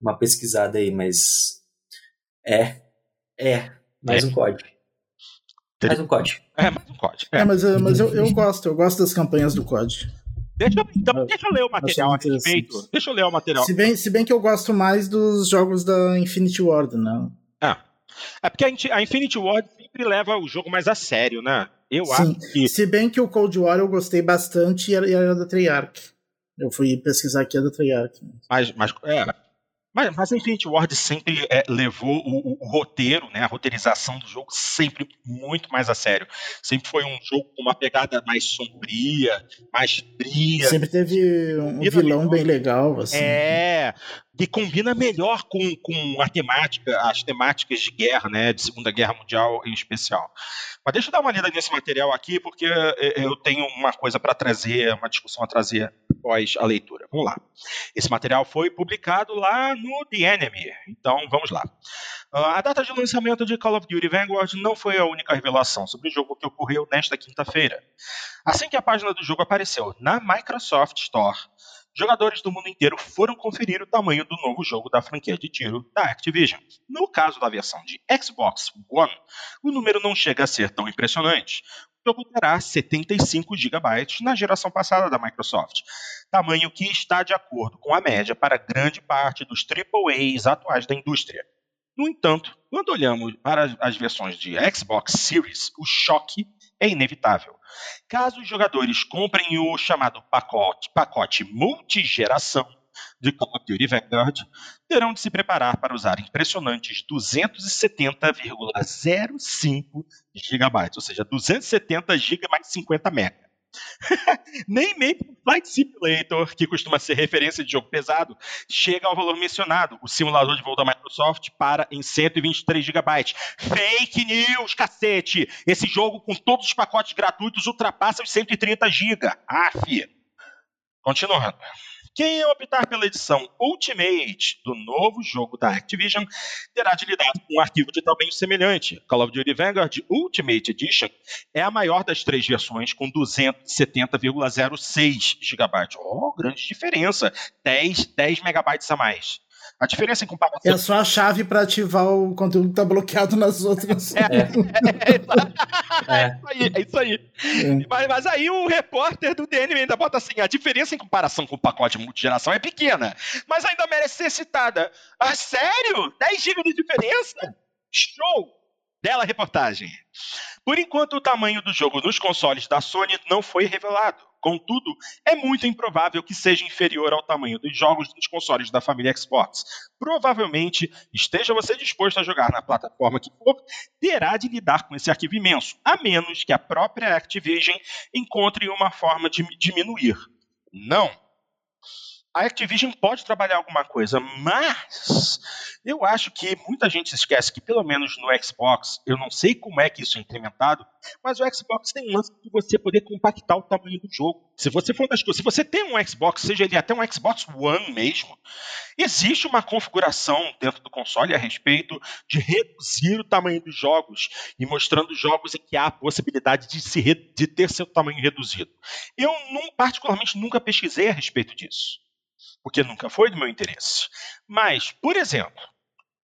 uma pesquisada aí, mas. É. É. Mais é. um código. Mais um código. É, mais um código. É, é mas, mas eu, eu gosto, eu gosto das campanhas do código. Deixa, então, deixa eu ler o material a respeito. Deixa eu ler o material. Se bem, se bem que eu gosto mais dos jogos da Infinity Ward, né? É porque a Infinity Ward sempre leva o jogo mais a sério, né? Eu Sim. acho que. Se bem que o Cold War eu gostei bastante e era, era da Treyarch. Eu fui pesquisar aqui a da Treyarch. Mas, mas é, mas, mas a Infinity Ward sempre é, levou o, o, o, roteiro, né, a roteirização do jogo sempre muito mais a sério. Sempre foi um jogo com uma pegada mais sombria, mais fria. Sempre teve um vilão bem legal. Assim. É, que combina melhor com, com a temática, as temáticas de guerra, né, de Segunda Guerra Mundial em especial. Mas deixa eu dar uma lida nesse material aqui, porque é, eu tenho uma coisa para trazer, uma discussão a trazer após a leitura. Vamos lá. Esse material foi publicado lá no The Enemy, então vamos lá. Ah, a data de lançamento de Call of Duty Vanguard não foi a única revelação sobre o jogo que ocorreu nesta quinta-feira. Assim que a página do jogo apareceu na Microsoft Store, jogadores do mundo inteiro foram conferir o tamanho do novo jogo da franquia de tiro da Activision. No caso da versão de Xbox One, o número não chega a ser tão impressionante. O jogo terá 75 GB na geração passada da Microsoft, tamanho que está de acordo com a média para grande parte dos AAAs atuais da indústria. No entanto, quando olhamos para as versões de Xbox Series, o choque é inevitável. Caso os jogadores comprem o chamado pacote, pacote multigeração de Call of Duty Vanguard, terão de se preparar para usar impressionantes 270,05 GB, ou seja, 270 GB mais 50 MB. Nem mesmo Flight Simulator, que costuma ser referência de jogo pesado, chega ao valor mencionado. O simulador de voo da Microsoft para em 123 GB. Fake news, cacete! Esse jogo, com todos os pacotes gratuitos, ultrapassa os 130 GB. Ah, Continuando. Quem optar pela edição Ultimate do novo jogo da Activision terá de lidar com um arquivo de tamanho semelhante. Call of Duty Vanguard Ultimate Edition é a maior das três versões, com 270,06 GB. Oh, grande diferença! 10, 10 megabytes a mais. A diferença em comparação. É só a chave para ativar o conteúdo que está bloqueado nas outras. É, é, é, é, isso aí. É isso aí. É. Mas, mas, aí o repórter do DNM ainda bota assim: a diferença em comparação com o pacote multigeração é pequena, mas ainda merece ser citada. Ah, sério? 10 GB de diferença? Show! Bela reportagem. Por enquanto, o tamanho do jogo nos consoles da Sony não foi revelado. Contudo, é muito improvável que seja inferior ao tamanho dos jogos dos consoles da família Xbox. Provavelmente, esteja você disposto a jogar na plataforma que for, terá de lidar com esse arquivo imenso, a menos que a própria Activision encontre uma forma de diminuir. Não. A Activision pode trabalhar alguma coisa, mas eu acho que muita gente esquece que, pelo menos no Xbox, eu não sei como é que isso é implementado, mas o Xbox tem um lance de você poder compactar o tamanho do jogo. Se você for das coisas, se você tem um Xbox, seja ele até um Xbox One mesmo, existe uma configuração dentro do console a respeito de reduzir o tamanho dos jogos e mostrando jogos em que há a possibilidade de, se de ter seu tamanho reduzido. Eu, não, particularmente, nunca pesquisei a respeito disso porque nunca foi do meu interesse. Mas, por exemplo,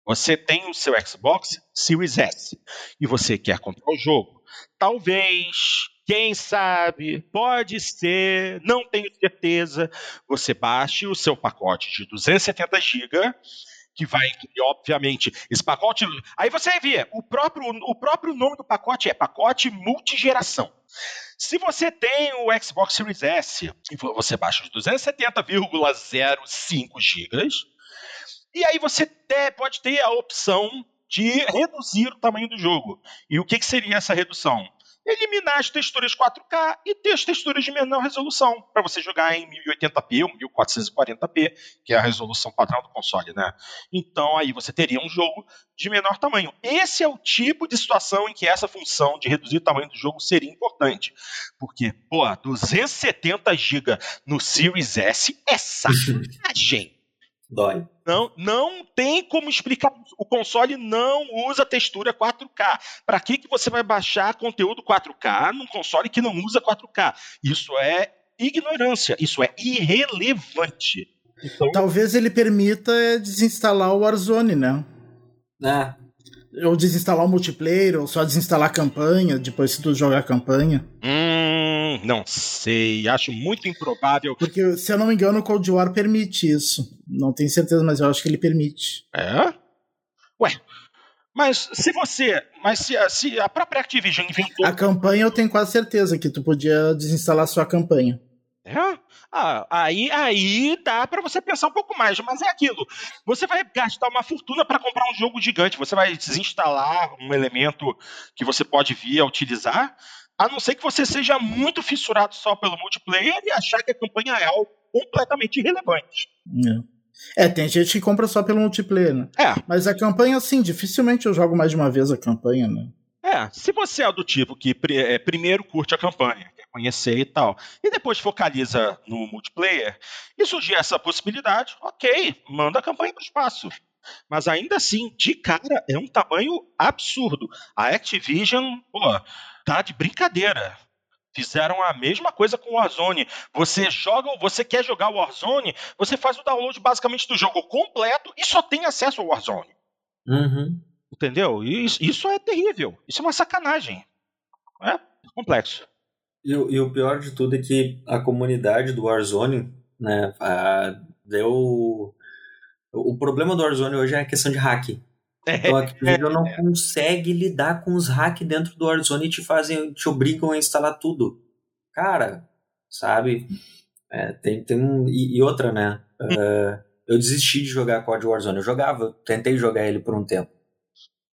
você tem o seu Xbox Series S e você quer comprar o jogo. Talvez, quem sabe, pode ser, não tenho certeza, você baixe o seu pacote de 270 GB que vai incluir, obviamente, esse pacote. Aí você vê, o próprio, o próprio nome do pacote é pacote multigeração. Se você tem o Xbox Series S, você baixa os 270,05 GB, e aí você pode ter a opção de reduzir o tamanho do jogo. E o que, que seria essa redução? Eliminar as texturas 4K e ter as texturas de menor resolução, para você jogar em 1080p ou 1440p, que é a resolução padrão do console, né? Então aí você teria um jogo de menor tamanho. Esse é o tipo de situação em que essa função de reduzir o tamanho do jogo seria importante. Porque, pô, 270 GB no Series S é sacanagem. Dói. Não, não tem como explicar. O console não usa textura 4K. Para que, que você vai baixar conteúdo 4K num console que não usa 4K? Isso é ignorância, isso é irrelevante. Então... Talvez ele permita desinstalar o Warzone, né? É ou desinstalar o multiplayer, ou só desinstalar a campanha, depois se tu jogar a campanha. Hum, não sei, acho muito improvável. Porque, se eu não me engano, o Cold War permite isso. Não tenho certeza, mas eu acho que ele permite. É? Ué, mas se você. Mas se, se a própria Activision inventou. A campanha eu tenho quase certeza que tu podia desinstalar sua campanha. É? Ah, aí, aí dá para você pensar um pouco mais, mas é aquilo. Você vai gastar uma fortuna para comprar um jogo gigante, você vai desinstalar um elemento que você pode vir a utilizar, a não ser que você seja muito fissurado só pelo multiplayer e achar que a campanha é algo completamente irrelevante. É. é, tem gente que compra só pelo multiplayer, né? É. Mas a campanha, sim, dificilmente eu jogo mais de uma vez a campanha, né? É, se você é do tipo que é, primeiro curte a campanha, quer conhecer e tal, e depois focaliza no multiplayer, e surgir essa possibilidade, ok, manda a campanha para o espaço. Mas ainda assim, de cara, é um tamanho absurdo. A Activision, pô, tá de brincadeira. Fizeram a mesma coisa com o Warzone. Você joga, você quer jogar o Warzone, você faz o download basicamente do jogo completo e só tem acesso ao Warzone. Uhum. Entendeu? Isso, isso é terrível. Isso é uma sacanagem. É complexo. E, e, o pior de tudo é que a comunidade do Warzone, né, a, deu. O problema do Warzone hoje é a questão de hack. Então a Activision é, não é. consegue lidar com os hacks dentro do Warzone e te fazem, te obrigam a instalar tudo. Cara, sabe? É, tem, tem um, e, e outra, né? Uh, eu desisti de jogar COD Warzone. Eu jogava, tentei jogar ele por um tempo.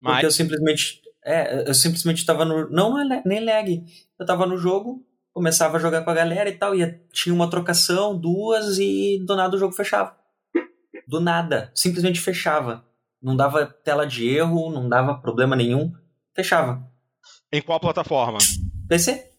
Mas... Porque eu simplesmente. É, eu simplesmente tava no. Não, não é nem lag. Eu tava no jogo, começava a jogar com a galera e tal, e tinha uma trocação, duas, e do nada o jogo fechava. Do nada. Simplesmente fechava. Não dava tela de erro, não dava problema nenhum. Fechava. Em qual plataforma? PC.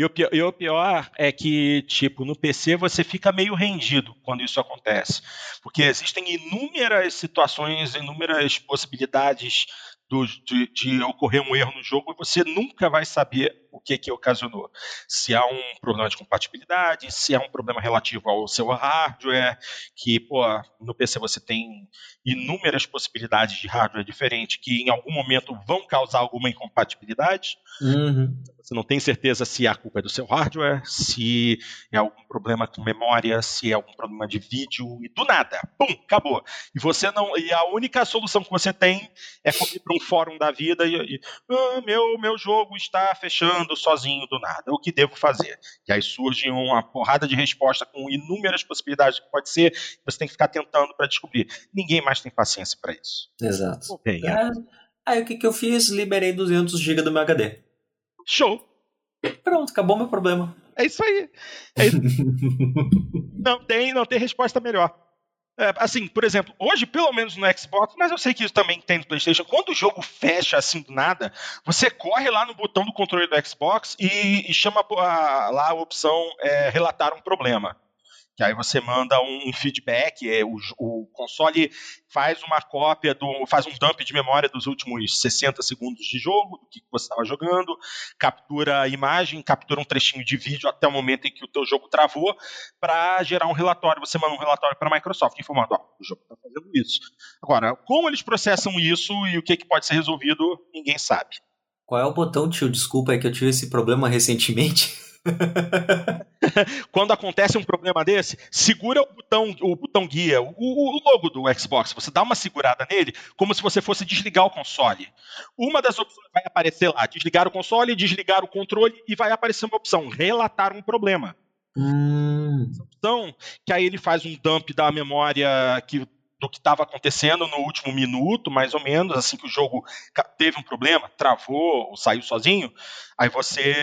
E o, pior, e o pior é que, tipo, no PC você fica meio rendido quando isso acontece. Porque existem inúmeras situações, inúmeras possibilidades do, de, de, ocorrer um erro no jogo e você nunca vai saber o que que ocasionou. Se há um problema de compatibilidade, se há um problema relativo ao seu hardware, que, pô, no PC você tem inúmeras possibilidades de hardware diferente que em algum momento vão causar alguma incompatibilidade. Uhum. Você não tem certeza se a culpa é do seu hardware, se é algum problema com memória, se é algum problema de vídeo e do nada, pum, acabou. E você não, e a única solução que você tem é correr para um fórum da vida e, e ah, meu, meu jogo está fechando sozinho do nada. O que devo fazer? E aí surge uma porrada de resposta com inúmeras possibilidades que pode ser, você tem que ficar tentando para descobrir. Ninguém mais tem paciência para isso. Exato. Bem, é. Aí o que, que eu fiz? Liberei 200 GB do meu HD. Show! Pronto, acabou meu problema. É isso aí. É isso. não, tem, não tem resposta melhor. É, assim, por exemplo, hoje, pelo menos no Xbox, mas eu sei que isso também tem no PlayStation, quando o jogo fecha assim do nada, você corre lá no botão do controle do Xbox e, e chama a, lá a opção é, relatar um problema que aí você manda um, feedback, é, o, o, console faz uma cópia, do, faz um dump de memória dos últimos 60 segundos de jogo, do que você estava jogando, captura a imagem, captura um trechinho de vídeo até o momento em que o teu jogo travou, para gerar um relatório. Você manda um relatório para a Microsoft informando, ó, o jogo está fazendo isso. Agora, como eles processam isso e o que, que pode ser resolvido, ninguém sabe. Qual é o botão, tio? Desculpa, é que eu tive esse problema recentemente. Quando acontece um problema desse, segura o botão, o botão guia, o, o, logo do Xbox. Você dá uma segurada nele, como se você fosse desligar o console. Uma das opções vai aparecer lá: desligar o console, desligar o controle, e vai aparecer uma opção: relatar um problema. Hum. Então, que aí ele faz um dump da memória que do que estava acontecendo no último minuto, mais ou menos, assim que o jogo teve um problema, travou ou saiu sozinho, aí você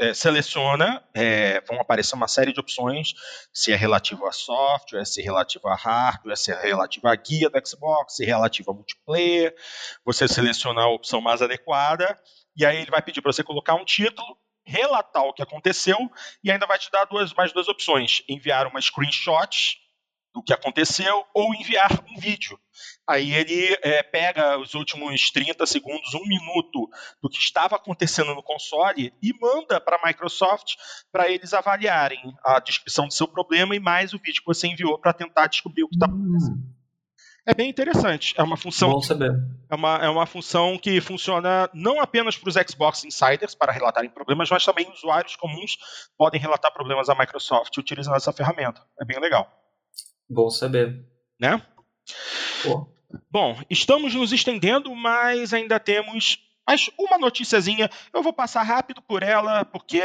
é, seleciona, é, vão aparecer uma série de opções, se é relativo a software, se é relativo a hardware, se é relativo à guia do Xbox, se é relativo a multiplayer, você seleciona a opção mais adequada, e aí ele vai pedir para você colocar um título, relatar o que aconteceu, e ainda vai te dar duas, mais duas opções, enviar uma screenshot, do que aconteceu ou enviar um vídeo. Aí ele é, pega os últimos 30 segundos, um minuto do que estava acontecendo no console e manda para a Microsoft para eles avaliarem a descrição do seu problema e mais o vídeo que você enviou para tentar descobrir o que está acontecendo. Hum. É bem interessante. É uma função. Bom saber. É uma, é uma função que funciona não apenas para os Xbox Insiders para relatarem problemas, mas também usuários comuns podem relatar problemas à Microsoft utilizando essa ferramenta. É bem legal. Bom saber. Né? Pô. Bom, estamos nos estendendo, mas ainda temos mais uma noticiazinha. Eu vou passar rápido por ela, porque.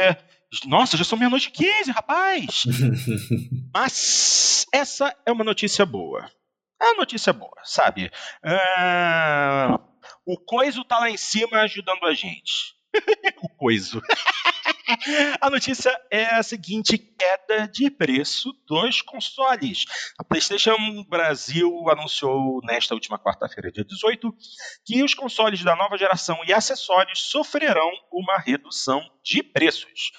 Nossa, já são meia-noite e 15, rapaz! mas essa é uma notícia boa. É uma notícia boa, sabe? Uh, o Coiso tá lá em cima ajudando a gente. o Coiso. A notícia é a seguinte: queda de preço dos consoles. A PlayStation Brasil anunciou nesta última quarta-feira, dia 18, que os consoles da nova geração e acessórios sofrerão uma redução de preços.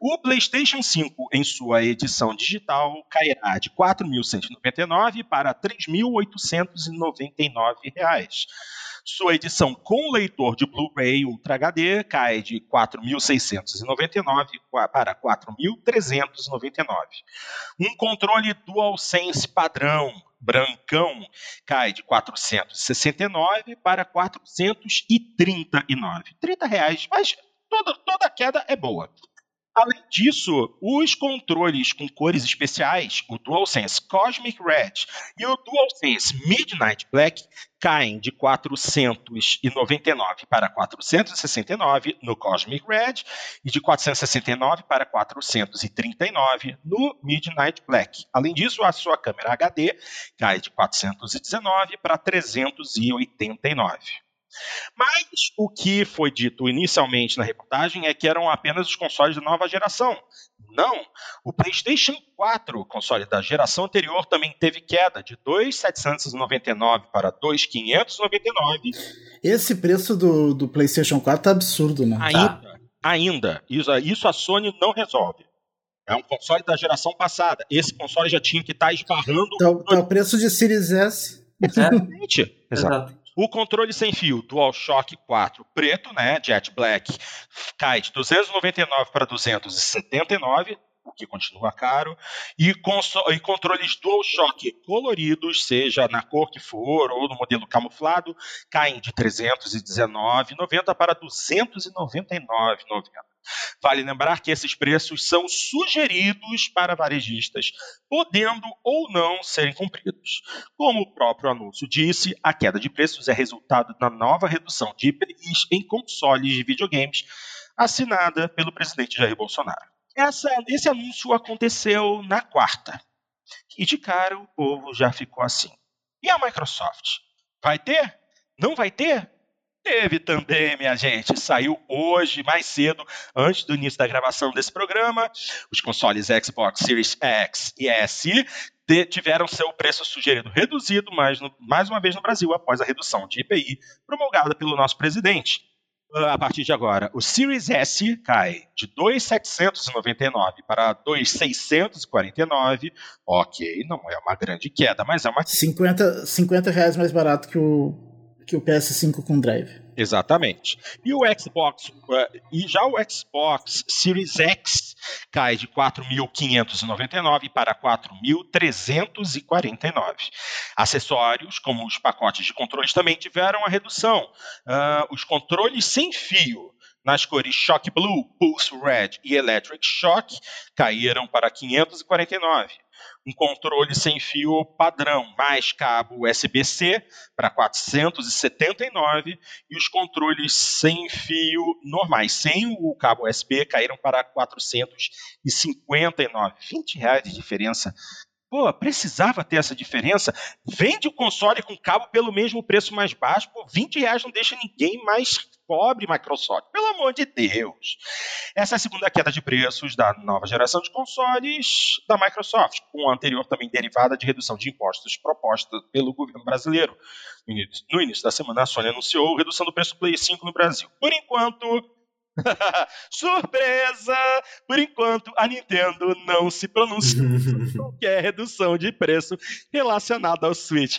O PlayStation 5, em sua edição digital, cairá de R$ 4.199 para R$ 3.899 sua edição com leitor de Blu-ray Ultra HD cai de 4.699 para 4.399. Um controle DualSense padrão brancão cai de 469 para 439. 30 reais, mas toda, toda queda é boa. Além disso, os controles com cores especiais, o DualSense Cosmic Red e o DualSense Midnight Black, caem de 499 para 469 no Cosmic Red e de 469 para 439 no Midnight Black. Além disso, a sua câmera HD cai de 419 para 389. Mas o que foi dito inicialmente na reportagem é que eram apenas os consoles de nova geração. Não, o PlayStation 4, console da geração anterior, também teve queda de 2.799 para 2.599. Esse preço do, do PlayStation 4 tá absurdo, né? Ainda, tá. ainda. Isso, isso a Sony não resolve. É um console da geração passada. Esse console já tinha que estar tá esbarrando. Tá, tá o preço de Series S. Exatamente. Exato. O controle sem fio DualShock 4 preto, né, Jet Black, cai de 299 para 279, o que continua caro, e, e controles DualShock coloridos, seja na cor que for ou no modelo camuflado, caem de 319,90 para 299,90. Vale lembrar que esses preços são sugeridos para varejistas, podendo ou não serem cumpridos. Como o próprio anúncio disse, a queda de preços é resultado da nova redução de IPIs em consoles de videogames assinada pelo presidente Jair Bolsonaro. Essa, esse anúncio aconteceu na quarta. E de cara o povo já ficou assim. E a Microsoft? Vai ter? Não vai ter? Teve também, minha gente, saiu hoje, mais cedo, antes do início da gravação desse programa, os consoles Xbox Series X e S tiveram seu preço sugerido reduzido, mais, no, mais uma vez no Brasil, após a redução de IPI promulgada pelo nosso presidente. A partir de agora, o Series S cai de 2,799 para 2,649. Ok, não é uma grande queda, mas é uma 50, 50 reais mais barato que o, que o PS5 com drive. Exatamente. E o Xbox, uh, e já o Xbox Series X cai de 4.599 para 4.349. Acessórios, como os pacotes de controles, também tiveram a redução. Uh, os controles sem fio nas cores Shock Blue, Pulse Red e Electric Shock caíram para 549 um controle sem fio padrão, mais cabo USB-C para 479 e os controles sem fio normais, sem o cabo USB, caíram para 459. 20 reais de diferença. Pô, precisava ter essa diferença. Vende o console com cabo pelo mesmo preço mais baixo. Pô, 20 reais não deixa ninguém mais pobre, Microsoft. Pelo amor de Deus. Essa é a segunda queda de preços da nova geração de consoles da Microsoft, com a anterior também derivada de redução de impostos proposta pelo governo brasileiro. No início da semana, a Sony anunciou redução do preço do Play 5 no Brasil. Por enquanto, Surpresa! Por enquanto, a Nintendo não se pronunciou sobre qualquer redução de preço relacionada ao Switch.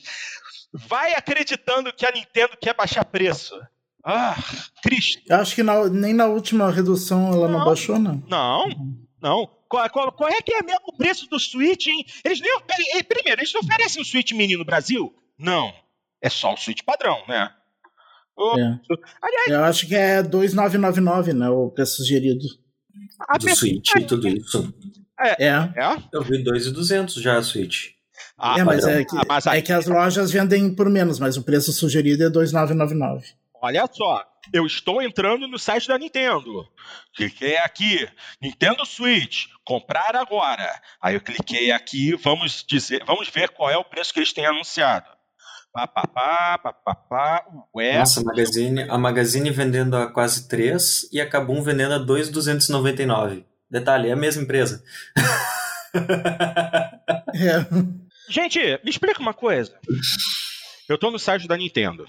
Vai acreditando que a Nintendo quer baixar preço. Ah, Cristo. Eu acho que na, nem na última redução ela não, não baixou, não. Não, não. Qual, qual, qual, é que é mesmo o preço do Switch, hein? Eles nem oferecem, primeiro, eles oferecem o Switch mini no Brasil? Não. É só o Switch padrão, né? É. Aliás, eu acho que é 2,999, né? O preço sugerido. Do Switch e tudo isso. É. é. é? Eu vi 2,200 já a Switch. Ah, é, mas, é que, ah, mas aí... é que as lojas vendem por menos, mas o preço sugerido é 2,999. Olha só, eu estou entrando no site da Nintendo. Cliquei aqui, Nintendo Switch, comprar agora. Aí eu cliquei aqui, vamos dizer, vamos ver qual é o preço que eles têm anunciado. Papapá, papapá, ué. Nossa, a Magazine, a Magazine vendendo a quase 3 e a Kabum vendendo a 2,299. Detalhe, é a mesma empresa. é. Gente, me explica uma coisa. Eu tô no site da Nintendo.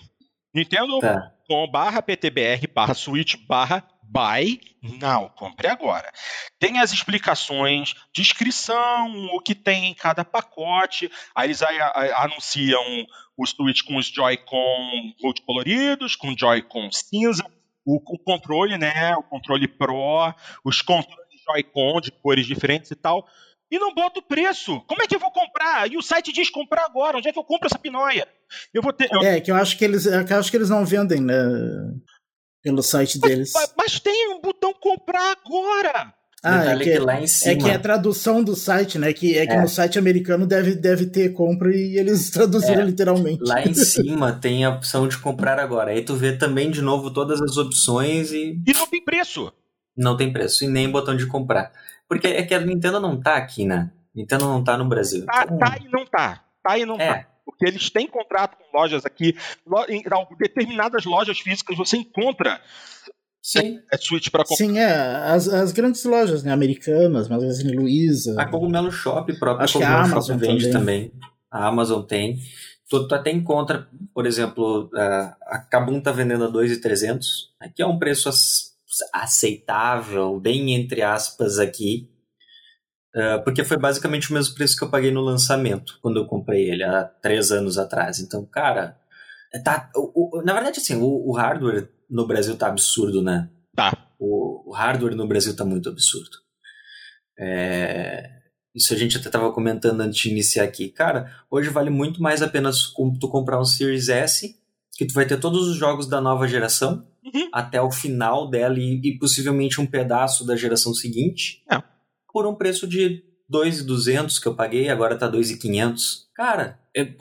Nintendo tá. com barra PTBR barra Switch barra Buy Now, compre agora. Tem as explicações, descrição, o que tem em cada pacote. Aí eles anunciam o Switch com os Joy-Con multicoloridos, com Joy-Con cinza, o, o, controle, né? O controle Pro, os controles Joy-Con de cores diferentes e tal. E não bota o preço. Como é que eu vou comprar? E o site diz comprar agora. Onde é que eu compro essa pinóia? Eu vou ter. Eu... É, que eu acho que eles, é eu acho que eles não vendem, né? Pelo site deles. Mas, mas tem um botão comprar agora. Ah, é que, é, cima... é que é a tradução do site, né? Que é que é. no site americano deve, deve ter compra e eles traduziram é. literalmente. Lá em cima tem a opção de comprar agora. Aí tu vê também de novo todas as opções e. E não tem preço. Não tem preço, e nem botão de comprar. Porque é que a Nintendo não tá aqui, né? Nintendo não tá no Brasil. Tá, então... tá e não tá. Tá e não é. tá porque eles têm contrato com lojas aqui, em determinadas lojas físicas você encontra Sim. É, é Switch para comprar. Sim, é. As, as grandes lojas, né? Americanas, Magazine Luiza. A Cogumelo Shop próprio. Acho Cogumelo que a Amazon vende também. também. A Amazon tem. Tu, tu, até encontra, por exemplo, a, a Kabum tá vendendo a 2,300. Aqui é um preço aceitável, bem entre aspas aqui. Uh, porque foi basicamente o mesmo preço que eu paguei no lançamento, quando eu comprei ele há três anos atrás. Então, cara, tá, o, o, na verdade, assim, o, o, hardware no Brasil tá absurdo, né? Tá. O, hardware no Brasil tá muito absurdo. É, isso a gente até tava comentando antes de iniciar aqui. Cara, hoje vale muito mais a pena tu comprar um Series S, que tu vai ter todos os jogos da nova geração, uhum. até o final dela e, e, possivelmente um pedaço da geração seguinte. É por um preço de 2,200 que eu paguei, agora tá 2,500. Cara, é,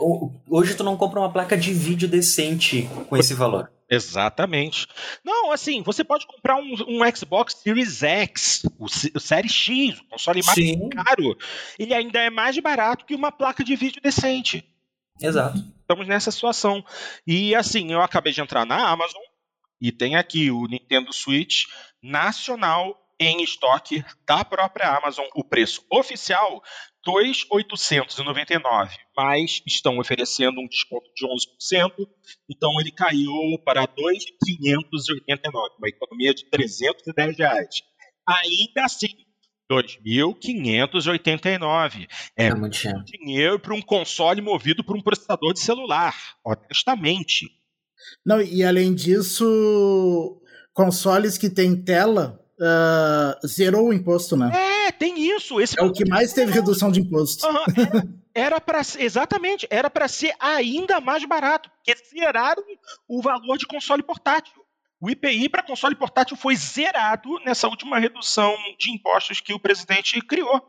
hoje tu não compra uma placa de vídeo decente com esse valor. Exatamente. Não, assim, você pode comprar um, um Xbox Series X, o, o Série X, o console mais Sim. caro. Ele ainda é mais barato que uma placa de vídeo decente. Exato. Estamos nessa situação. E assim, eu acabei de entrar na Amazon, E tem aqui o Nintendo Switch nacional em estoque da própria Amazon. O preço oficial 2.899, mas estão oferecendo um desconto de 11%, então ele caiu para 2.589, uma economia de 310 reais. Ainda assim, 2.589. É, é muito dinheiro para um console movido por um processador de celular, honestamente. Não, e além disso, consoles que têm tela uh, zerou o imposto, né? É, tem isso. Esse é o que mais teve redução de imposto. Uhum, era para exatamente, era para ser ainda mais barato, porque zeraram o valor de console portátil. O IPI para console portátil foi zerado nessa última redução de impostos que o presidente criou.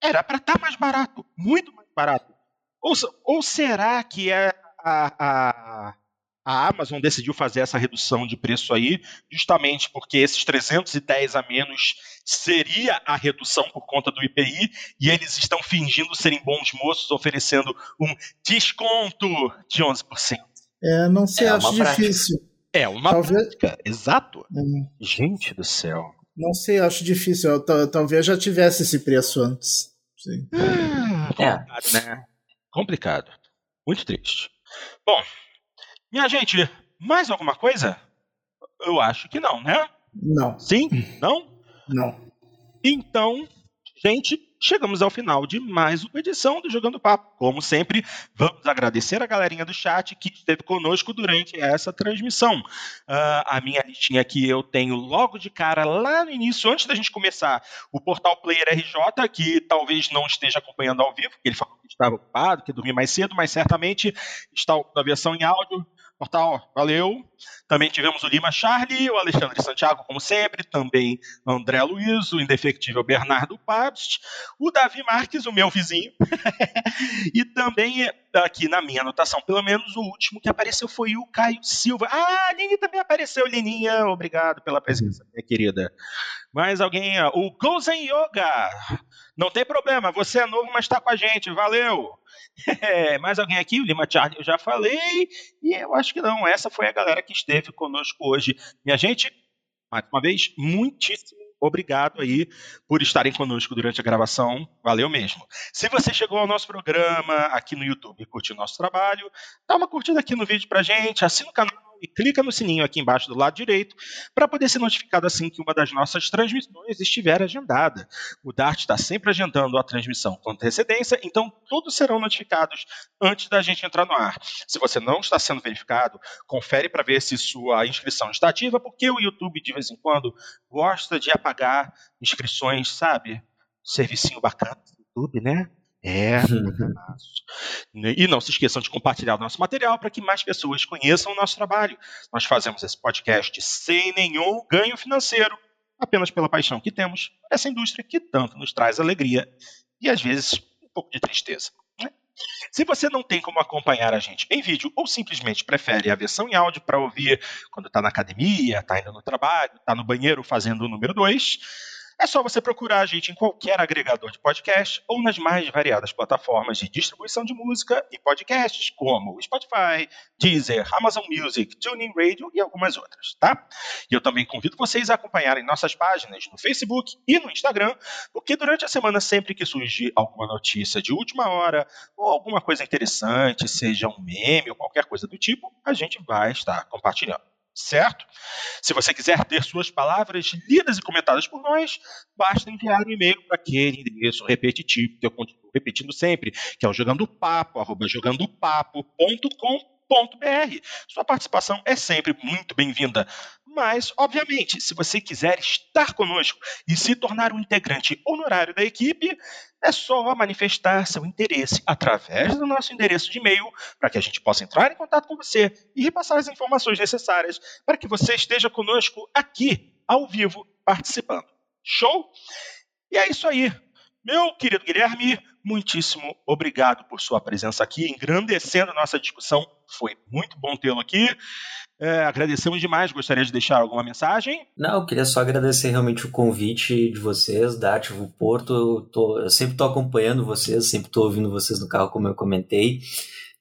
Era para estar tá mais barato, muito mais barato. Ou, ou será que é a, a a Amazon decidiu fazer essa redução de preço aí, justamente porque esses 310 a menos seria a redução por conta do IPI, e eles estão fingindo serem bons moços, oferecendo um desconto de 11%. É, não sei, é acho difícil. É uma talvez... prática, exato. Hum. Gente do céu. Não sei, acho difícil. Talvez já tivesse esse preço antes. Sim. Complicado, é. né? Complicado. Muito triste. Bom, minha gente, mais alguma coisa? Eu acho que não, né? Não. Sim? Não? Não. Então, gente, chegamos ao final de mais uma edição do Jogando Papo. Como sempre, vamos agradecer a galerinha do chat que esteve conosco durante essa transmissão. Uh, a minha listinha aqui eu tenho logo de cara, lá no início, antes da gente começar, o portal Player RJ, que talvez não esteja acompanhando ao vivo, porque ele falou que estava ocupado, que dormia mais cedo, mas certamente está na versão em áudio. Portal, valeu. Também tivemos o Lima Charlie, o Alexandre Santiago, como sempre, também André Luiz, o indefectível Bernardo Pabst, o Davi Marques, o meu vizinho, e também aqui na minha anotação, pelo menos o último que apareceu foi o Caio Silva. Ah, a Lini também apareceu, Lininha, obrigado pela presença, minha querida. Mais alguém? O Gozen Yoga. Não tem problema, você é novo, mas está com a gente, valeu. É, mais alguém aqui? O Lima Charlie eu já falei, e eu acho que não. Essa foi a galera que esteve conosco hoje. Minha gente, mais uma vez, muitíssimo obrigado aí por estarem conosco durante a gravação. Valeu mesmo. Se você chegou ao nosso programa aqui no YouTube e curtiu o nosso trabalho, dá uma curtida aqui no vídeo pra gente, assina o canal e clica no sininho aqui embaixo do lado direito para poder ser notificado assim que uma das nossas transmissões estiver agendada. O Dart está sempre agendando a transmissão com antecedência, então todos serão notificados antes da gente entrar no ar. Se você não está sendo verificado, confere para ver se sua inscrição está ativa, porque o YouTube de vez em quando gosta de apagar inscrições, sabe? Servicinho bacana do YouTube, né? É, e não se esqueçam de compartilhar o nosso material para que mais pessoas conheçam o nosso trabalho. Nós fazemos esse podcast sem nenhum ganho financeiro, apenas pela paixão que temos por essa indústria que tanto nos traz alegria e às vezes um pouco de tristeza. Né? Se você não tem como acompanhar a gente em vídeo ou simplesmente prefere a versão em áudio para ouvir quando está na academia, está indo no trabalho, está no banheiro fazendo o número 2, é só você procurar a gente em qualquer agregador de podcast ou nas mais variadas plataformas de distribuição de música e podcasts, como Spotify, Deezer, Amazon Music, TuneIn Radio e algumas outras, tá? E eu também convido vocês a acompanharem nossas páginas no Facebook e no Instagram, porque durante a semana, sempre que surgir alguma notícia de última hora ou alguma coisa interessante, seja um meme ou qualquer coisa do tipo, a gente vai estar compartilhando certo? Se você quiser ter suas palavras lidas e comentadas por nós, basta enviar um e-mail para aquele endereço repetitivo que eu continuo repetindo sempre, que é o jogandopapo, arroba jogandopapo.com.br. Sua participação é sempre muito bem-vinda. Mas, obviamente, se você quiser estar conosco e se tornar um integrante honorário da equipe, é só manifestar seu interesse através do nosso endereço de e-mail para que a gente possa entrar em contato com você e repassar as informações necessárias para que você esteja conosco aqui, ao vivo, participando. Show? E é isso aí. Meu querido Guilherme, muitíssimo obrigado por sua presença aqui, engrandecendo a nossa discussão. Foi muito bom tê-lo aqui. É, agradecemos demais. Gostaria de deixar alguma mensagem? Não, eu queria só agradecer realmente o convite de vocês, da Ativo Porto. Eu, tô, eu sempre estou acompanhando vocês, sempre estou ouvindo vocês no carro, como eu comentei.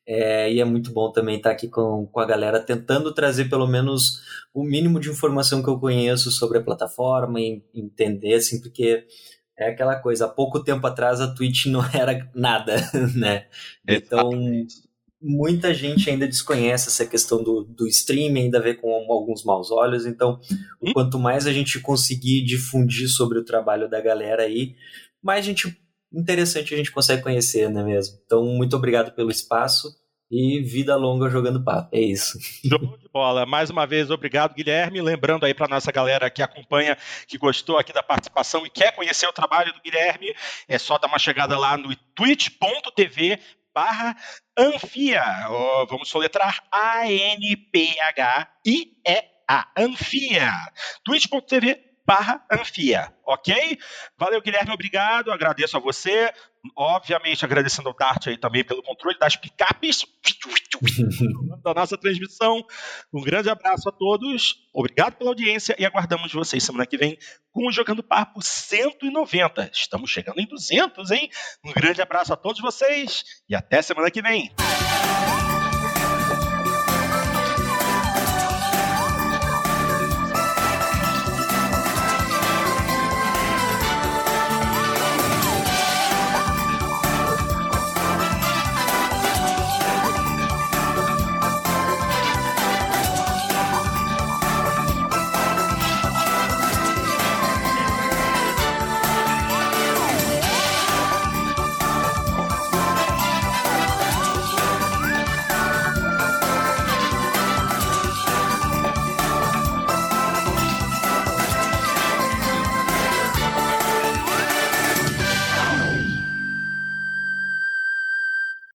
É, e é muito bom também estar aqui com, com a galera, tentando trazer pelo menos o mínimo de informação que eu conheço sobre a plataforma e entender, assim, porque é aquela coisa, há pouco tempo atrás a Twitch não era nada, né? Então, muita gente ainda desconhece essa questão do, do streaming, ainda vê com alguns maus olhos, então, hum? quanto mais a gente conseguir difundir sobre o trabalho da galera aí, mais gente interessante a gente consegue conhecer, não é mesmo? Então, muito obrigado pelo espaço e vida longa jogando papo. É isso. Show de bola. Mais uma vez, obrigado, Guilherme. Lembrando aí para nossa galera que acompanha, que gostou aqui da participação e quer conhecer o trabalho do Guilherme, é só dar uma chegada lá no twitch.tv barra Anfia. Oh, vamos soletrar A-N-P-H-I-E-A. Anfia. twitch.tv barra Anfia, ok? Valeu, Guilherme, obrigado, agradeço a você, obviamente agradecendo ao Dart aí também pelo controle das picapes da nossa transmissão. Um grande abraço a todos, obrigado pela audiência e aguardamos vocês semana que vem com o Jogando Papo 190. Estamos chegando em 200, hein? Um grande abraço a todos vocês e até semana que vem.